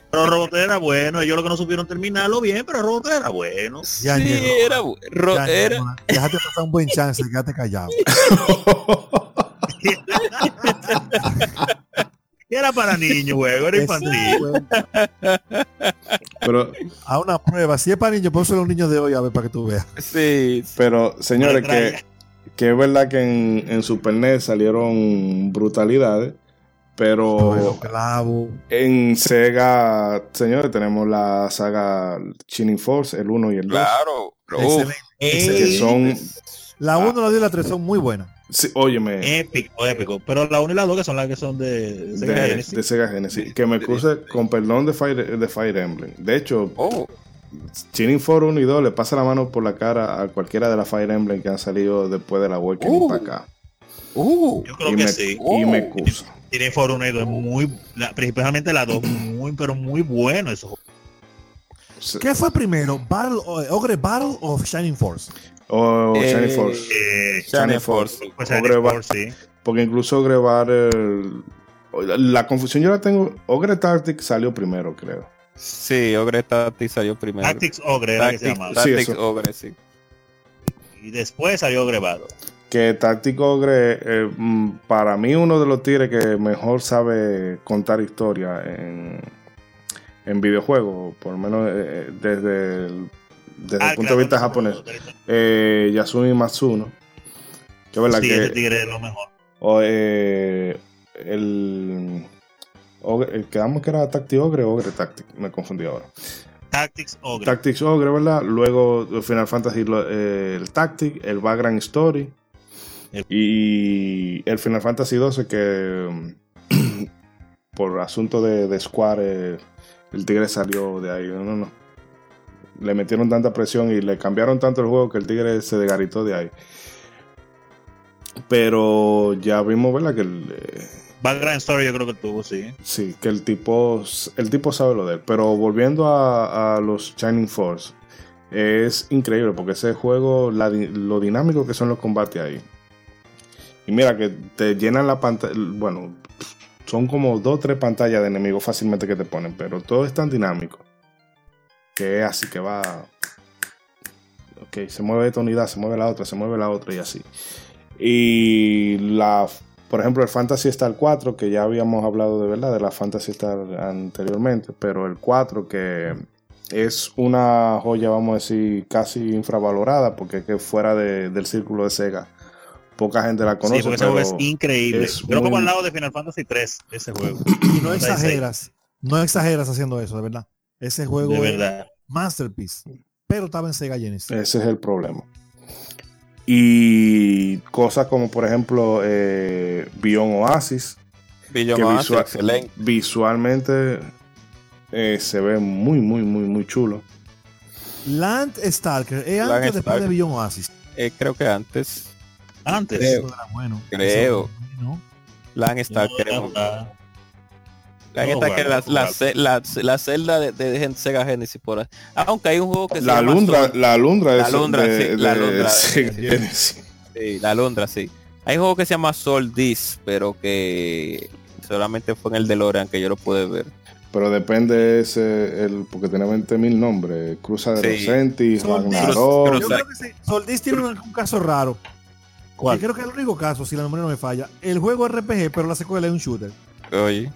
Pero Robotera era bueno, ellos lo que no supieron terminarlo bien, pero Robotera era bueno. Ya, sí, era, bu- ro- Ya, era- ya, Déjate pasar un buen chance, quédate callado. Era para niños, juego, era infantil. Pero, A una prueba, si es para niños, pónselo a los niños de hoy a ver para que tú veas. sí, pero señores, que, que es verdad que en, en Super NES salieron brutalidades, pero clavo. en Sega, señores, tenemos la saga Shining Force, el 1 y el 2. claro. Excelente. que son La 1, la 2 y la 3 son muy buenas. Sí, óyeme, Épico, épico. Pero la 1 y la 2 que son las que son de, de Sega de, Genesis. de Sega Genesis. Que me excuse con perdón de Fire, de Fire Emblem. De hecho, Oh, Shining 4 1 y 2 le pasa la mano por la cara a cualquiera de las Fire Emblem que han salido después de la Awakening Uh. para acá. uh, Yo creo y que me, sí. y me Oh. excuso. Tiene For 1 y 2 es muy, la- principalmente la 2, muy, pero muy bueno esos juegos. Sí. ¿Qué fue primero? Battle, Ogre Battle o Shining Force? O Eh, Shining Force. Eh, Shining Force. sí. Porque incluso Ogre Battle. La confusión yo la tengo. Ogre Tactic salió primero, creo. sí, Ogre Tactics salió primero. Tactics Ogre era que se Tactics, llamaba. Tactics. Ogre, sí. Y después salió Ogre Battle. Que Tactic Ogre, eh, mm, para mí, uno de los tigres que mejor sabe contar historia en, en videojuegos, por lo menos eh, desde el, desde Ah, el punto de vista japonés. Eh, Yasumi Matsuno. Que verdad Sí, que. tigre es lo mejor. O, eh, el, Ogre- el que damos que era Tactic Ogre o Ogre Tactic, me confundí ahora. Tactics Ogre. Tactics Ogre, ¿verdad? Luego Final Fantasy, eh, el Tactic, el Background Story El- y el Final Fantasy 12 que por asunto de, de Square eh, el tigre salió de ahí. No, no. Le metieron tanta presión y le cambiaron tanto el juego que el tigre se desgaritó de ahí. Pero ya vimos, ¿verdad? Que el, eh, Background Story yo creo que tuvo, sí. Sí, que el tipo, el tipo sabe lo de él. Pero volviendo a, a los Shining Force, es increíble porque ese juego, la lo dinámico que son los combates ahí. Y mira que te llenan la pantalla, bueno, son como dos o tres pantallas de enemigos fácilmente que te ponen, pero todo es tan dinámico que es así que va. Ok, se mueve esta unidad, se mueve la otra, se mueve la otra y así. Y la, por ejemplo, el Fantasy Star 4, que ya habíamos hablado de verdad de la Fantasy Star anteriormente, pero el 4 que es una joya, vamos a decir, casi infravalorada, porque es que fuera de- del círculo de Sega, poca gente la conoce. sí, porque ese juego pero es increíble. es Yo lo pongo al lado de Final Fantasy 3, ese juego. Y no 36. exageras, no exageras haciendo eso, de verdad. Ese juego De es verdad. masterpiece, pero estaba en Sega Genesis. Ese es el problema. Y cosas como, por ejemplo, eh, Beyond Oasis, Beyond que Oasis, visual- excelente. visualmente eh, se ve muy, muy, muy, muy chulo. Land Stalker, es Land antes o después de Beyond Oasis. Eh, creo que antes. Antes. Creo. Eso era bueno. Creo. Eso era bueno. Land No, Stalker. no, no. No, la, la, la celda de, de Sega Genesis por ahí. Aunque hay un juego que se La llama alundra, la alundra, La es alundra, de, sí, la de alundra de- Sega sí. Genesis. Sí, la alondra, sí. Hay un juego que se llama Sol Dis, pero que solamente fue en el DeLorean que yo lo pude ver. Pero depende ese, el, porque tiene 20.000 nombres. Cruza de Sí. Soldis. Ragnarok. Yo creo que sí. Soldis tiene un, un caso raro. ¿Cuál? Que creo que es el único caso, si la memoria no me falla. El juego es RPG, pero la secuela es un shooter. Oye.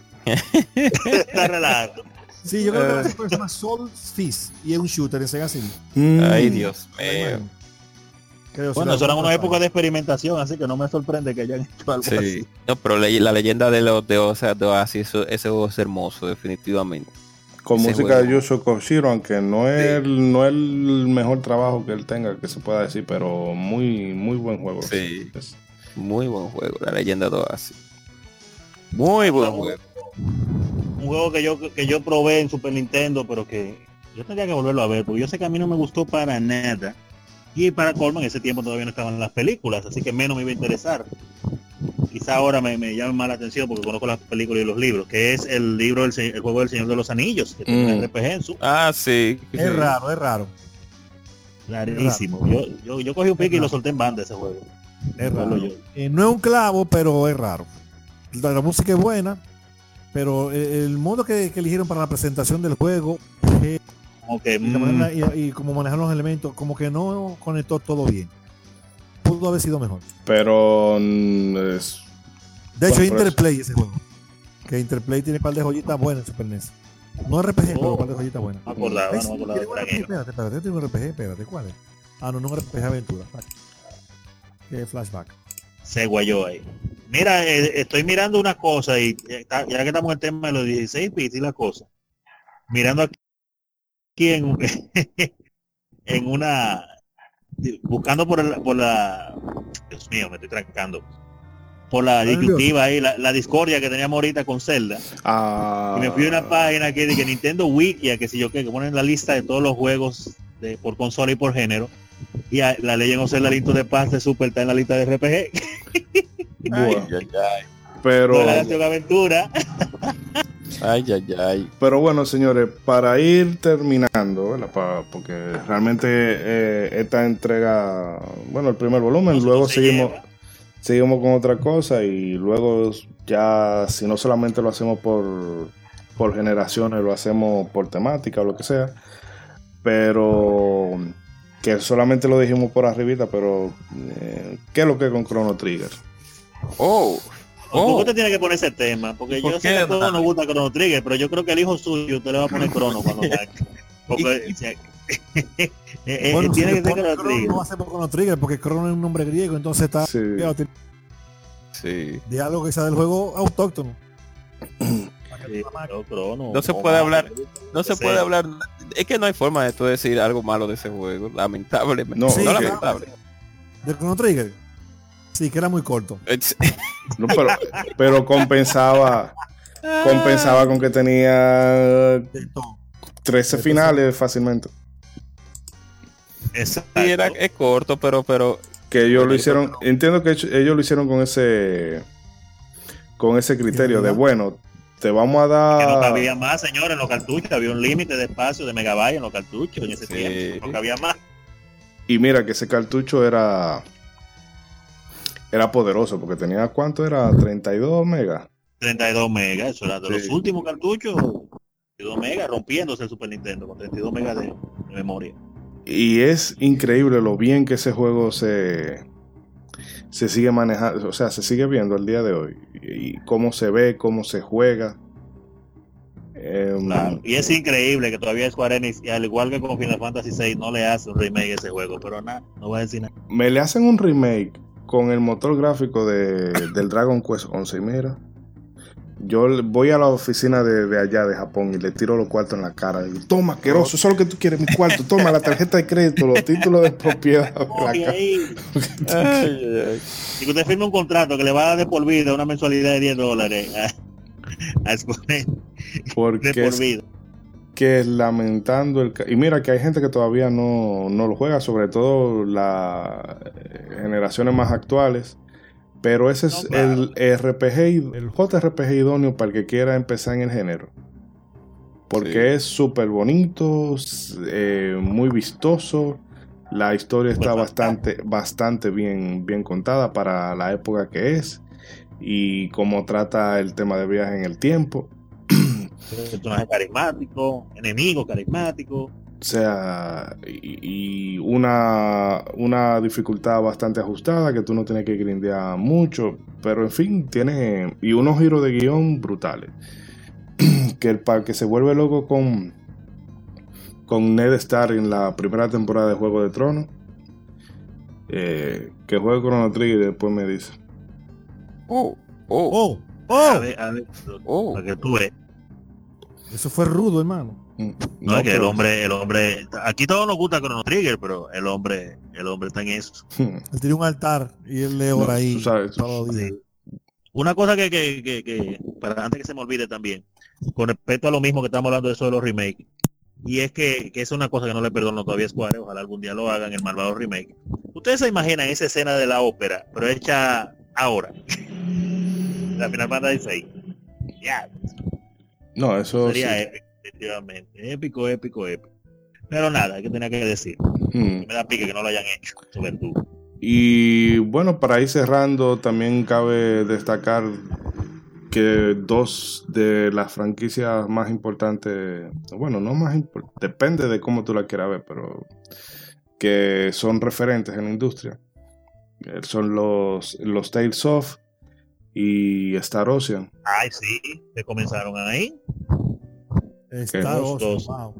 Está relajado. Sí, yo creo que la secuela se llama Soul Fist y es un shooter en Sega. Mm. Ay, Dios mío. Creo, Bueno, la eso era memoria una no época de experimentación, así que no me sorprende que hayan hecho algo Sí. así. No, pero le- la leyenda de los de, o sea, de Oasis, eso- ese juego es hermoso, definitivamente. Con ese música de juego. Yusho Koshiro, aunque no es, el, no es el mejor trabajo que él tenga, que se pueda decir, pero muy, muy buen juego. Sí. Es- Muy buen juego, la leyenda de Oasis. Muy buen juego. Un juego que yo que yo probé en Super Nintendo, pero que yo tendría que volverlo a ver, porque yo sé que a mí no me gustó para nada. Y para colmo, en ese tiempo todavía no estaban las películas, así que menos me iba a interesar. Quizá ahora me, me llame más la atención porque conozco las películas y los libros, que es el libro del el juego del Señor de los Anillos, que tiene Mm. un RPG en su Ah, sí. sí. Es raro, es raro. rarísimo. Yo, yo, yo cogí un pique y lo solté en banda ese juego. Es raro. yo. Eh, no es un clavo, pero es raro. La, la música es buena, pero el, el modo que, que eligieron para la presentación del juego eh, Como y, mm, manera- y, y cómo manejar los elementos, como que no conectó todo bien. Pudo haber sido mejor. Pero mm, es- De hecho, pero Interplay ese juego. Que Interplay tiene un par de joyitas buenas en Super NES. No RPG, pero Oh. un par de joyitas buenas. no acordaba, no acordaba. espérate, espérate, tiene un RPG, espérate, ¿cuál es? Ah, no, no un RPG aventura. Que flashback. Se guayó ahí. Mira, eh, estoy mirando una cosa y eh, ya que estamos en el tema de los 16 bits y la cosa, mirando aquí en, un- en una buscando por, el- por la... Dios mío, me estoy trancando. Por la disyuntiva ahí, la, la discordia que teníamos ahorita con Zelda. Ah, Y me fui a una página que dice Nintendo Wiki, que si yo que, que ponen la lista de todos los juegos de, por consola y por género. Y a- la of Zelda Link to the Past de Super está en la lista de RPG. bueno, Ay, ay, ay. pero, la aventura. Ay, ay, ay. pero bueno, señores, para ir terminando, porque realmente eh, esta entrega, bueno, el primer volumen, No luego seguimos, lleva. seguimos con otra cosa y luego ya, si no solamente lo hacemos por, por generaciones, lo hacemos por temática o lo que sea, pero que solamente lo dijimos por arribita, pero eh, ¿qué es lo que es con Chrono Trigger? Oh, ¿Por qué Oh. usted tiene que poner ese tema? Porque ¿Por yo sé que a todos nos gusta Chrono Trigger, pero yo creo que el hijo suyo usted le va a poner Chrono cuando. Porque eh, eh, Bueno, si tiene le que ser Chrono Trigger. no va a ser por Chrono Trigger, porque Chrono es un nombre griego, entonces está Sí. sí. de algo que sea del juego autóctono. Sí, No se puede hablar- No se puede hablar. Es que no hay forma de tú decir algo malo de ese juego. Lamentablemente. No, No, Sí, lamentable. ¿De Chrono Trigger? Sí, que era muy corto. No, pero, pero compensaba, compensaba con que tenía De todo. 13 finales fácilmente. Exacto. sí, era, es corto, pero, pero Que ellos lo hicieron, no. entiendo que ellos lo hicieron con ese con ese criterio de bueno, te vamos a Que no dar cabía más, señores, en los cartuchos. Había un límite de espacio de megabytes en los cartuchos en ese Sí. tiempo. No cabía más. y mira que ese cartucho era era poderoso porque tenía cuánto era 32 megas. 32 megas. Eso era de los últimos cartuchos. 32 megas, rompiéndose el Super Nintendo con 32 megas de, de memoria. Y es increíble lo bien que ese juego se se sigue manejando, o sea, se sigue viendo el día de hoy y cómo se ve, cómo se juega. Em, Claro. Y es increíble que todavía Square Enix, y al igual que con Final Fantasy VI, no le hace un remake a ese juego. Pero nada, no voy a decir nada. me le hacen un remake con el motor gráfico de, del Dragon Quest 11 y mira yo voy a la oficina de, de allá de Japón y le tiro los cuartos en la cara. Digo, toma asqueroso eso es lo que tú quieres mi cuarto. Toma la tarjeta de crédito los títulos de propiedad de la Ay, ay, usted firme un contrato que le va a dar de por vida una mensualidad de 10 dólares a, Enix, de porque por es vida. que lamentando el ca- y mira que hay gente que todavía no, no lo juega sobre todo las generaciones más actuales pero ese es el RPG el JRPG idóneo para el que quiera empezar en el género porque Sí. es súper bonito eh, muy vistoso la historia está Pues, bastante bastante bien bien contada para la época que es y cómo trata el tema de viaje en el tiempo Personaje carismático, enemigo carismático. O sea, y, y una, una dificultad bastante ajustada que tú no tienes que grindear mucho, pero en fin, tiene y unos giros de guion brutales. que el para que se vuelve loco con con Ned Stark en la primera temporada de Juego de Tronos, eh, que juegue Chrono Trigger y después me dice. Oh, oh, ¡Oh! A ¡Oh! ver, a ver, oh. para que tú veas. Eso fue rudo, hermano. No, es que el hombre, el hombre, aquí todos nos gusta Chrono Trigger, pero el hombre, el hombre está en eso. Él tiene un altar y él lee No, por ahí tú sabes. días. Sí. Una cosa que, que, que, que- para antes que se me olvide también, con respecto a lo mismo que estamos hablando de eso de los remakes, y es que, que es una cosa que no le perdono todavía a Square, ojalá algún día lo hagan el malvado remake. Ustedes se imaginan esa escena de la ópera, pero hecha ahora. la Final Fantasy 6. Ya, No, eso sí. sería épico, definitivamente. Épico, épico, épico. Pero nada, que tenía que decir. Hmm. Me da pique que no lo hayan hecho. Verdugo. Y bueno, para ir cerrando, también cabe destacar que dos de las franquicias más importantes, bueno, no más importantes, depende de cómo tú la quieras ver, pero que son referentes en la industria, eh, son los, los Tales of y Star Ocean. Ay, sí, que comenzaron ahí. Ocean, dos. wow.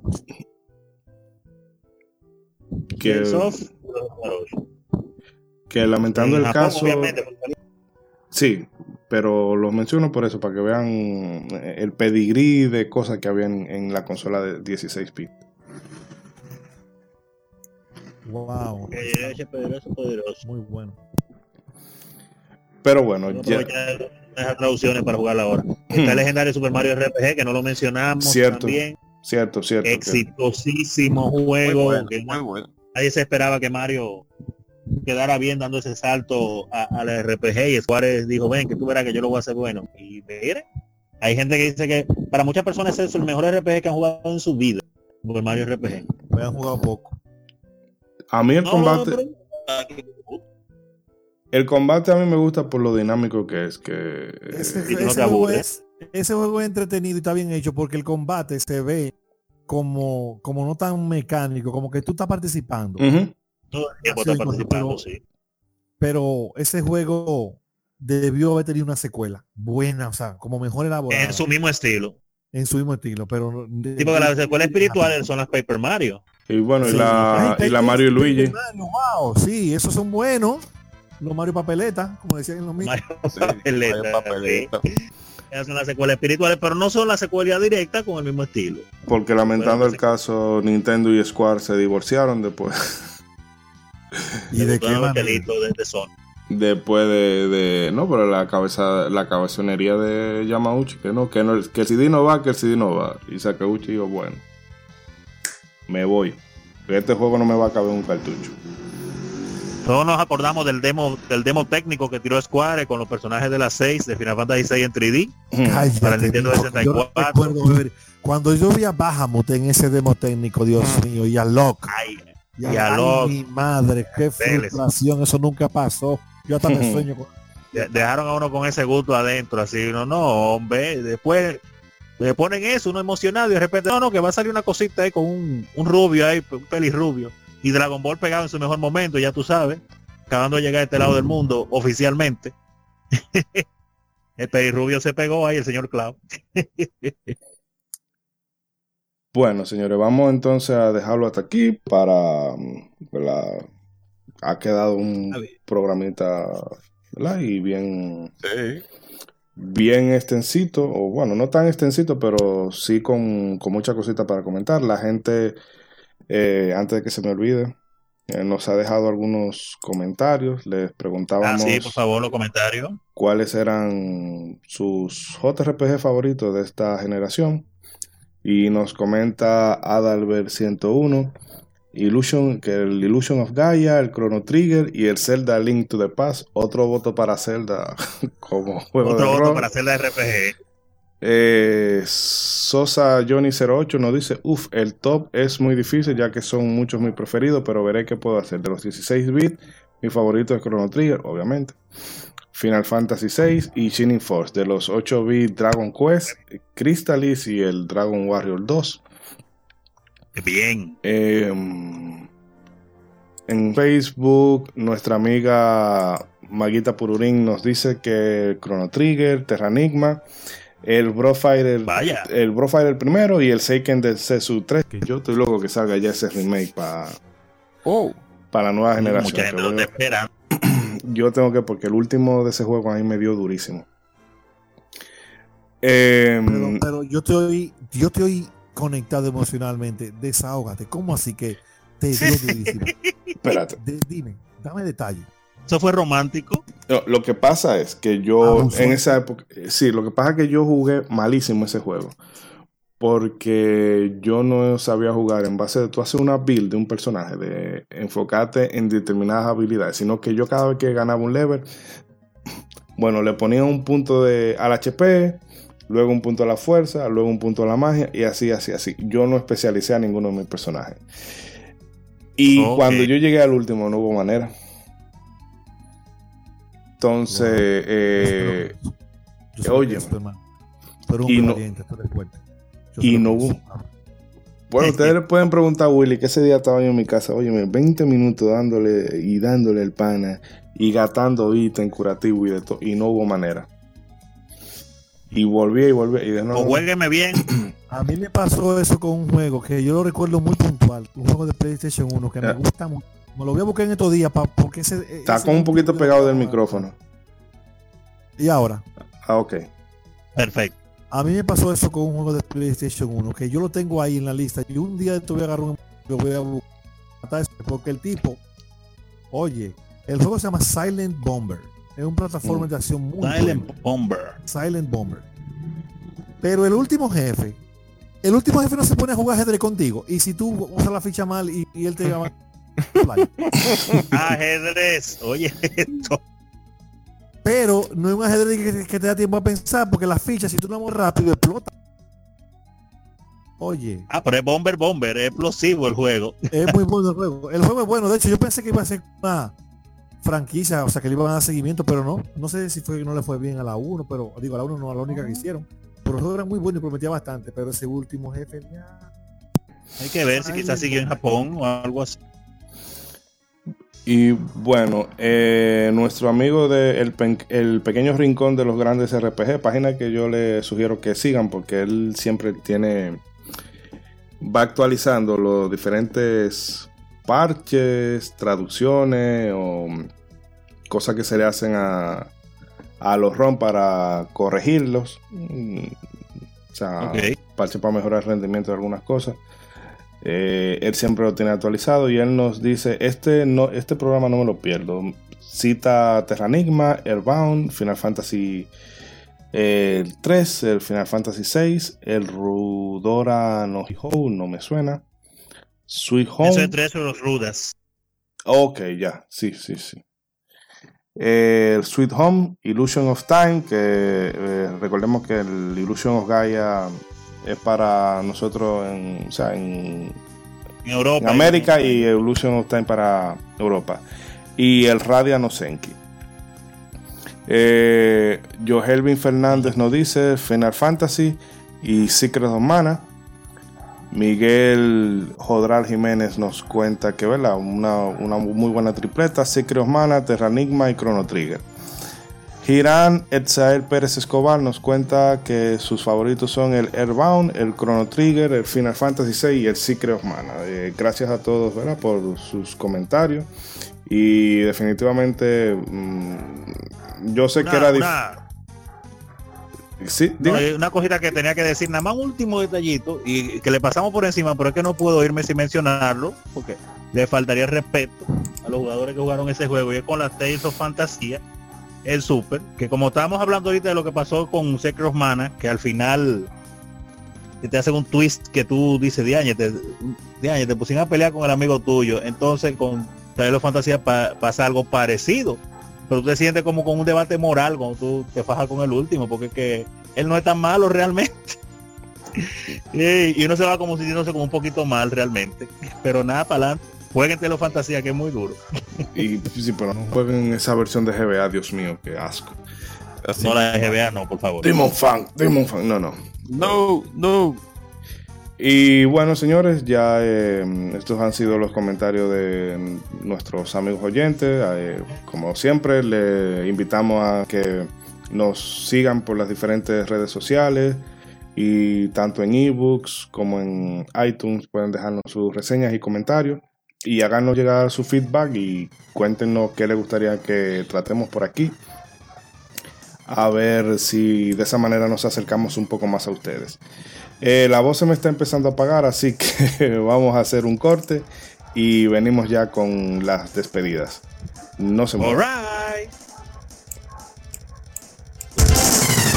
Que, que lamentando En el Japón, caso, porque sí, pero los menciono por eso, para que vean eh, el pedigrí de cosas que había en, en la consola de 16 bits. Wow. Eh, ese poderoso, poderoso. Muy bueno. Pero bueno, ya, esas traducciones para jugar ahora. Está el legendario Super Mario RPG, que no lo mencionamos Cierto. también. cierto, cierto. que- Exitosísimo Muy juego. bueno, que muy bueno. nadie se esperaba que Mario quedara bien dando ese salto a- al RPG y Suárez dijo, ven, que tú verás que yo lo voy a hacer bueno. Y mire, hay gente que dice que para muchas personas es el mejor RPG que han jugado en su vida. Super Mario RPG. Me han jugado poco. a mí el No, combate, pero- ah, el combate a mí me gusta por lo dinámico que es, que Ese, eh, y no ese juego aburres. es, ese juego es entretenido y está bien hecho porque el combate se ve como, como no tan mecánico, como que tú estás participando. todo el tiempo participando, pero- sí. Pero ese juego debió haber tenido una secuela buena, o sea, como mejor elaborada. En su mismo estilo. en su mismo estilo, pero Sí, porque las secuelas espirituales son las Paper Mario. y bueno, y la, y la Mario y Luigi. Mario, wow, sí, esos son buenos. Los Mario Papeleta, como decían en los míos. Mario Sí, Papeleta, Mario Papeleta. sí. Esas son las secuelas espirituales, pero no son las secuelas directas con el mismo estilo. Porque lamentando el caso, Nintendo y Square se divorciaron después, ¿Y de qué manera? pelito de, de Sony. después de, de- no, pero la cabeza, la cabezonería de Yamauchi, que no, que no, que el CD no va, que el CD no va. Y Sakauchi dijo, bueno, me voy. Este juego no me va a caber un cartucho. Todos nos acordamos del demo, del demo técnico que tiró Square con los personajes de las 6 de Final Fantasy 6 en 3D. Cállate, Para el Nintendo mijo, 64. yo no recuerdo ver- cuando yo vi a Bahamut en ese demo técnico, Dios mío, y a Locke, Ay, y Y a, ay, Locke. mi madre, qué frustración, eso nunca pasó. Yo hasta me sueño con de- dejaron a uno con ese gusto adentro, así, no, no, hombre, después le ponen eso, uno emocionado y de repente, no, no, que va a salir una cosita ahí con un, un rubio ahí, un pelirrubio, y Dragon Ball pegado en su mejor momento, ya tú sabes, acabando de llegar a este lado del mundo oficialmente. el pelirrubio se pegó ahí, el señor Cloud. Bueno, señores, vamos entonces a dejarlo hasta aquí para, ¿verdad? Ha quedado un programita, ¿verdad? Y bien, Sí. bien extensito, o bueno, no tan extensito, pero sí con, con muchas cositas para comentar. La gente, eh, antes de que se me olvide, eh, nos ha dejado algunos comentarios. Les Ah, preguntábamos sí, por favor, los comentarios. cuáles eran sus JRPG favoritos de esta generación. Y nos comenta Adalbert 101, Illusion, que el Illusion of Gaia, el Chrono Trigger y el Zelda Link to the Past. Otro voto para Zelda como juego Otro de voto rol. para la RPG. Eh, Sosa Johnny 08 nos dice, uff, el top es muy difícil ya que son muchos mis preferidos, pero veré qué puedo hacer. De los 16 bits, mi favorito es Chrono Trigger, obviamente. Final Fantasy VI y Shining Force. De los 8 bits, Dragon Quest, Crystalis y el Dragon Warrior 2. Bien. Eh, en Facebook, nuestra amiga Maguita Pururín nos dice que Chrono Trigger, Terranigma, el Brofighter, Vaya. el Brofighter primero y el Seiken de Sesu 3, que yo estoy loco que salga ya ese remake para Oh, la nueva generación. Mucha gente que lo voy está a- esperando. yo tengo que, porque el último de ese juego a mí me dio durísimo. Eh, Pero, pero yo estoy, yo estoy conectado emocionalmente. Desahógate. ¿Cómo así que te dio durísimo? espérate. De- dime, dame detalle. Eso fue romántico. No, lo que pasa es que yo Abusó. en esa época, eh, sí, lo que pasa es que yo jugué malísimo ese juego. Porque yo no sabía jugar en base de tú hacer una build de un personaje, de enfocarte en determinadas habilidades, sino que yo cada vez que ganaba un level, bueno, le ponía un punto de, al HP, luego un punto a la fuerza, luego un punto a la magia, y así, así, así. Yo no especialicé a ninguno de mis personajes. Y cuando yo llegué al último, no hubo manera. Entonces, eh, Yo sé oye, y no- valiente, y no hubo-. Bueno, ustedes le pueden preguntar a Willy que ese día estaba yo en mi casa, oye, 20 minutos dándole y dándole el pana y gastando ítem curativo y de todo, y no hubo manera. Y volví y volví y de O nuevo. juegueme bien. A mí me pasó eso con un juego que yo lo recuerdo muy puntual. Un juego de PlayStation 1 que me Eh. gusta mucho. Me lo voy a buscar en estos días pa- porque ese... Está ese- como un poquito pegado del micrófono. Y ahora, Ah, ok. Perfecto. a mí me pasó eso con un juego de PlayStation 1 que yo lo tengo ahí en la lista y un día te voy a agarrar un... Lo voy a bu- porque el tipo, oye, el juego se llama Silent Bomber. Es un plataforma Mm. de acción muy Silent bueno. Bomber. Silent Bomber. Pero el último jefe, el último jefe no se pone a jugar ajedrez contigo. Y si tú usas la ficha mal y, y él te llama. Ajedrez. Oye, esto. Pero no es un ajedrez que, que te da tiempo a pensar porque la ficha, si tú la mueves rápido, explota. Oye, Ah, pero es Bomber Bomber. Es explosivo el juego. es muy bueno el juego. El juego es bueno. De hecho, yo pensé que iba a ser una franquicia, o sea, que le iban a dar seguimiento, pero no. No sé si fue que no le fue bien a la 1, pero digo, a la 1 no a la única que hicieron. Pero el juego era muy bueno y prometía bastante, pero ese último jefe ya... Hay que ver si quizás siguió en Japón o algo así. Y bueno, eh, nuestro amigo de el, el Pequeño Rincón de los Grandes RPG, página que yo le sugiero que sigan porque él siempre tiene, va actualizando los diferentes parches, traducciones o cosas que se le hacen a, a los ROM para corregirlos. Mm, O sea, parches para mejorar el rendimiento de algunas cosas. Eh, él siempre lo tiene actualizado y él nos dice, este, no, este programa no me lo pierdo. Cita Terranigma, Airbound, Final Fantasy eh, el 3, el Final Fantasy 6, el Rudora no no me suena. Sweet Home. Eso es tres de los rudas. Ok, ya, sí, sí, sí. El Sweet Home, Illusion of Time, que eh, recordemos que el Illusion of Gaia es para nosotros en, o sea, en, En Europa. en América y Illusion of Time para Europa. Y el Radia no Senki. Eh, Johelvin Fernández nos dice Final Fantasy y Secret of Mana. Miguel Jodral Jiménez nos cuenta que ¿verdad? Una, una muy buena tripleta, Secret of Mana, Terranigma y Chrono Trigger. Girán Etzael Pérez Escobar nos cuenta que sus favoritos son el Airbound, el Chrono Trigger, el Final Fantasy VI y el Secret of Mana. Eh, gracias a todos ¿verdad? por sus comentarios. Y definitivamente mm, yo sé Una, que era difícil. una- Sí, no, hay una cosita que tenía que decir, nada más un último detallito y que le pasamos por encima, pero es que no puedo irme sin mencionarlo, porque le faltaría respeto a los jugadores que jugaron ese juego, y es con la Tales of Fantasía, el Super, que como estábamos hablando ahorita de lo que pasó con Secret of Mana, que al final te hacen un twist que tú dices, Diañe, te, te pusieron a pelear con el amigo tuyo, entonces con of Fantasía pa- pasa algo parecido pero tú te sientes como con un debate moral cuando tú te fajas con el último, porque que él no es tan malo realmente. y uno se va como sintiéndose como un poquito mal realmente. Pero nada, para adelante. Jueguen Telo Fantasía, que es muy duro. Y sí, pero no jueguen esa versión de GBA, Dios mío, qué asco. Así. No la de GBA, no, por favor. Demon Fan, Demon Fan, no, no. No, no. Y bueno, señores, ya eh, estos han sido los comentarios de nuestros amigos oyentes. Eh, como siempre, le invitamos a que nos sigan por las diferentes redes sociales y tanto en ebooks como en iTunes pueden dejarnos sus reseñas y comentarios y háganos llegar su feedback y cuéntenos qué les gustaría que tratemos por aquí. A ver si de esa manera nos acercamos un poco más a ustedes. Eh, la voz se me está empezando a apagar, así que vamos a hacer un corte y venimos ya con las despedidas. No se muevan.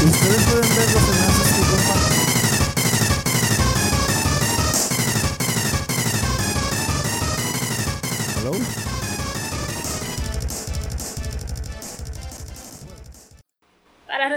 Ustedes pueden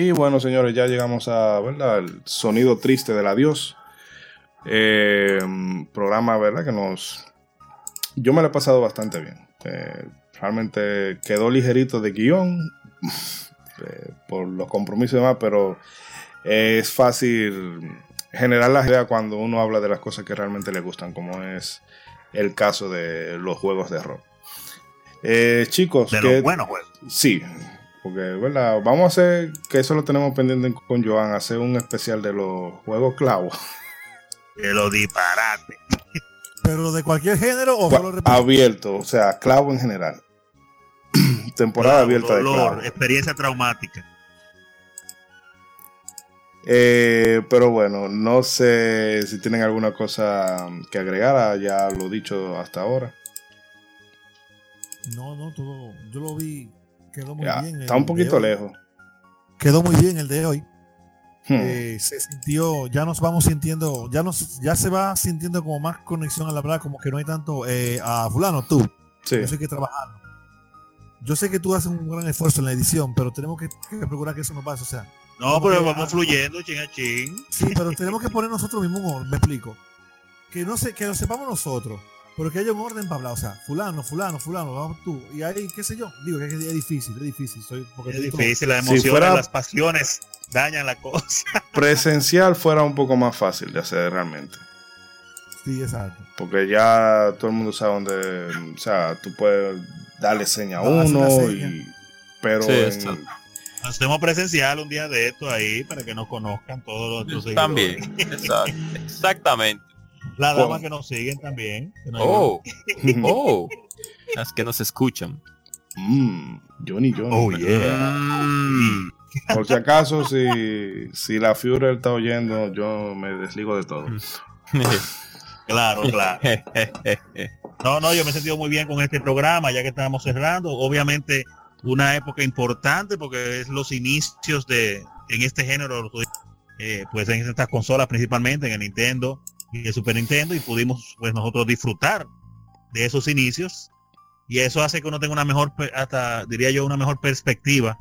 Y bueno, señores, ya llegamos a, ¿verdad? al sonido triste del adiós. Eh, programa, ¿verdad? Que nos... Yo me lo he pasado bastante bien. Eh, realmente quedó ligerito de guion eh, por los compromisos y demás, pero es fácil generar la idea cuando uno habla de las cosas que realmente le gustan, como es el caso de los juegos de rol. Eh, chicos, De que- los buenos juegos. Sí, porque, ¿verdad? Vamos a hacer, que eso lo tenemos pendiente con Joan, hacer un especial de los juegos clavos. De los disparates. Pero de cualquier género o solo repito? Abierto, o sea, clavo en general. Temporada Claro, abierta de dolor, clavo. experiencia traumática. Eh, pero bueno, no sé si tienen alguna cosa que agregar, a ya lo dicho hasta ahora. No, no, todo. Yo lo vi. Quedó muy Ya, bien. está un poquito lejos. Quedó muy bien el de hoy. Hmm. Eh, se sintió, ya nos vamos sintiendo, ya nos, ya se va sintiendo como más conexión a la verdad, como que no hay tanto eh, a fulano, tú. sí. Eso hay que trabajarlo. Yo sé que tú haces un gran esfuerzo en la edición, pero tenemos que, que procurar que eso no pase. O sea, No, pero que- vamos fluyendo, chin a chin. sí, pero tenemos que poner nosotros mismos me explico. Que no sé, que lo sepamos nosotros, pero que haya un orden para hablar. O sea, fulano, fulano, fulano, vamos tú. Y ahí, qué sé yo, digo que es, es difícil, es difícil. Soy, porque Es difícil, las Si emociones, fuera- las pasiones dañan la cosa. Presencial fuera un poco más fácil de hacer realmente. Sí, exacto. Porque ya todo el mundo sabe dónde. O sea, tú puedes darle seña a uno, seña. y, pero Sí, en-. Hacemos presencial un día de esto ahí para que nos conozcan todos los. También. Exactamente. Las Bueno. damas que nos siguen también. Oh, oh. Las que nos escuchan. Mm, Johnny Johnny. Oh, yeah. Mm. Por si acaso, si, si la Führer está oyendo, yo me desligo de todo. Claro, claro. No, no, yo me he sentido muy bien con este programa, ya que estamos cerrando. Obviamente, una época importante porque es los inicios de en este género, eh, pues en estas consolas principalmente, en el Nintendo y el Super Nintendo, y pudimos pues nosotros disfrutar de esos inicios. Y eso hace que uno tenga una mejor, hasta diría yo, una mejor perspectiva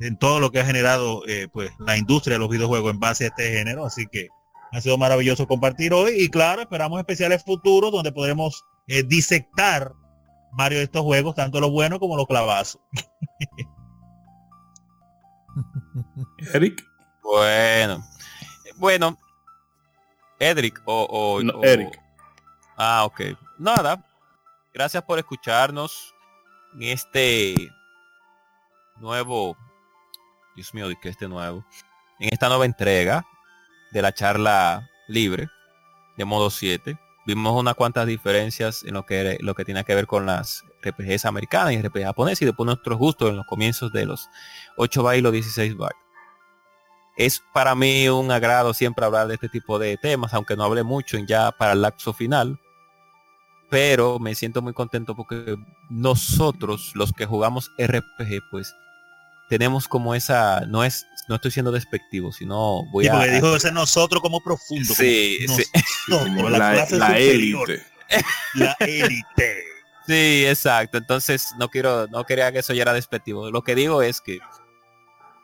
en todo lo que ha generado eh, pues la industria de los videojuegos en base a este género. Así que ha sido maravilloso compartir hoy y claro, esperamos especiales futuros donde podremos eh, disectar varios de estos juegos, tanto los buenos como los clavazos. Eric, Bueno. Bueno. Edric o, o- No, o- Eric. Ah, ok. Nada. Gracias por escucharnos en este nuevo. Dios mío, ¿de qué este nuevo? En esta nueva entrega de la charla libre de modo 7. Vimos unas cuantas diferencias en lo que lo que tiene que ver con las RPGs americanas y RPG japonesas y después nuestros gustos en los comienzos de los 8 bytes y los 16 bytes. Es para mí un agrado siempre hablar de este tipo de temas, aunque no hable mucho en ya para el lapso final. Pero me siento muy contento porque nosotros, los que jugamos RPG, pues tenemos como esa, no es, no estoy siendo despectivo, sino voy Y a... porque dijo ese nosotros como profundo. Sí, como sí. nosotros, la, la, clase la élite. La élite. Sí, exacto. Entonces no quiero, no quería que eso ya era despectivo. Lo que digo es que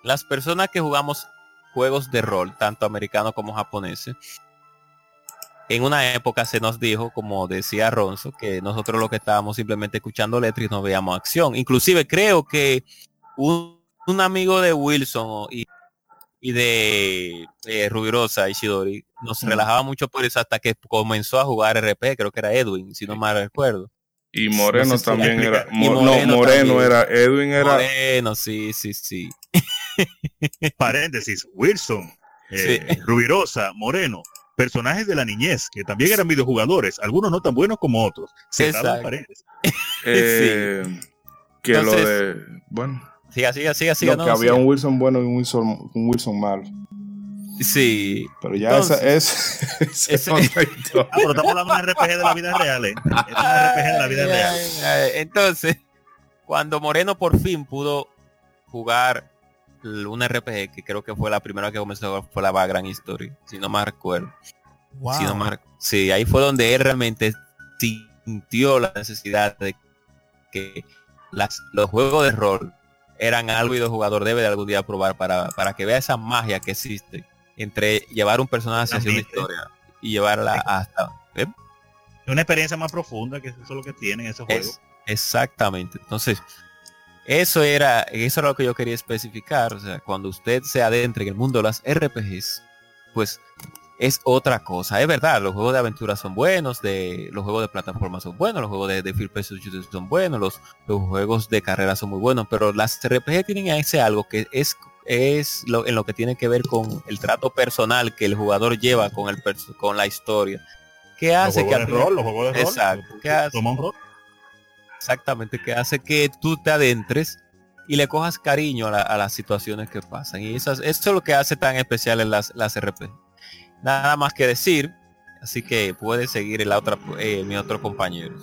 las personas que jugamos juegos de rol, tanto americanos como japoneses, en una época se nos dijo, como decía Ronzo, que nosotros lo que estábamos simplemente escuchando letras y no veíamos acción. Inclusive creo que un, un amigo de Wilson y, y de eh, Rubirosa Ishidori nos Mm. relajaba mucho por eso hasta que comenzó a jugar RP, creo que era Edwin, si no mal recuerdo. Y Moreno No sé si también era. Y Mo- Moreno no, Moreno también. era. Edwin era. Moreno, sí, sí, sí. Paréntesis, Wilson, eh, Sí. Rubirosa, Moreno, personajes de la niñez, que también eran videojugadores, algunos no tan buenos como otros. Cerrado Exacto. paréntesis. eh, Que lo Entonces- de. Bueno, Siga, siga, siga, siga. no, no, que había siga. un Wilson bueno y un Wilson, un Wilson malo. Sí. Pero ya esa es. esa es Ese- historia. Ah, pero estamos hablando de un RPG de la vida real, ¿eh? Es un RPG de la vida Ay, real. ay, ay. Entonces, cuando Moreno por fin pudo jugar un RPG, que creo que fue la primera que comenzó fue la Vagrant History, si no me recuerdo. Wow. Si no me sí, ahí fue donde él realmente sintió la necesidad de que las, los juegos de rol eran algo y el jugador debe de algún día probar para, para que vea esa magia que existe entre llevar un personaje hacia una historia y llevarla hasta... ¿eh? Una experiencia más profunda, que eso es lo que tienen esos juegos. Es- exactamente. Entonces, Eso era, eso era lo que yo quería especificar. O sea, cuando usted se adentre en el mundo de las RPGs, pues es otra cosa. Es verdad, los juegos de aventura son buenos, de, los juegos de plataforma son buenos, los juegos de, de First Person Shooters son buenos, los, los juegos de carrera son muy buenos, pero las RPG tienen ese algo que es es lo, en lo que tiene que ver con el trato personal que el jugador lleva con el con la historia. ¿Qué Los hace que juegos al de final- rol, los juegos de rol. Exacto. ¿Qué hace? Toma un rol. Exactamente, que hace que tú te adentres y le cojas cariño a, la- a las situaciones que pasan. Y eso es lo que hace tan especial en las, las RP. Nada más que decir, así que puede seguir el otra, eh, mi otro compañero.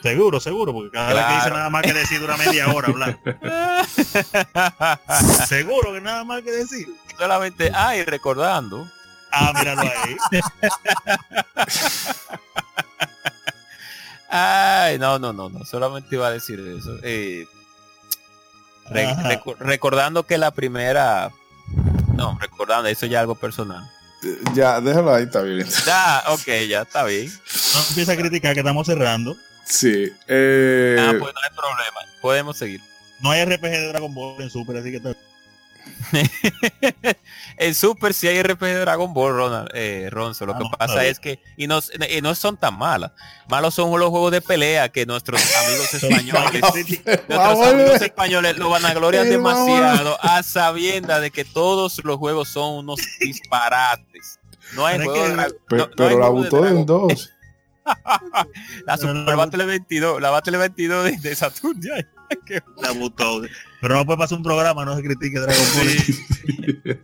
Seguro, seguro, porque cada vez que dice nada más que decir dura media hora hablar. seguro que nada más que decir. Solamente, ay, recordando, Ah, míralo ahí. Ay, no, no, no, no, solamente iba a decir eso. Eh, re- Ajá. recu- recordando que la primera, no, recordando, eso ya algo personal. Ya, déjalo ahí, está bien. Ya, ok, ya está bien. No empieza a criticar que estamos cerrando. Sí. eh, Ah, pues no hay problema, podemos seguir. No hay RPG de Dragon Ball en Super, así que está- en Super si hay RPG de Dragon Ball, Ronald, eh, Ronzo. Lo Ah, que no, pasa es que, y no, y no son tan malas. Malos son los juegos de pelea que nuestros amigos españoles Nuestros amigos españoles lo vanaglorian Sí, demasiado a sabienda de que todos los juegos son unos disparates. No hay Pero es juego de no- pero hay la botó en dos. La Super no, Battle 22, la Battle 22 de, de Saturn. ya. la botó. Pero no puede pasar un programa, no se critique Dragon Ball.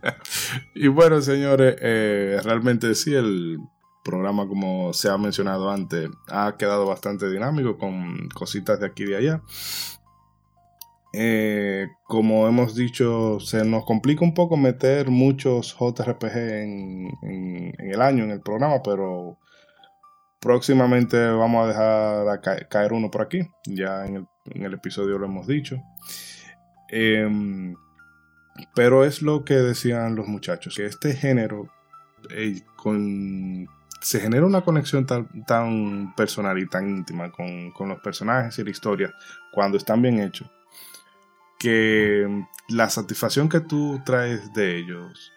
y bueno, señores, eh, realmente sí, el programa, como se ha mencionado antes, ha quedado bastante dinámico con cositas de aquí y de allá. Eh, como hemos dicho, se nos complica un poco meter muchos JRPG en, en- en el año, en el programa, pero próximamente vamos a dejar a ca- caer uno por aquí. Ya en el, en el episodio lo hemos dicho. Em, pero es lo que decían los muchachos, que este género con, se genera una conexión tan, personal y tan íntima con, con los personajes y la historia cuando están bien hechos, que la satisfacción que tú traes de ellos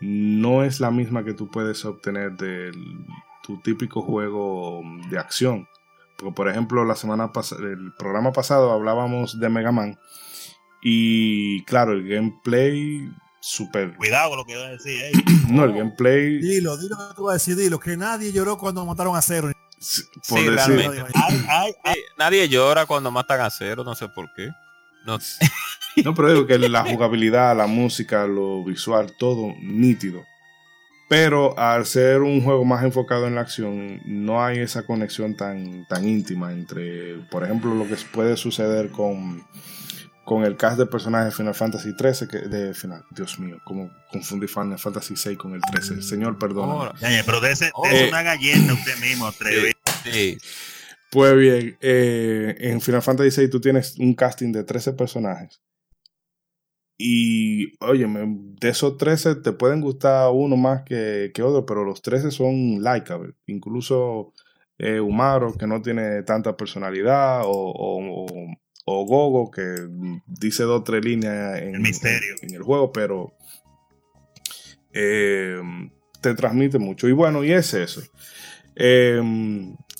no es la misma que tú puedes obtener de tu típico juego de acción. Porque, por ejemplo, la semana el programa pasado hablábamos de Mega Man. Y claro, el gameplay super. Cuidado con lo que iba a decir. ey. No, el gameplay. Dilo, dilo que tú vas a decir, dilo, que nadie lloró cuando mataron a Cero. Por Sí, decir, realmente. Ay, ay, ay. Eh, nadie llora cuando matan a cero, no sé por qué. No, No, pero digo que la jugabilidad, la música, lo visual, todo nítido. Pero al ser un juego más enfocado en la acción, no hay esa conexión tan, tan íntima entre, por ejemplo, lo que puede suceder con, con el cast de personajes de Final Fantasy 13, que, de Final, Dios mío, como confundí Final Fantasy 6 con el 13. Señor, perdón. pero dese, Oh. dese una galleta usted mismo, atrevido. sí. Pues bien, eh, en Final Fantasy VI tú tienes un casting de 13 personajes. Y, oye, de esos 13 te pueden gustar uno más que, que otro, pero los 13 son likeable. Incluso eh, Umaro, que no tiene tanta personalidad, o, o, o- o Gogo, que dice dos o tres líneas en El misterio. en- en el juego, pero eh, te transmite mucho. Y bueno, y es eso. Eh,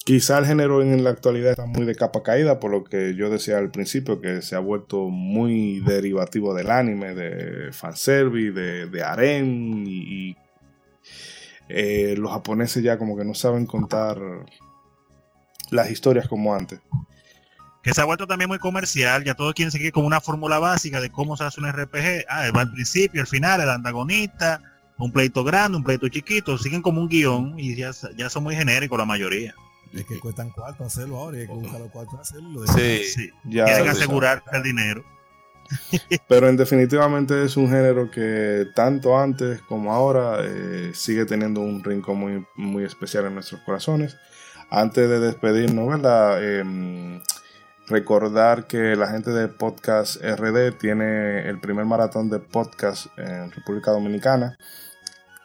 quizá el género en la actualidad está muy de capa caída, por lo que yo decía al principio, que se ha vuelto muy derivativo del anime, de fanservice, de, de harem, y, y, eh, los japoneses ya como que no saben contar las historias como antes. Que se ha vuelto también muy comercial, ya todos quieren seguir como una fórmula básica de cómo se hace un RPG. Ah, va al principio, al final, el antagonista, un pleito grande, un pleito chiquito, siguen como un guion y ya, ya son muy genéricos la mayoría. Es que cuestan cuarto hacerlo ahora y hay que buscar los cuartos hacerlo. Sí. Sí. Ya, el dinero. Pero en definitivamente es un género que tanto antes como ahora eh, sigue teniendo un rincón muy, muy especial en nuestros corazones. Antes de despedirnos, ¿verdad? Em, recordar que la gente de Podcast RD tiene el primer maratón de podcast en República Dominicana.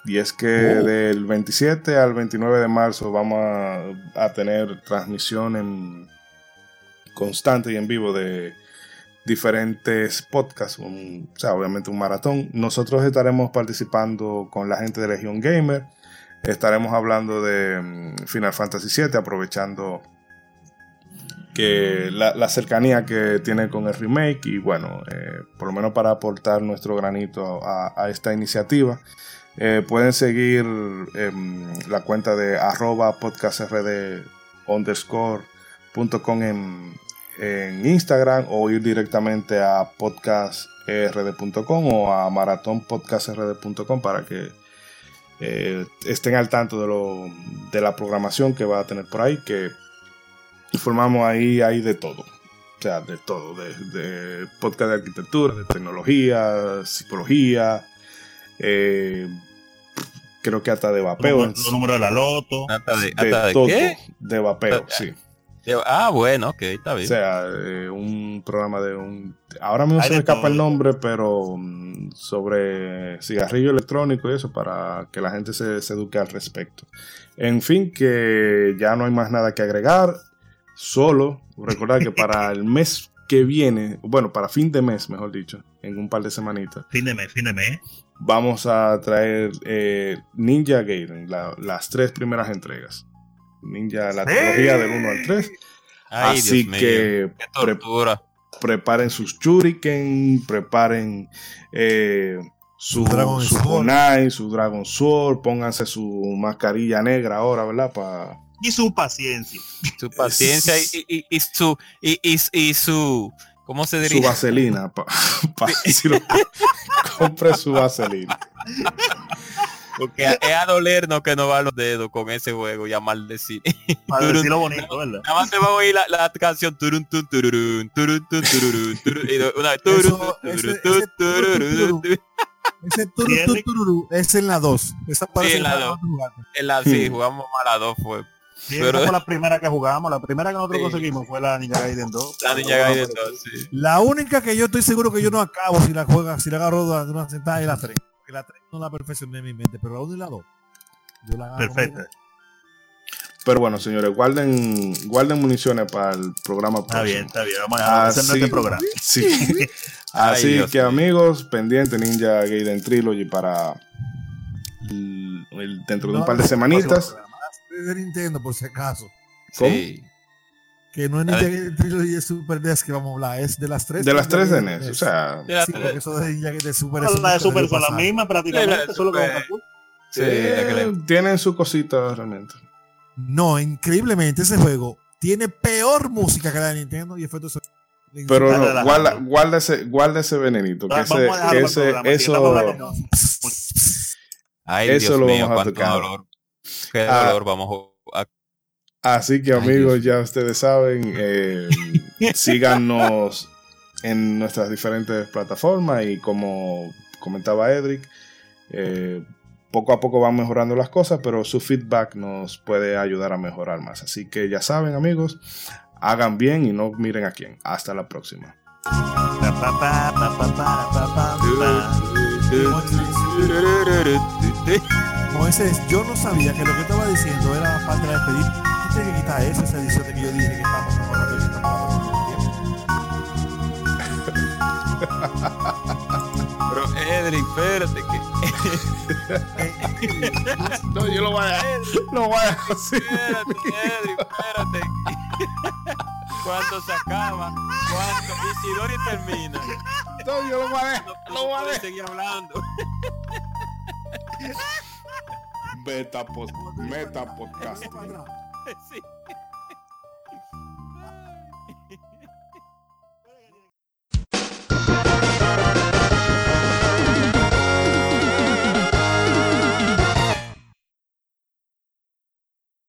Y es que del 27 al 29 de marzo vamos a, a tener transmisión en constante y en vivo de, diferentes podcasts, un- o sea, obviamente un maratón. Nosotros estaremos participando con la gente de Legion Gamer. Estaremos hablando de mm, Final Fantasy VII, aprovechando que la, cercanía que tiene con el remake y bueno, eh, por lo menos para aportar nuestro granito a, esta iniciativa. Eh, pueden seguir em, la cuenta de arroba podcastrd underscore punto com en, en Instagram o ir directamente a podcasterd.com o a maratonpodcastrd.com para que eh, estén al tanto de, lo, de la programación que va a tener por ahí, que informamos ahí, ahí de todo. O sea, de todo, de, de podcast de arquitectura, de tecnología, psicología, eh, creo que hasta de vapeo. Los números de la loto. Hasta de, de hasta de todo, qué? de vapeo, Ah, sí. De- Ah, bueno, ok, está O bien. sea, eh, un programa de un... Ahora mismo Hay se me escapa todo. el nombre, pero mm, sobre cigarrillo electrónico y eso para que la gente se, se eduque al respecto. En fin, que ya no hay más nada que agregar. Solo recordar que para el mes que viene, bueno, para fin de mes, mejor dicho, en un par de semanitas, Fin de mes, fin de mes. vamos a traer eh, Ninja Gaiden, la- las tres primeras entregas. Ninja, la trilogía del 1 al 3. Ay, Así Dios que pre- preparen sus shuriken, preparen eh, su, Su Dragon su Sword. kunai, su Dragon Sword, pónganse su mascarilla negra ahora, ¿verdad? Pa- Y su paciencia. Su paciencia y, y- y su y, y- y su ¿cómo se su diría? vaselina. Pa, pa- si lo- compre su vaselina. Porque es a dolernos que no va los dedos con ese juego y a maldecir. Para Turun. decirlo bonito, ¿verdad? Nada más te va a oír la, la canción turun turun tun tururun, turun, y una vez turun ese- turun, turun. Ese turu, Sí, tu, Enrique. tururu, es en la 2. Esa en la en dos. lugar. En la sí, Hmm. jugamos mal a dos fue. Sí, Pero- esa fue la primera que jugamos. La primera que nosotros Sí. conseguimos fue la Ninja Gaiden 2. La niña Gaiden dos, sí. La única que yo estoy seguro que yo no acabo si la juega, si la agarro de una sentada es la 3. Porque la 3 no la perfeccioné en mi mente, pero la 1 y la 2. Yo la agarro. Perfecto. Pero bueno, señores, guarden, guarden municiones para el programa Está próximo. bien, está bien. Vamos a hacer Así, este programa. sí. Ay, Así Dios que amigos, pendiente Ninja Gaiden Trilogy para el- el- dentro de un No, par de semanitas. De Nintendo, por si acaso. ¿Cómo? Sí. Que no es Ninja Trilogy de Super NES que vamos a hablar, es de las tres. De las tres de NES, o sea, De la- Sí, porque eso de Ninja de Super La es de Super son las mismas prácticamente. La solo que. Sí, la que le- tienen su cosita realmente. No, increíblemente ese juego tiene peor música que la de Nintendo y efectos. Pero no, guarda, guarda, ese, guarda ese venenito, que ese, que ese- eso, Ay, Eso Dios lo mío, vamos a cuánto tocar. dolor. Qué Ah. dolor vamos a Así que amigos, ya ustedes saben, eh, síganos en nuestras diferentes plataformas y como comentaba Edric, eh, poco a poco van mejorando las cosas, pero su feedback nos puede ayudar a mejorar más. Así que ya saben amigos, hagan bien y no miren a quién. Hasta la próxima. Yo no sabía que lo que estaba diciendo era parte de la despedida. Tienes que quitar esa edición de que yo dije que Pero Edric, espérate que. no, yo lo voy a dejar. Lo voy a dejar Edric, espérate. Cuando se acaba, cuando Isidori termina. No, yo lo voy a dejar. Lo voy a dejar. seguir hablando. Beta, post, meta podcast. Sí.